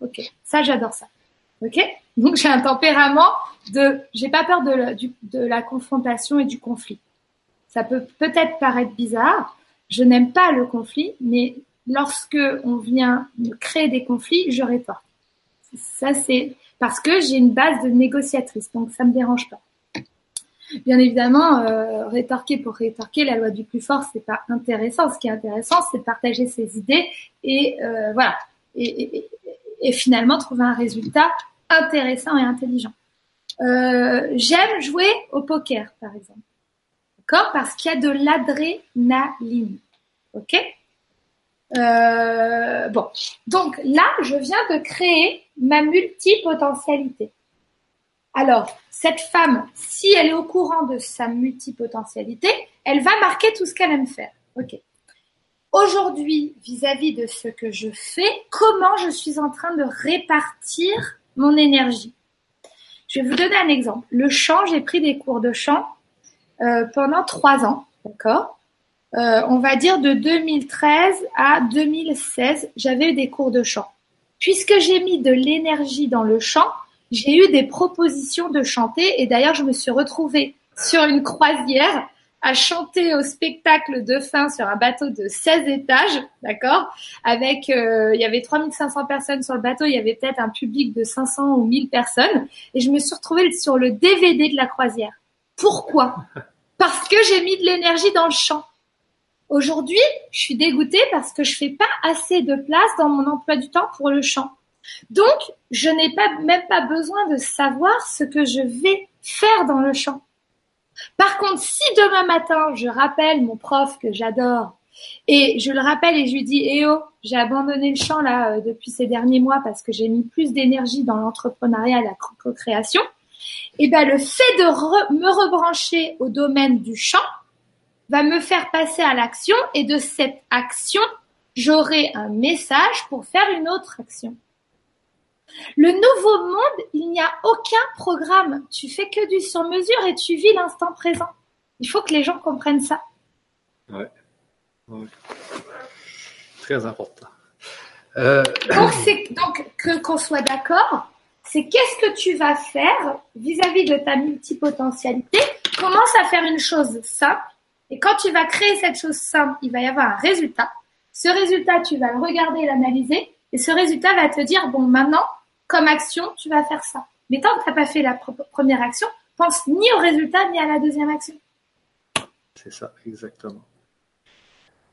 Ok, ça j'adore ça. Ok, donc j'ai un tempérament de, j'ai pas peur de, la confrontation et du conflit. Ça peut peut-être paraître bizarre. Je n'aime pas le conflit, mais lorsque on vient créer des conflits, je rétorque. Ça, c'est parce que j'ai une base de négociatrice, donc ça me dérange pas. Bien évidemment, euh, rétorquer pour rétorquer, la loi du plus fort, c'est pas intéressant. Ce qui est intéressant, c'est de partager ses idées et euh, voilà, et, finalement trouver un résultat intéressant et intelligent. Euh, j'aime jouer au poker, par exemple, d'accord, parce qu'il y a de l'adrénaline. Ok? Euh, Bon, donc là, je viens de créer ma multipotentialité. Alors, cette femme, si elle est au courant de sa multipotentialité, elle va marquer tout ce qu'elle aime faire. Ok. Aujourd'hui, vis-à-vis de ce que je fais, comment je suis en train de répartir mon énergie? Je vais vous donner un exemple. Le chant, j'ai pris des cours de chant euh, pendant trois ans, d'accord? Euh, On va dire de 2013 à 2016, j'avais eu des cours de chant. Puisque j'ai mis de l'énergie dans le chant, j'ai eu des propositions de chanter et d'ailleurs je me suis retrouvée sur une croisière à chanter au spectacle de fin sur un bateau de 16 étages, d'accord? Avec, euh, il y avait 3500 personnes sur le bateau, il y avait peut-être un public de 500 ou 1000 personnes, et je me suis retrouvée sur le DVD de la croisière. Pourquoi? Parce que j'ai mis de l'énergie dans le chant. Aujourd'hui, je suis dégoûtée parce que je fais pas assez de place dans mon emploi du temps pour le chant. Donc, je n'ai pas, même pas besoin de savoir ce que je vais faire dans le chant. Par contre, si demain matin, je rappelle mon prof que j'adore et je le rappelle et je lui dis, eh oh, j'ai abandonné le chant là euh, depuis ces derniers mois parce que j'ai mis plus d'énergie dans l'entrepreneuriat, la co-création, et eh ben le fait de me rebrancher au domaine du chant va me faire passer à l'action et de cette action, j'aurai un message pour faire une autre action. Le nouveau monde, il n'y a aucun programme. Tu fais que du sur-mesure et tu vis l'instant présent. Il faut que les gens comprennent ça. Ouais. Très important. Euh, donc, que qu'on soit d'accord, c'est qu'est-ce que tu vas faire vis-à-vis de ta multipotentialité? Commence à faire une chose simple. Et quand tu vas créer cette chose simple, il va y avoir un résultat. Ce résultat, tu vas le regarder, l'analyser. Et ce résultat va te dire, bon, maintenant, comme action, tu vas faire ça. Mais tant que tu n'as pas fait la première action, pense ni au résultat ni à la deuxième action. C'est ça, exactement.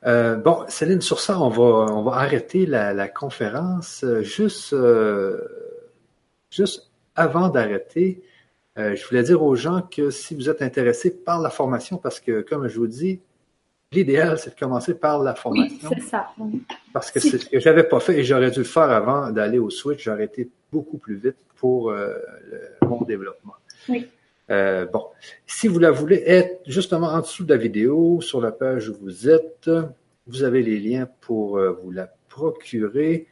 Euh, bon, Céline, sur ça, on va, on va arrêter la, conférence. Euh, juste, euh, juste avant d'arrêter, je voulais dire aux gens que si vous êtes intéressés par la formation, parce que, comme je vous dis, l'idéal, c'est de commencer par la formation. Oui, c'est ça. Parce que c'est ce que j'avais pas fait et j'aurais dû le faire avant d'aller au switch. J'aurais été beaucoup plus vite pour euh, mon développement. Oui. Euh, bon, si vous la voulez être justement en dessous de la vidéo, sur la page où vous êtes, vous avez les liens pour euh, vous la procurer.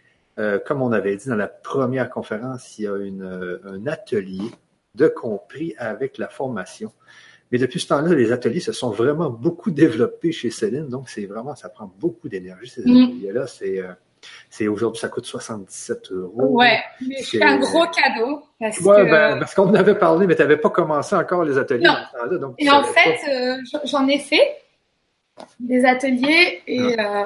comme on avait dit dans la première conférence, il y a une, un atelier de compris avec la formation. Mais depuis ce temps-là, les ateliers se sont vraiment beaucoup développés chez Céline. Donc, c'est vraiment, ça prend beaucoup d'énergie, ces mm. ateliers-là. C'est, euh, c'est aujourd'hui, ça coûte 77 euros. Ouais, mais c'est un gros cadeau. Parce ouais, ben, parce qu'on en avait parlé, mais tu n'avais pas commencé encore les ateliers. Non. donc et en fait, euh, j'en ai fait des ateliers et ah. euh,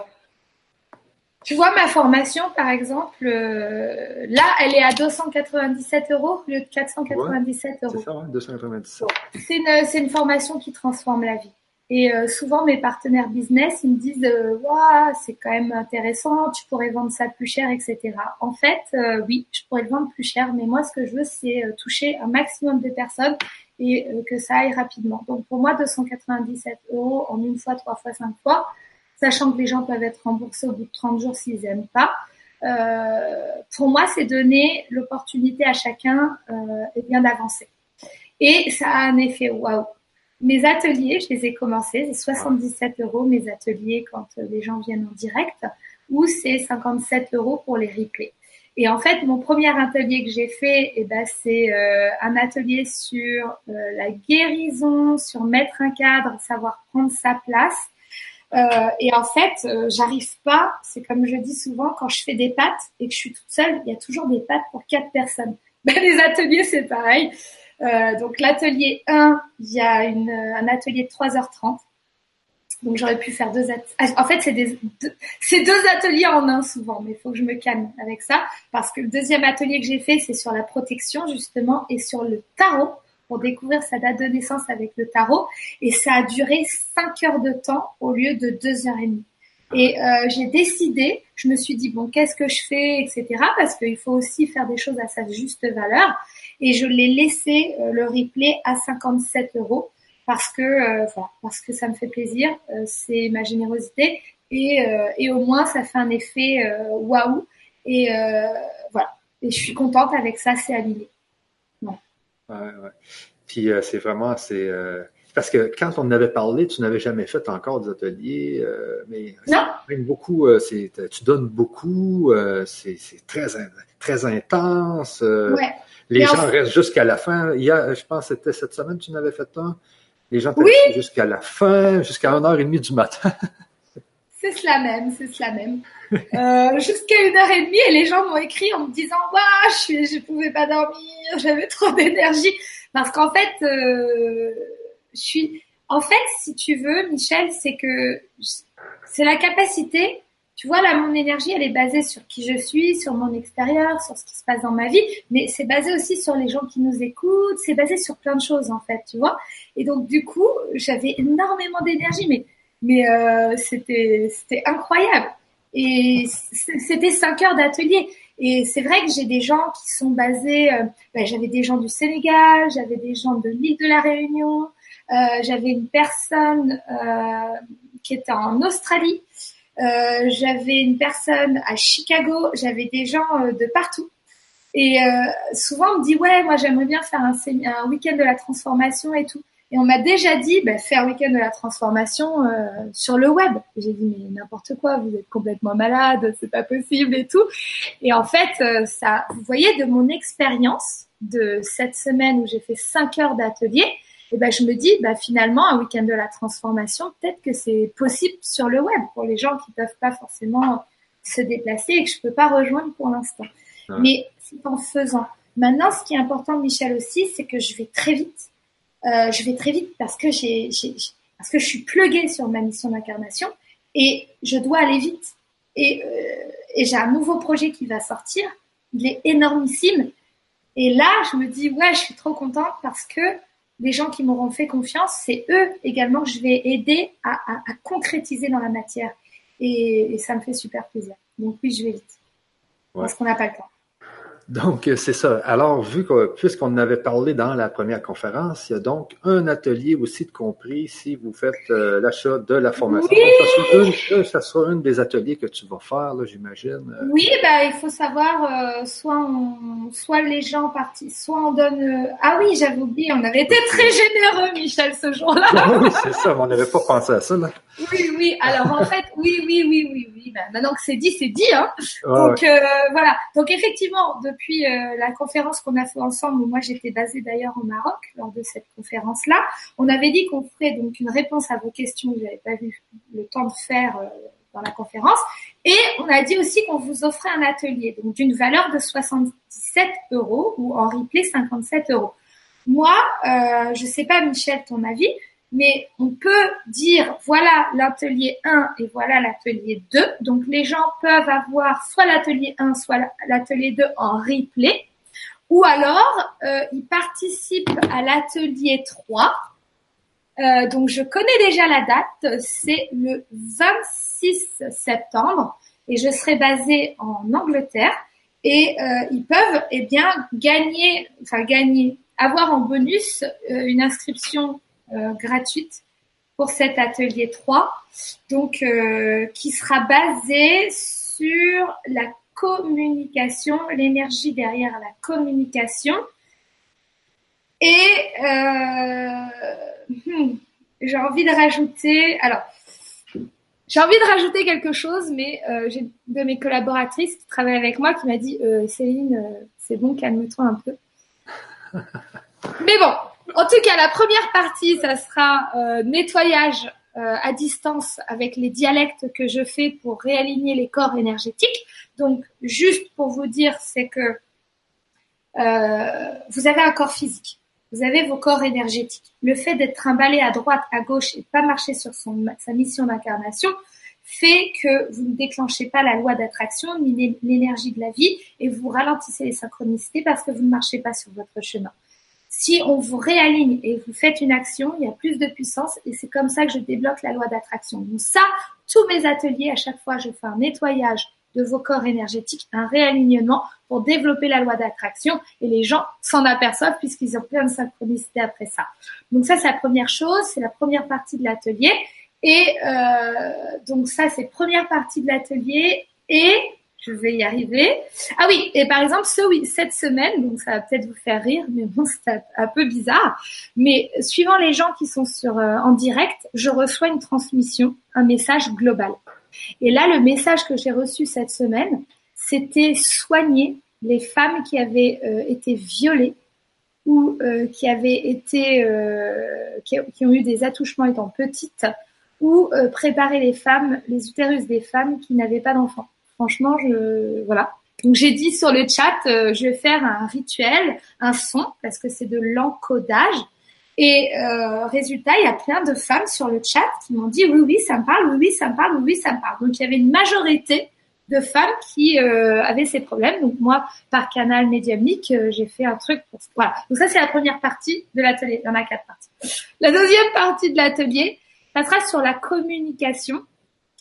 tu vois, ma formation, par exemple, euh, là, elle est à 297 euros au lieu de 497 euros. C'est ça, ouais, 297. C'est une, c'est une formation qui transforme la vie. Et euh, souvent, mes partenaires business, ils me disent euh, c'est quand même intéressant, tu pourrais vendre ça plus cher, etc. En fait, euh, oui, je pourrais le vendre plus cher, mais moi, ce que je veux, c'est toucher un maximum de personnes et que ça aille rapidement. Donc, pour moi, 297 euros en une fois, trois fois, cinq fois, sachant que les gens peuvent être remboursés au bout de 30 jours s'ils n'aiment pas. Euh, pour moi, c'est donner l'opportunité à chacun euh, eh bien d'avancer. Et ça a un effet waouh. Mes ateliers, je les ai commencés, c'est 77 euros mes ateliers quand les gens viennent en direct, ou c'est 57 euros pour les replays. Et en fait, mon premier atelier que j'ai fait, eh ben, c'est euh, un atelier sur euh, la guérison, sur mettre un cadre, savoir prendre sa place. Euh, et en fait, euh, j'arrive pas. C'est comme je dis souvent, quand je fais des pâtes et que je suis toute seule, il y a toujours des pâtes pour quatre personnes. Ben, les ateliers, c'est pareil. Euh, donc l'atelier 1, il y a une, un atelier de 3h30. Donc j'aurais pu faire deux ateliers. Ah, en fait, c'est deux, c'est deux ateliers en un souvent, mais il faut que je me calme avec ça parce que le deuxième atelier que j'ai fait, c'est sur la protection justement et sur le tarot pour découvrir sa date de naissance avec le tarot. Et ça a duré 5 heures de temps au lieu de 2 heures et demie. Et euh, j'ai décidé, je me suis dit, bon, qu'est-ce que je fais, etc. Parce qu'il faut aussi faire des choses à sa juste valeur. Et je l'ai laissé euh, le replay à 57 euros parce que, euh, voilà, parce que ça me fait plaisir, c'est ma générosité. et, et au moins ça fait un effet waouh et voilà. Et je suis contente avec ça, c'est aligné. Ouais. Ouais. Puis c'est vraiment c'est parce que quand on en avait parlé, tu n'avais jamais fait encore des ateliers, euh, mais non. beaucoup, euh, tu donnes beaucoup, euh, c'est très, très intense. Ouais. Les gens restent jusqu'à la fin. Il y a, je pense que c'était cette semaine que tu n'avais fait un. Les gens oui. jusqu'à la fin, jusqu'à 1h30 du matin. c'est cela même, c'est cela même. Euh, jusqu'à une heure et demie et les gens m'ont écrit en me disant waouh je je pouvais pas dormir j'avais trop d'énergie parce qu'en fait je suis, en fait, si tu veux, Michel, c'est que c'est la capacité. Tu vois, là, mon énergie, elle est basée sur qui je suis, sur mon extérieur, sur ce qui se passe dans ma vie, mais c'est basé aussi sur les gens qui nous écoutent, c'est basé sur plein de choses, en fait, tu vois. Et donc, du coup, j'avais énormément d'énergie, mais, mais euh, c'était, c'était incroyable. Et c'était cinq heures d'atelier. Et c'est vrai que j'ai des gens qui sont basés, euh, ben, j'avais des gens du Sénégal, j'avais des gens de l'île de la Réunion, euh, j'avais une personne euh, qui était en Australie. Euh, j'avais une personne à Chicago. J'avais des gens de partout. Et souvent, on me dit, ouais, moi, j'aimerais bien faire un, un week-end de la transformation et tout. Et on m'a déjà dit, bah, faire week-end de la transformation euh, sur le web. J'ai dit, mais n'importe quoi, vous êtes complètement malade, c'est pas possible et tout. Et en fait, ça, vous voyez, de mon expérience de cette semaine où j'ai fait cinq heures d'atelier, et ben je me dis bah finalement un week-end de la transformation peut-être que c'est possible sur le web pour les gens qui peuvent pas forcément se déplacer et que je peux pas rejoindre pour l'instant. Mais c'est en faisant. Maintenant, ce qui est important, Michel aussi, c'est que je vais très vite. Euh, je vais très vite parce que j'ai, parce que je suis pluguée sur ma mission d'incarnation et je dois aller vite. Et, euh, et j'ai un nouveau projet qui va sortir. Il est énormissime. Et là, je me dis ouais, je suis trop contente parce que les gens qui m'auront fait confiance, c'est eux également que je vais aider à, concrétiser dans la matière. Et, et, ça me fait super plaisir. Donc oui, je vais vite. Parce qu'on n'a pas le temps. Donc, c'est ça. Alors, vu que, puisqu'on avait parlé dans la première conférence, il y a donc un atelier aussi de compris si vous faites euh, l'achat de la formation. Oui! ça, sera une, des ateliers que tu vas faire, j'imagine. Oui, ben, il faut savoir, euh, soit soit les gens partent, soit on donne, euh, ah oui, j'avais oublié, on avait été très généreux, Michel, ce jour-là. oui, c'est ça, on n'avait pas pensé à ça, là. Oui, oui. Alors, en fait, oui, oui, oui, oui, oui. Ben, maintenant que c'est dit, c'est dit, hein. Donc, voilà. Donc, effectivement, depuis depuis euh, la conférence qu'on a fait ensemble, où moi j'étais basée d'ailleurs au Maroc lors de cette conférence-là, on avait dit qu'on ferait donc une réponse à vos questions que j'avais pas eu le temps de faire euh, dans la conférence, et on a dit aussi qu'on vous offrait un atelier donc d'une valeur de 77 euros ou en replay 57 euros. Moi, euh, je sais pas Michel ton avis, mais on peut dire voilà l'atelier 1 et voilà l'atelier 2. Donc les gens peuvent avoir soit l'atelier 1, soit l'atelier 2 en replay, ou alors euh, ils participent à l'atelier 3. Euh, donc je connais déjà la date, c'est le 26 septembre et je serai basée en Angleterre et euh, ils peuvent eh bien gagner, enfin gagner, avoir en bonus une inscription gratuite pour cet atelier 3, donc euh, qui sera basé sur la communication, l'énergie derrière la communication. Et euh, hmm, j'ai envie de rajouter, alors j'ai envie de rajouter quelque chose, mais j'ai une de mes collaboratrices qui travaille avec moi qui m'a dit Céline, c'est bon, calme-toi un peu. mais bon, en tout cas, la première partie, ça sera euh, nettoyage euh, à distance avec les dialectes que je fais pour réaligner les corps énergétiques. Donc, juste pour vous dire, c'est que euh, vous avez un corps physique, vous avez vos corps énergétiques. Le fait d'être trimballé à droite, à gauche et pas marcher sur sa mission d'incarnation fait que vous ne déclenchez pas la loi d'attraction ni l'énergie de la vie et vous ralentissez les synchronicités parce que vous ne marchez pas sur votre chemin. Si on vous réaligne et vous faites une action, il y a plus de puissance et c'est comme ça que je débloque la loi d'attraction. Donc ça, tous mes ateliers, à chaque fois, je fais un nettoyage de vos corps énergétiques, un réalignement pour développer la loi d'attraction et les gens s'en aperçoivent puisqu'ils ont plein de synchronicité après ça. Donc ça, c'est la première chose, c'est la première partie de l'atelier. Et donc ça, c'est première partie de l'atelier. Et je vais y arriver. Ah oui, et par exemple, ce, oui, cette semaine, donc ça va peut-être vous faire rire, mais bon, c'est un peu bizarre. Mais suivant les gens qui sont sur en direct, je reçois une transmission, un message global. Et là, le message que j'ai reçu cette semaine, c'était soigner les femmes qui avaient euh, été violées ou euh, qui avaient été, euh, qui, ont eu des attouchements étant petites, ou préparer les femmes, les utérus des femmes qui n'avaient pas d'enfants. Franchement, je voilà. Donc j'ai dit sur le chat, je vais faire un rituel, un son, parce que c'est de l'encodage. Et euh, résultat, il y a plein de femmes sur le chat qui m'ont dit oui, oui, ça me parle, oui, oui, ça me parle, oui, ça me parle. Donc il y avait une majorité de femmes qui euh, avaient ces problèmes. Donc moi, par canal médiumnique, euh, j'ai fait un truc. Pour... Voilà. Donc ça, c'est la première partie de l'atelier. Il y en a quatre parties. La deuxième partie de l'atelier, ça sera sur la communication.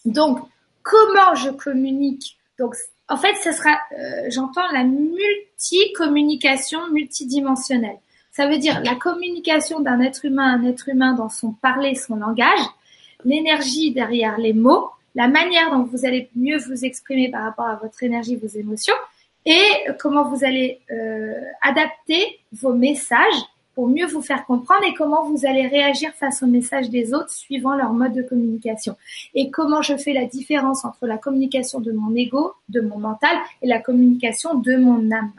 Donc comment je communique. Donc en fait, ce sera, euh, j'entends la multi-communication multidimensionnelle. Ça veut dire la communication d'un être humain à un être humain dans son parler, son langage, l'énergie derrière les mots, la manière dont vous allez mieux vous exprimer par rapport à votre énergie, vos émotions, et comment vous allez euh, adapter vos messages pour mieux vous faire comprendre et comment vous allez réagir face aux messages des autres suivant leur mode de communication. Et comment je fais la différence entre la communication de mon ego, de mon mental et la communication de mon âme.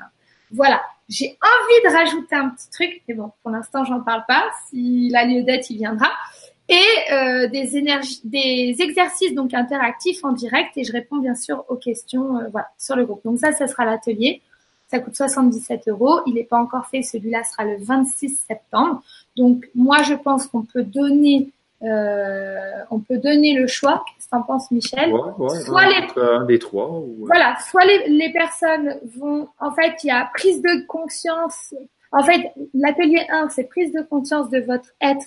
Voilà, j'ai envie de rajouter un petit truc, mais bon, pour l'instant, j'en parle pas. S'il a lieu d'être, il viendra. Et euh, des énergies, des exercices donc interactifs en direct et je réponds bien sûr aux questions euh, voilà, sur le groupe. Donc ça, ça sera l'atelier. Ça coûte 77 euros. Il n'est pas encore fait. Celui-là sera le 26 septembre. Donc moi, je pense qu'on peut donner euh, on peut donner le choix. Qu'est-ce que t'en penses, Michel ouais, Soit les un des trois. Ou... Voilà, soit les, les personnes vont. En fait, il y a prise de conscience. En fait, l'atelier 1, c'est prise de conscience de votre être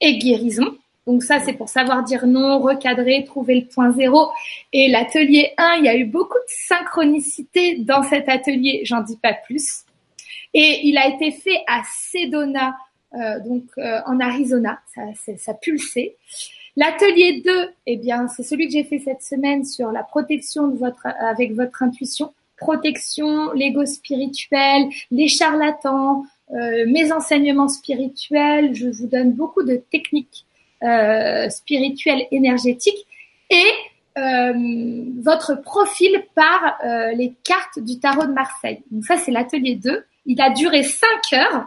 et guérison. Donc ça, c'est pour savoir dire non, recadrer, trouver le point zéro. Et l'atelier 1, il y a eu beaucoup de synchronicité dans cet atelier, j'en dis pas plus. Et il a été fait à Sedona, euh, donc euh, en Arizona, ça, ça pulsait. L'atelier 2, eh bien, c'est celui que j'ai fait cette semaine sur la protection de avec votre intuition, protection, l'ego spirituel, les charlatans, euh, mes enseignements spirituels. Je vous donne beaucoup de techniques euh, spirituelles énergétiques et euh, votre profil par euh, les cartes du tarot de Marseille. Donc ça, c'est l'atelier 2. Il a duré 5 heures.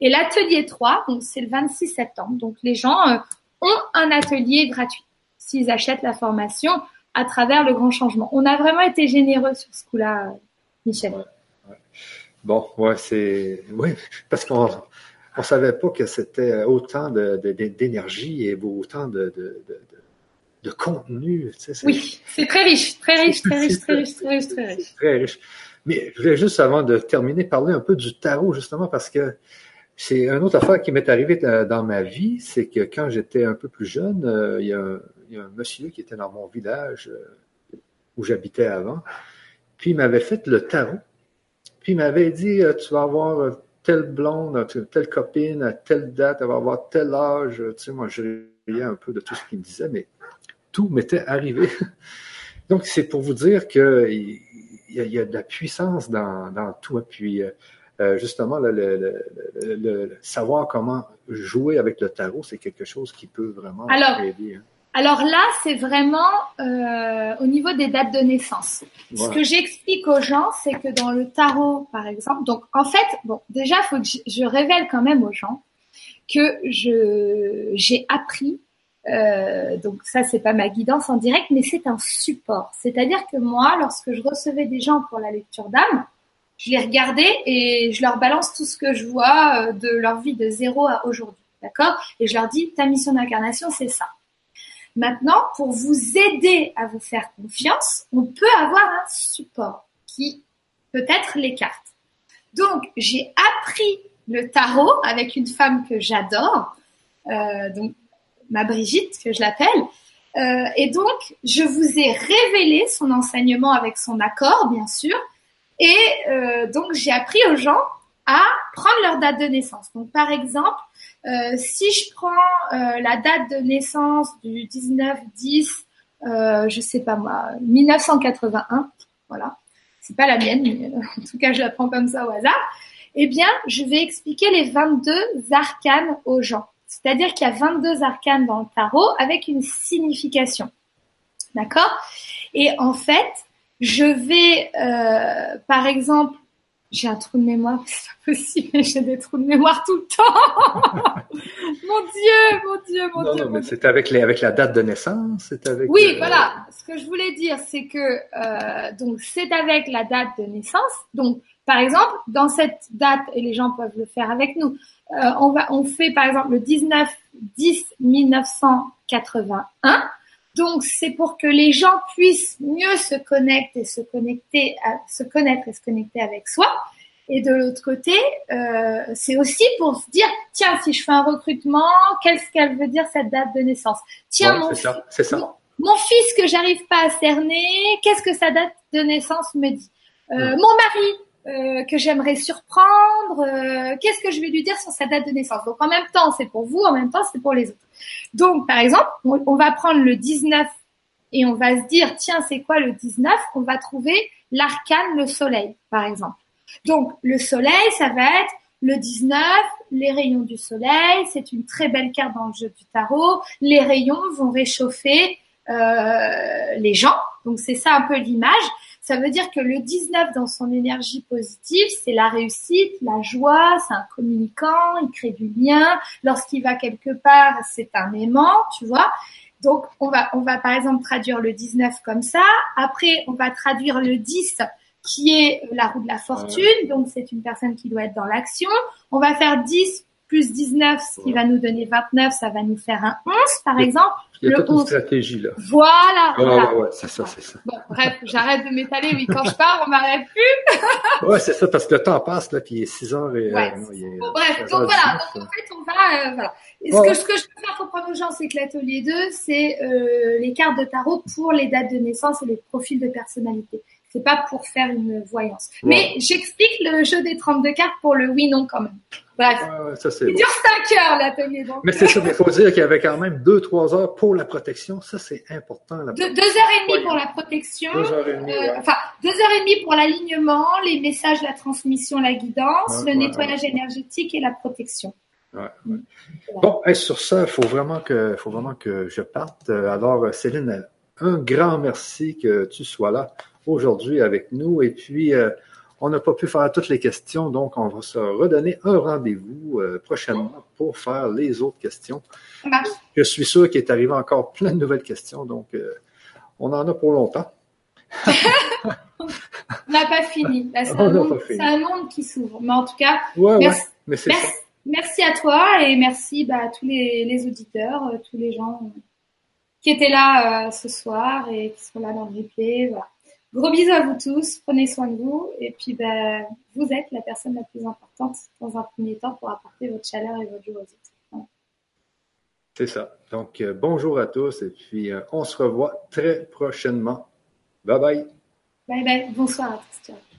Et l'atelier 3, donc c'est le 26 septembre. Donc les gens euh, ont un atelier gratuit s'ils achètent la formation à travers le grand changement. On a vraiment été généreux sur ce coup-là, Michel. Bon, ouais, c'est oui, parce qu'on on savait pas que c'était autant d'énergie et autant de, de, de, de contenu. Tu sais, oui, c'est très riche, très riche, très riche, très riche, très riche, très riche. Très riche. Mais je voulais juste, avant de terminer, parler un peu du tarot, justement, parce que c'est une autre affaire qui m'est arrivée dans ma vie, c'est que quand j'étais un peu plus jeune, euh, il, y a un, il, y a un, monsieur qui était dans mon village euh, où j'habitais avant, puis il m'avait fait le tarot, puis il m'avait dit, euh, tu vas avoir telle blonde, telle copine, à telle date, elle va avoir tel âge. Tu sais, moi, je riais un peu de tout ce qu'il me disait, mais tout m'était arrivé. Donc, c'est pour vous dire qu'il y, y, a de la puissance dans, dans tout. Puis, euh, justement, le, le, le, savoir comment jouer avec le tarot, c'est quelque chose qui peut vraiment alors, aider. Hein. Alors là, c'est vraiment euh, au niveau des dates de naissance. Ce que j'explique aux gens, c'est que dans le tarot, par exemple, donc en fait, bon, déjà, faut que je, je révèle quand même aux gens que je j'ai appris. Euh, donc ça, c'est pas ma guidance en direct, mais c'est un support. C'est-à-dire que moi, lorsque je recevais des gens pour la lecture d'âme, je les regardais et je leur balance tout ce que je vois euh, de leur vie de zéro à aujourd'hui. D'accord? Et je leur dis, ta mission d'incarnation, c'est ça. Maintenant, pour vous aider à vous faire confiance, on peut avoir un support qui peut être les cartes. Donc, j'ai appris le tarot avec une femme que j'adore, euh, donc ma Brigitte, que je l'appelle. Euh, et donc, je vous ai révélé son enseignement avec son accord, bien sûr, et euh, donc, j'ai appris aux gens à prendre leur date de naissance. Donc, par exemple, Euh, si je prends euh, la date de naissance du 19-10, euh, je sais pas moi, 1981, voilà, c'est pas la mienne, mais en tout cas je la prends comme ça au hasard, eh bien je vais expliquer les 22 arcanes aux gens. C'est-à-dire qu'il y a 22 arcanes dans le tarot avec une signification. D'accord? Et en fait, je vais, euh, par exemple, j'ai un trou de mémoire, c'est pas possible, j'ai des trous de mémoire tout le temps. mon Dieu, mon Dieu, mon non, Dieu. Non, mais c'est avec les, avec la date de naissance, c'est avec. Oui, euh... voilà. Ce que je voulais dire, c'est que euh, donc c'est avec la date de naissance. Donc, par exemple, dans cette date, et les gens peuvent le faire avec nous, euh, on va, on fait par exemple le 19 10 1981. Donc c'est pour que les gens puissent mieux se connecter et se connecter, à, se connaître et se connecter avec soi. Et de l'autre côté, euh, c'est aussi pour se dire tiens si je fais un recrutement, qu'est-ce qu'elle veut dire cette date de naissance? Tiens ouais, mon, ça, ça. Mon, mon, fils que j'arrive pas à cerner, qu'est-ce que sa date de naissance me dit? Euh. Mon mari euh, que j'aimerais surprendre, euh, qu'est-ce que je vais lui dire sur sa date de naissance. Donc en même temps, c'est pour vous, en même temps, c'est pour les autres. Donc par exemple, on, va prendre le 19 et on va se dire, tiens, c'est quoi le 19 On va trouver l'arcane, le soleil, par exemple. Donc le soleil, ça va être le 19, les rayons du soleil, c'est une très belle carte dans le jeu du tarot. Les rayons vont réchauffer euh, les gens. Donc c'est ça un peu l'image. Ça veut dire que le 19 dans son énergie positive, c'est la réussite, la joie, c'est un communicant, il crée du lien. Lorsqu'il va quelque part, c'est un aimant, tu vois. Donc on va on va par exemple traduire le 19 comme ça. Après, on va traduire le 10 qui est la roue de la fortune. Donc c'est une personne qui doit être dans l'action. On va faire 10 plus 19, ce qui va nous donner 29, ça va nous faire un 11, par exemple. Il y a le toute une stratégie, là. Voilà. Ah, voilà. ouais, c'est ça, c'est ça. Bon, bref, j'arrête de m'étaler, oui, quand je pars, on m'arrête plus. ouais, c'est ça, parce que le temps passe, là, puis il est 6 heures et... Ouais. Euh, il est, bon, bref, donc voilà, donc en fait, on va... Euh, voilà. Et ce, que, ce que je peux faire comprendre aux gens, c'est que l'atelier 2, c'est euh, les cartes de tarot pour les dates de naissance et les profils de personnalité. C'est pas pour faire une voyance. Mais j'explique le jeu des 32 cartes pour le oui-non quand même. Bref. Ouais, ça, Il bon. dure 5 heures l'atelier. Donc. Mais c'est ça, mais il faut dire qu'il y avait quand même 2-3 heures pour la protection. Ça, c'est important. La Deux, deux heures et demie pour la protection. Deux heures et demie, Euh, ouais. Enfin, deux heures et demie pour l'alignement, les messages, la transmission, la guidance, le nettoyage énergétique et la protection. Ouais, ouais. Bon, hey, sur ça, il faut vraiment que, faut vraiment que je parte. Euh, Alors, Céline, un grand merci que tu sois là aujourd'hui avec nous. Et puis, euh, on n'a pas pu faire toutes les questions, donc on va se redonner un rendez-vous euh, prochainement pour faire les autres questions. Je suis sûr qu'il est arrivé encore plein de nouvelles questions, donc euh, on en a pour longtemps. On n'a pas fini. C'est un, monde- un qui s'ouvre. Mais en tout cas, Ouais, ouais, merci, mais merci, ça. merci à toi et merci bah, à tous les, les auditeurs, tous les gens qui étaient là euh, ce soir et qui sont là dans le replay. Voilà. Gros bisous à vous tous, prenez soin de vous et puis bah, vous êtes la personne la plus importante dans un premier temps pour apporter votre chaleur et votre joie aux autres. Voilà. C'est ça. Donc, euh, bonjour à tous et puis euh, on se revoit très prochainement. Bye bye. Bye bye, bonsoir à tous. Ciao.